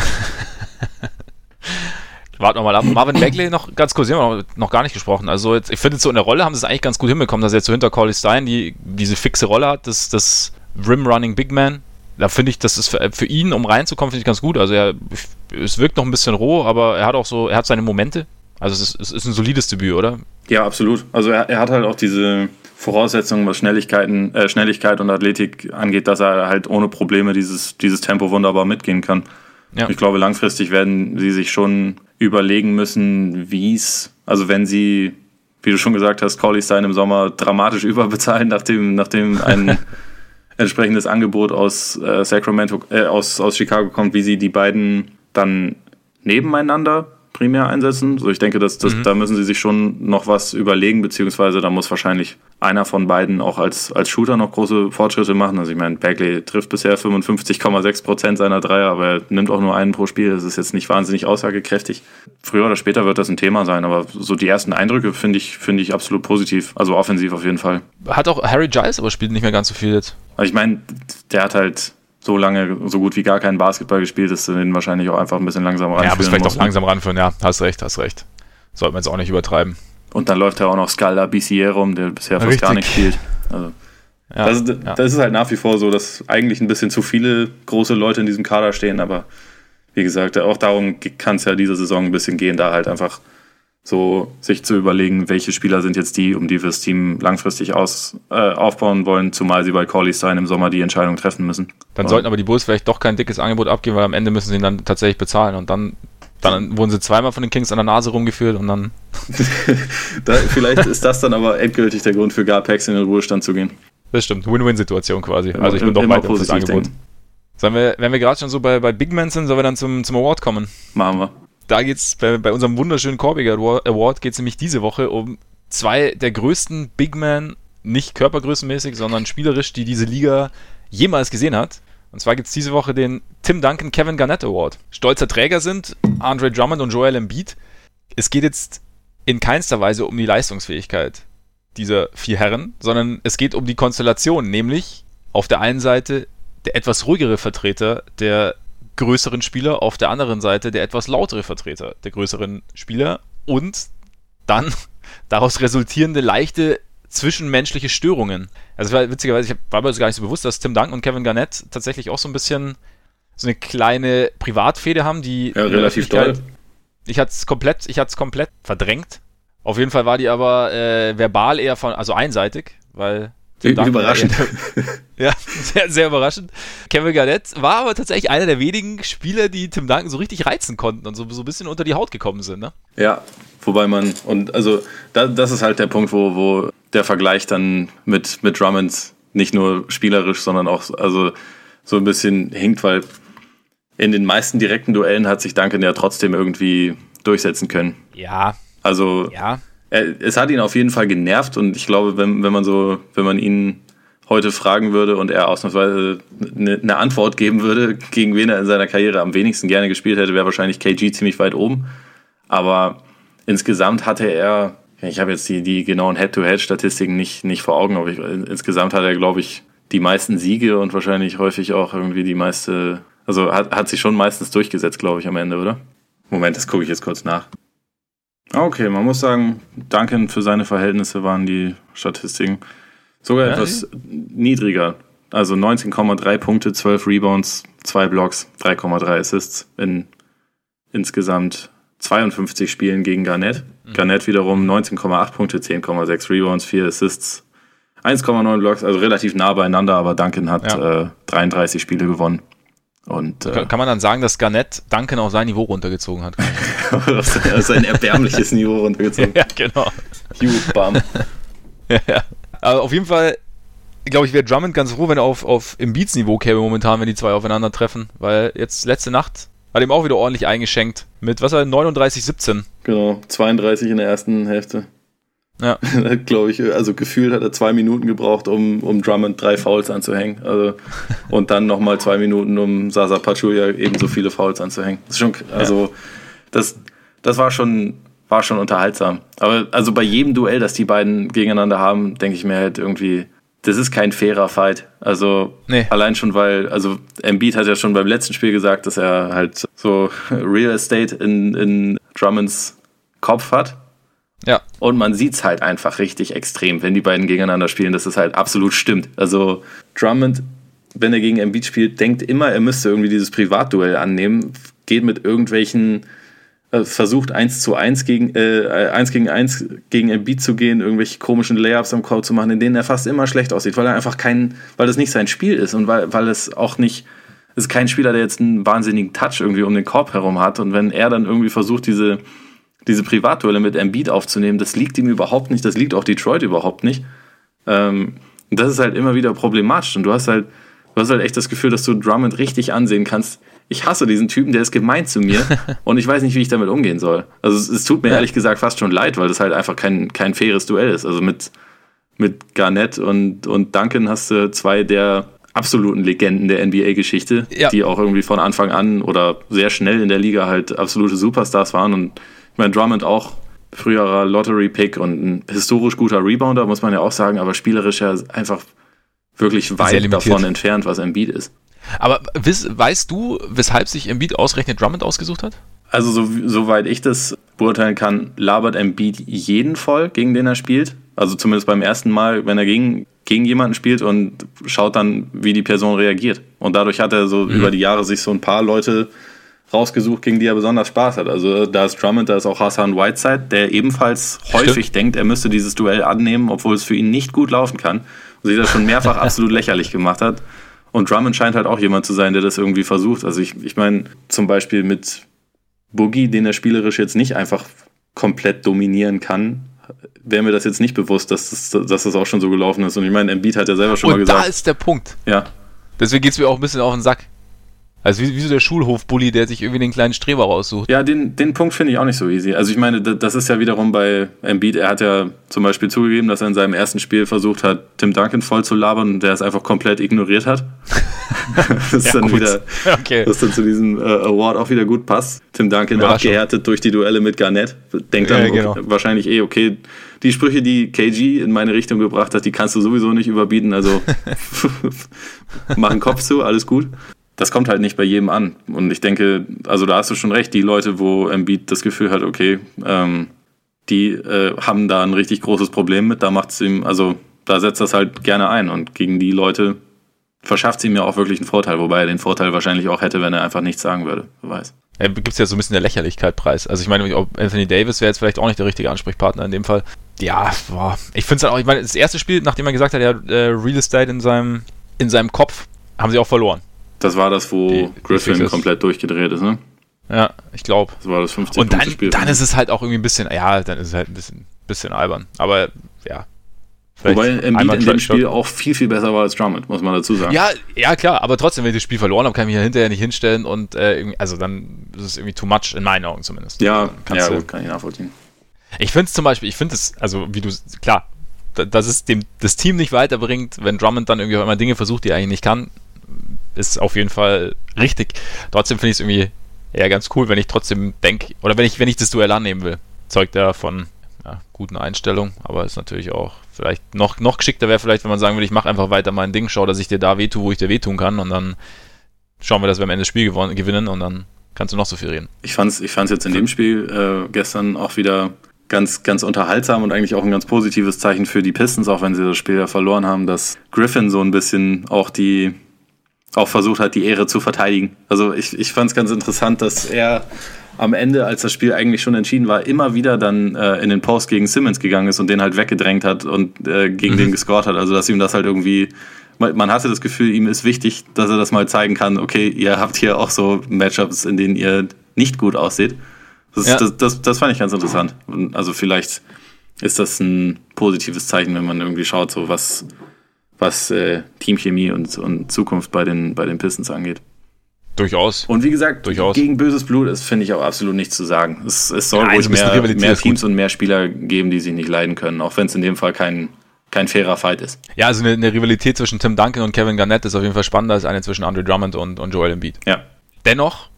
Warten wir mal ab. Marvin Bagley noch ganz kurz, haben wir noch gar nicht gesprochen. Also jetzt, ich finde so in der Rolle haben sie es eigentlich ganz gut hinbekommen, dass er jetzt so hinter Corley Stein die, diese fixe Rolle hat, das, das Rim Running Big Man, da finde ich, das ist für, für, ihn, um reinzukommen, finde ich ganz gut. Also er, es wirkt noch ein bisschen roh, aber er hat auch so, er hat seine Momente. Also es ist, es ist ein solides Debüt, oder? Ja, absolut. Also er, er hat halt auch diese Voraussetzungen, was Schnelligkeiten, äh, Schnelligkeit und Athletik angeht, dass er halt ohne Probleme dieses, dieses Tempo wunderbar mitgehen kann. Ja. Ich glaube, langfristig werden sie sich schon überlegen müssen, wie es, also wenn sie, wie du schon gesagt hast, Corley Stein im Sommer dramatisch überbezahlen, nachdem, nachdem ein entsprechendes Angebot aus äh, Sacramento, äh, aus, aus Chicago kommt, wie sie die beiden dann nebeneinander primär einsetzen. So, ich denke, dass, dass mhm. da müssen sie sich schon noch was überlegen, beziehungsweise da muss wahrscheinlich einer von beiden auch als, als Shooter noch große Fortschritte machen. Also ich meine, Bagley trifft bisher 55,6 Prozent seiner Dreier, aber er nimmt auch nur einen pro Spiel. Das ist jetzt nicht wahnsinnig aussagekräftig. Früher oder später wird das ein Thema sein, aber so die ersten Eindrücke finde ich, finde ich absolut positiv. Also offensiv auf jeden Fall. Hat auch Harry Giles, aber spielt nicht mehr ganz so viel jetzt. Also ich meine, der hat halt so lange, so gut wie gar keinen Basketball gespielt, dass du den wahrscheinlich auch einfach ein bisschen langsamer ranführen Ja, aber vielleicht auch langsam ranführen, ja, hast recht, hast recht. Sollte man jetzt auch nicht übertreiben. Und dann läuft ja auch noch Scalda BCA rum, der bisher fast gar nicht spielt. Also, ja, das, ist, ja. das ist halt nach wie vor so, dass eigentlich ein bisschen zu viele große Leute in diesem Kader stehen, aber wie gesagt, auch darum kann es ja diese Saison ein bisschen gehen, da halt einfach so sich zu überlegen, welche Spieler sind jetzt die, um die wir das Team langfristig aus, äh, aufbauen wollen, zumal sie bei Corley Stein im Sommer die Entscheidung treffen müssen. Dann ja. sollten aber die Bulls vielleicht doch kein dickes Angebot abgeben, weil am Ende müssen sie ihn dann tatsächlich bezahlen und dann, dann wurden sie zweimal von den Kings an der Nase rumgeführt und dann. da, vielleicht ist das dann aber endgültig der Grund für Garpex in den Ruhestand zu gehen. Das stimmt, Win-Win-Situation quasi. Also ich bin doch für das Angebot. Sollen wir, wenn wir gerade schon so bei, bei Big Men sind, sollen wir dann zum, zum Award kommen? Machen wir da geht es bei, bei, unserem wunderschönen Corbiger Award geht es nämlich diese Woche um zwei der größten Big Men, nicht körpergrößenmäßig, sondern spielerisch, die diese Liga jemals gesehen hat. Und zwar gibt es diese Woche den Tim Duncan Kevin Garnett Award. Stolzer Träger sind Andre Drummond und Joel Embiid. Es geht jetzt in keinster Weise um die Leistungsfähigkeit dieser vier Herren, sondern es geht um die Konstellation, nämlich auf der einen Seite der etwas ruhigere Vertreter der größeren Spieler, auf der anderen Seite der etwas lautere Vertreter der größeren Spieler und dann daraus resultierende leichte zwischenmenschliche Störungen. Also witzigerweise, ich war mir gar nicht so bewusst, dass Tim Duncan und Kevin Garnett tatsächlich auch so ein bisschen so eine kleine Privatfehde haben, die ja, relativ doll. Ich hatte es komplett, ich hatte es komplett verdrängt. Auf jeden Fall war die aber äh, verbal eher von, also einseitig, weil Überraschend. ja, sehr, sehr überraschend. Kevin Garnett war aber tatsächlich einer der wenigen Spieler, die Tim Duncan so richtig reizen konnten und so, so ein bisschen unter die Haut gekommen sind. Ne? Ja, wobei man, und also da, das ist halt der Punkt, wo, wo der Vergleich dann mit, mit Drummond nicht nur spielerisch, sondern auch also so ein bisschen hinkt, weil in den meisten direkten Duellen hat sich Duncan ja trotzdem irgendwie durchsetzen können. Ja. Also ja es hat ihn auf jeden Fall genervt und ich glaube, wenn, wenn man so, wenn man ihn heute fragen würde und er ausnahmsweise eine, eine Antwort geben würde, gegen wen er in seiner Karriere am wenigsten gerne gespielt hätte, wäre wahrscheinlich KG ziemlich weit oben. Aber insgesamt hatte er, ich habe jetzt die, die genauen Head-to-Head-Statistiken nicht, nicht vor Augen, aber ich, insgesamt hat er, glaube ich, die meisten Siege und wahrscheinlich häufig auch irgendwie die meiste, also hat, hat sich schon meistens durchgesetzt, glaube ich, am Ende, oder? Moment, das gucke ich jetzt kurz nach. Okay, man muss sagen, Duncan für seine Verhältnisse waren die Statistiken sogar ja, etwas niedriger. Also 19,3 Punkte, 12 Rebounds, 2 Blocks, 3,3 Assists in insgesamt 52 Spielen gegen Garnett. Mhm. Garnett wiederum 19,8 Punkte, 10,6 Rebounds, 4 Assists, 1,9 Blocks, also relativ nah beieinander, aber Duncan hat ja. äh, 33 Spiele gewonnen. Und, äh, kann man dann sagen, dass Garnett Duncan auf sein Niveau runtergezogen hat? auf sein erbärmliches Niveau runtergezogen. ja, genau. Hugh Bam. ja, ja. Aber auf jeden Fall, glaube ich, wäre Drummond ganz froh, wenn er auf, auf im Beats-Niveau käme momentan, wenn die zwei aufeinandertreffen. Weil jetzt letzte Nacht hat ihm auch wieder ordentlich eingeschenkt. Mit, was war 39-17. Genau, 32 in der ersten Hälfte. Ja. glaube ich, also gefühlt hat er zwei Minuten gebraucht, um, um Drummond drei Fouls anzuhängen. Also, und dann nochmal zwei Minuten, um Sasa Pachulia ebenso viele Fouls anzuhängen. Das ist schon, also, ja. das, das war schon, war schon unterhaltsam. Aber also bei jedem Duell, das die beiden gegeneinander haben, denke ich mir halt irgendwie, das ist kein fairer Fight. Also nee. allein schon, weil, also Embiid hat ja schon beim letzten Spiel gesagt, dass er halt so Real Estate in, in Drummonds Kopf hat. Ja. Und man sieht es halt einfach richtig extrem, wenn die beiden gegeneinander spielen, dass es halt absolut stimmt. Also Drummond, wenn er gegen Embiid spielt, denkt immer, er müsste irgendwie dieses Privatduell annehmen, geht mit irgendwelchen, äh, versucht 1 zu 1 gegen, äh, 1 gegen 1 gegen Embiid zu gehen, irgendwelche komischen Layups am Court zu machen, in denen er fast immer schlecht aussieht, weil er einfach kein, weil das nicht sein Spiel ist und weil, weil es auch nicht, es ist kein Spieler, der jetzt einen wahnsinnigen Touch irgendwie um den Korb herum hat und wenn er dann irgendwie versucht, diese diese Privatduelle mit Embiid aufzunehmen, das liegt ihm überhaupt nicht, das liegt auch Detroit überhaupt nicht. Ähm, das ist halt immer wieder problematisch und du hast halt, du hast halt echt das Gefühl, dass du Drummond richtig ansehen kannst. ich hasse diesen Typen, der ist gemein zu mir und ich weiß nicht, wie ich damit umgehen soll. Also es, es tut mir ja. ehrlich gesagt fast schon leid, weil das halt einfach kein, kein faires Duell ist. Also mit, mit Garnett und, und Duncan hast du zwei der absoluten Legenden der NBA-Geschichte, ja. die auch irgendwie von Anfang an oder sehr schnell in der Liga halt absolute Superstars waren. Und meine, Drummond auch früherer Lottery-Pick und ein historisch guter Rebounder, muss man ja auch sagen, aber spielerisch ja einfach wirklich weit davon entfernt, was Embiid ist. Aber weißt du, weshalb sich Embiid ausgerechnet Drummond ausgesucht hat? Also, so, soweit ich das beurteilen kann, labert Embiid jeden voll, gegen den er spielt. Also zumindest beim ersten Mal, wenn er gegen, gegen jemanden spielt und schaut dann, wie die Person reagiert. Und dadurch hat er so mhm. über die Jahre sich so ein paar Leute rausgesucht, gegen die er besonders Spaß hat. Also da ist Drummond, da ist auch Hassan Whiteside, der ebenfalls häufig Stimmt. denkt, er müsste dieses Duell annehmen, obwohl es für ihn nicht gut laufen kann. Und sich das schon mehrfach absolut lächerlich gemacht hat. Und Drummond scheint halt auch jemand zu sein, der das irgendwie versucht. Also ich, ich meine, zum Beispiel mit Boogie, den er spielerisch jetzt nicht einfach komplett dominieren kann, wäre mir das jetzt nicht bewusst, dass das, dass das auch schon so gelaufen ist. Und ich meine, Embiid hat ja selber schon Und mal gesagt. da ist der Punkt. Ja. Deswegen geht es mir auch ein bisschen auf den Sack. Also wie, wie so der Schulhofbully, der sich irgendwie den kleinen Streber raussucht. Ja, den, den Punkt finde ich auch nicht so easy. Also ich meine, das ist ja wiederum bei Embiid, er hat ja zum Beispiel zugegeben, dass er in seinem ersten Spiel versucht hat, Tim Duncan voll zu labern und der es einfach komplett ignoriert hat. das ist ja, dann gut. wieder, okay. was dann zu diesem äh, Award auch wieder gut passt. Tim Duncan abgehärtet durch die Duelle mit Garnett. Denkt dann ja, genau. okay, wahrscheinlich eh, okay, die Sprüche, die KG in meine Richtung gebracht hat, die kannst du sowieso nicht überbieten, also mach einen Kopf zu, alles gut das kommt halt nicht bei jedem an. Und ich denke, also da hast du schon recht, die Leute, wo Embiid das Gefühl hat, okay, ähm, die äh, haben da ein richtig großes Problem mit, da macht es ihm, also da setzt das halt gerne ein und gegen die Leute verschafft es ihm ja auch wirklich einen Vorteil, wobei er den Vorteil wahrscheinlich auch hätte, wenn er einfach nichts sagen würde, wer weiß. Ja, gibt es ja so ein bisschen der Lächerlichkeit preis. Also ich meine, Anthony Davis wäre jetzt vielleicht auch nicht der richtige Ansprechpartner in dem Fall. Ja, boah. ich finde es halt auch, ich meine, das erste Spiel, nachdem er gesagt hat, er hat äh, Real Estate in seinem, in seinem Kopf, haben sie auch verloren. Das war das, wo die, Griffin die komplett durchgedreht ist, ne? Ja, ich glaube. Das war das 15. Und dann, Spiel dann ist es halt auch irgendwie ein bisschen, ja, dann ist es halt ein bisschen, bisschen albern. Aber ja. Wobei Embiid in dem Spiel auch viel, viel besser war als Drummond, muss man dazu sagen. Ja, ja klar, aber trotzdem, wenn ich das Spiel verloren habe, kann ich mich ja hinterher nicht hinstellen und äh, also dann ist es irgendwie too much, in meinen Augen zumindest. Ja, ja gut, kann ich nachvollziehen. Ich finde es zum Beispiel, ich finde es, also wie du, klar, dass es dem, das Team nicht weiterbringt, wenn Drummond dann irgendwie auch immer Dinge versucht, die er eigentlich nicht kann, ist auf jeden Fall richtig. Trotzdem finde ich es irgendwie eher ganz cool, wenn ich trotzdem denke, oder wenn ich, wenn ich das Duell annehmen will. Zeugt er von ja, guten Einstellungen, aber ist natürlich auch vielleicht noch, noch geschickter wäre vielleicht, wenn man sagen würde, ich mache einfach weiter mein Ding, schau, dass ich dir da wehtue, wo ich dir wehtun kann und dann schauen wir, dass wir am Ende das Spiel gewinnen und dann kannst du noch so viel reden. Ich fand es ich fand's jetzt in dem Spiel äh, gestern auch wieder ganz, ganz unterhaltsam und eigentlich auch ein ganz positives Zeichen für die Pistons, auch wenn sie das Spiel ja verloren haben, dass Griffin so ein bisschen auch die, auch versucht hat, die Ehre zu verteidigen. Also ich, ich fand es ganz interessant, dass er am Ende, als das Spiel eigentlich schon entschieden war, immer wieder dann äh, in den Post gegen Simmons gegangen ist und den halt weggedrängt hat und äh, gegen mhm. den gescored hat. Also dass ihm das halt irgendwie, man hatte das Gefühl, ihm ist wichtig, dass er das mal zeigen kann, okay, ihr habt hier auch so Matchups, in denen ihr nicht gut aussieht. Das, ja. das, das, das fand ich ganz interessant. Also vielleicht ist das ein positives Zeichen, wenn man irgendwie schaut, so was, was äh, Teamchemie und, und Zukunft bei den, bei den Pistons angeht. Durchaus. Und wie gesagt, Durchaus. gegen böses Blut ist, finde ich auch absolut nichts zu sagen. Es, es soll ja, ruhig mehr, mehr Teams und mehr Spieler geben, die sich nicht leiden können, auch wenn es in dem Fall kein, kein fairer Fight ist. Ja, also eine, eine, Rivalität zwischen Tim Duncan und Kevin Garnett ist auf jeden Fall spannender als eine zwischen Andre Drummond und, und Joel Embiid. Ja. Dennoch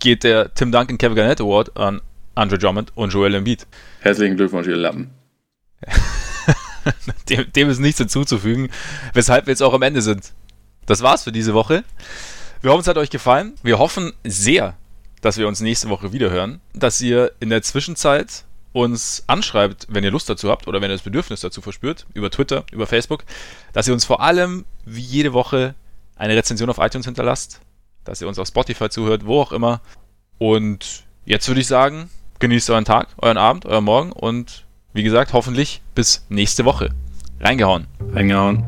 geht der Tim Duncan Kevin Garnett Award an Andre Drummond und Joel Embiid. Herzlichen Glückwunsch, ihr Lappen. dem, dem ist nichts hinzuzufügen, weshalb wir jetzt auch am Ende sind. Das war's für diese Woche. Wir hoffen, es hat euch gefallen. Wir hoffen sehr, dass wir uns nächste Woche wieder hören, dass ihr in der Zwischenzeit uns anschreibt, wenn ihr Lust dazu habt oder wenn ihr das Bedürfnis dazu verspürt, über Twitter, über Facebook, dass ihr uns vor allem wie jede Woche eine Rezension auf iTunes hinterlasst, dass ihr uns auf Spotify zuhört, wo auch immer. Und jetzt würde ich sagen, genießt euren Tag, euren Abend, euren Morgen und wie gesagt, hoffentlich bis nächste Woche. Reingehauen. Reingehauen.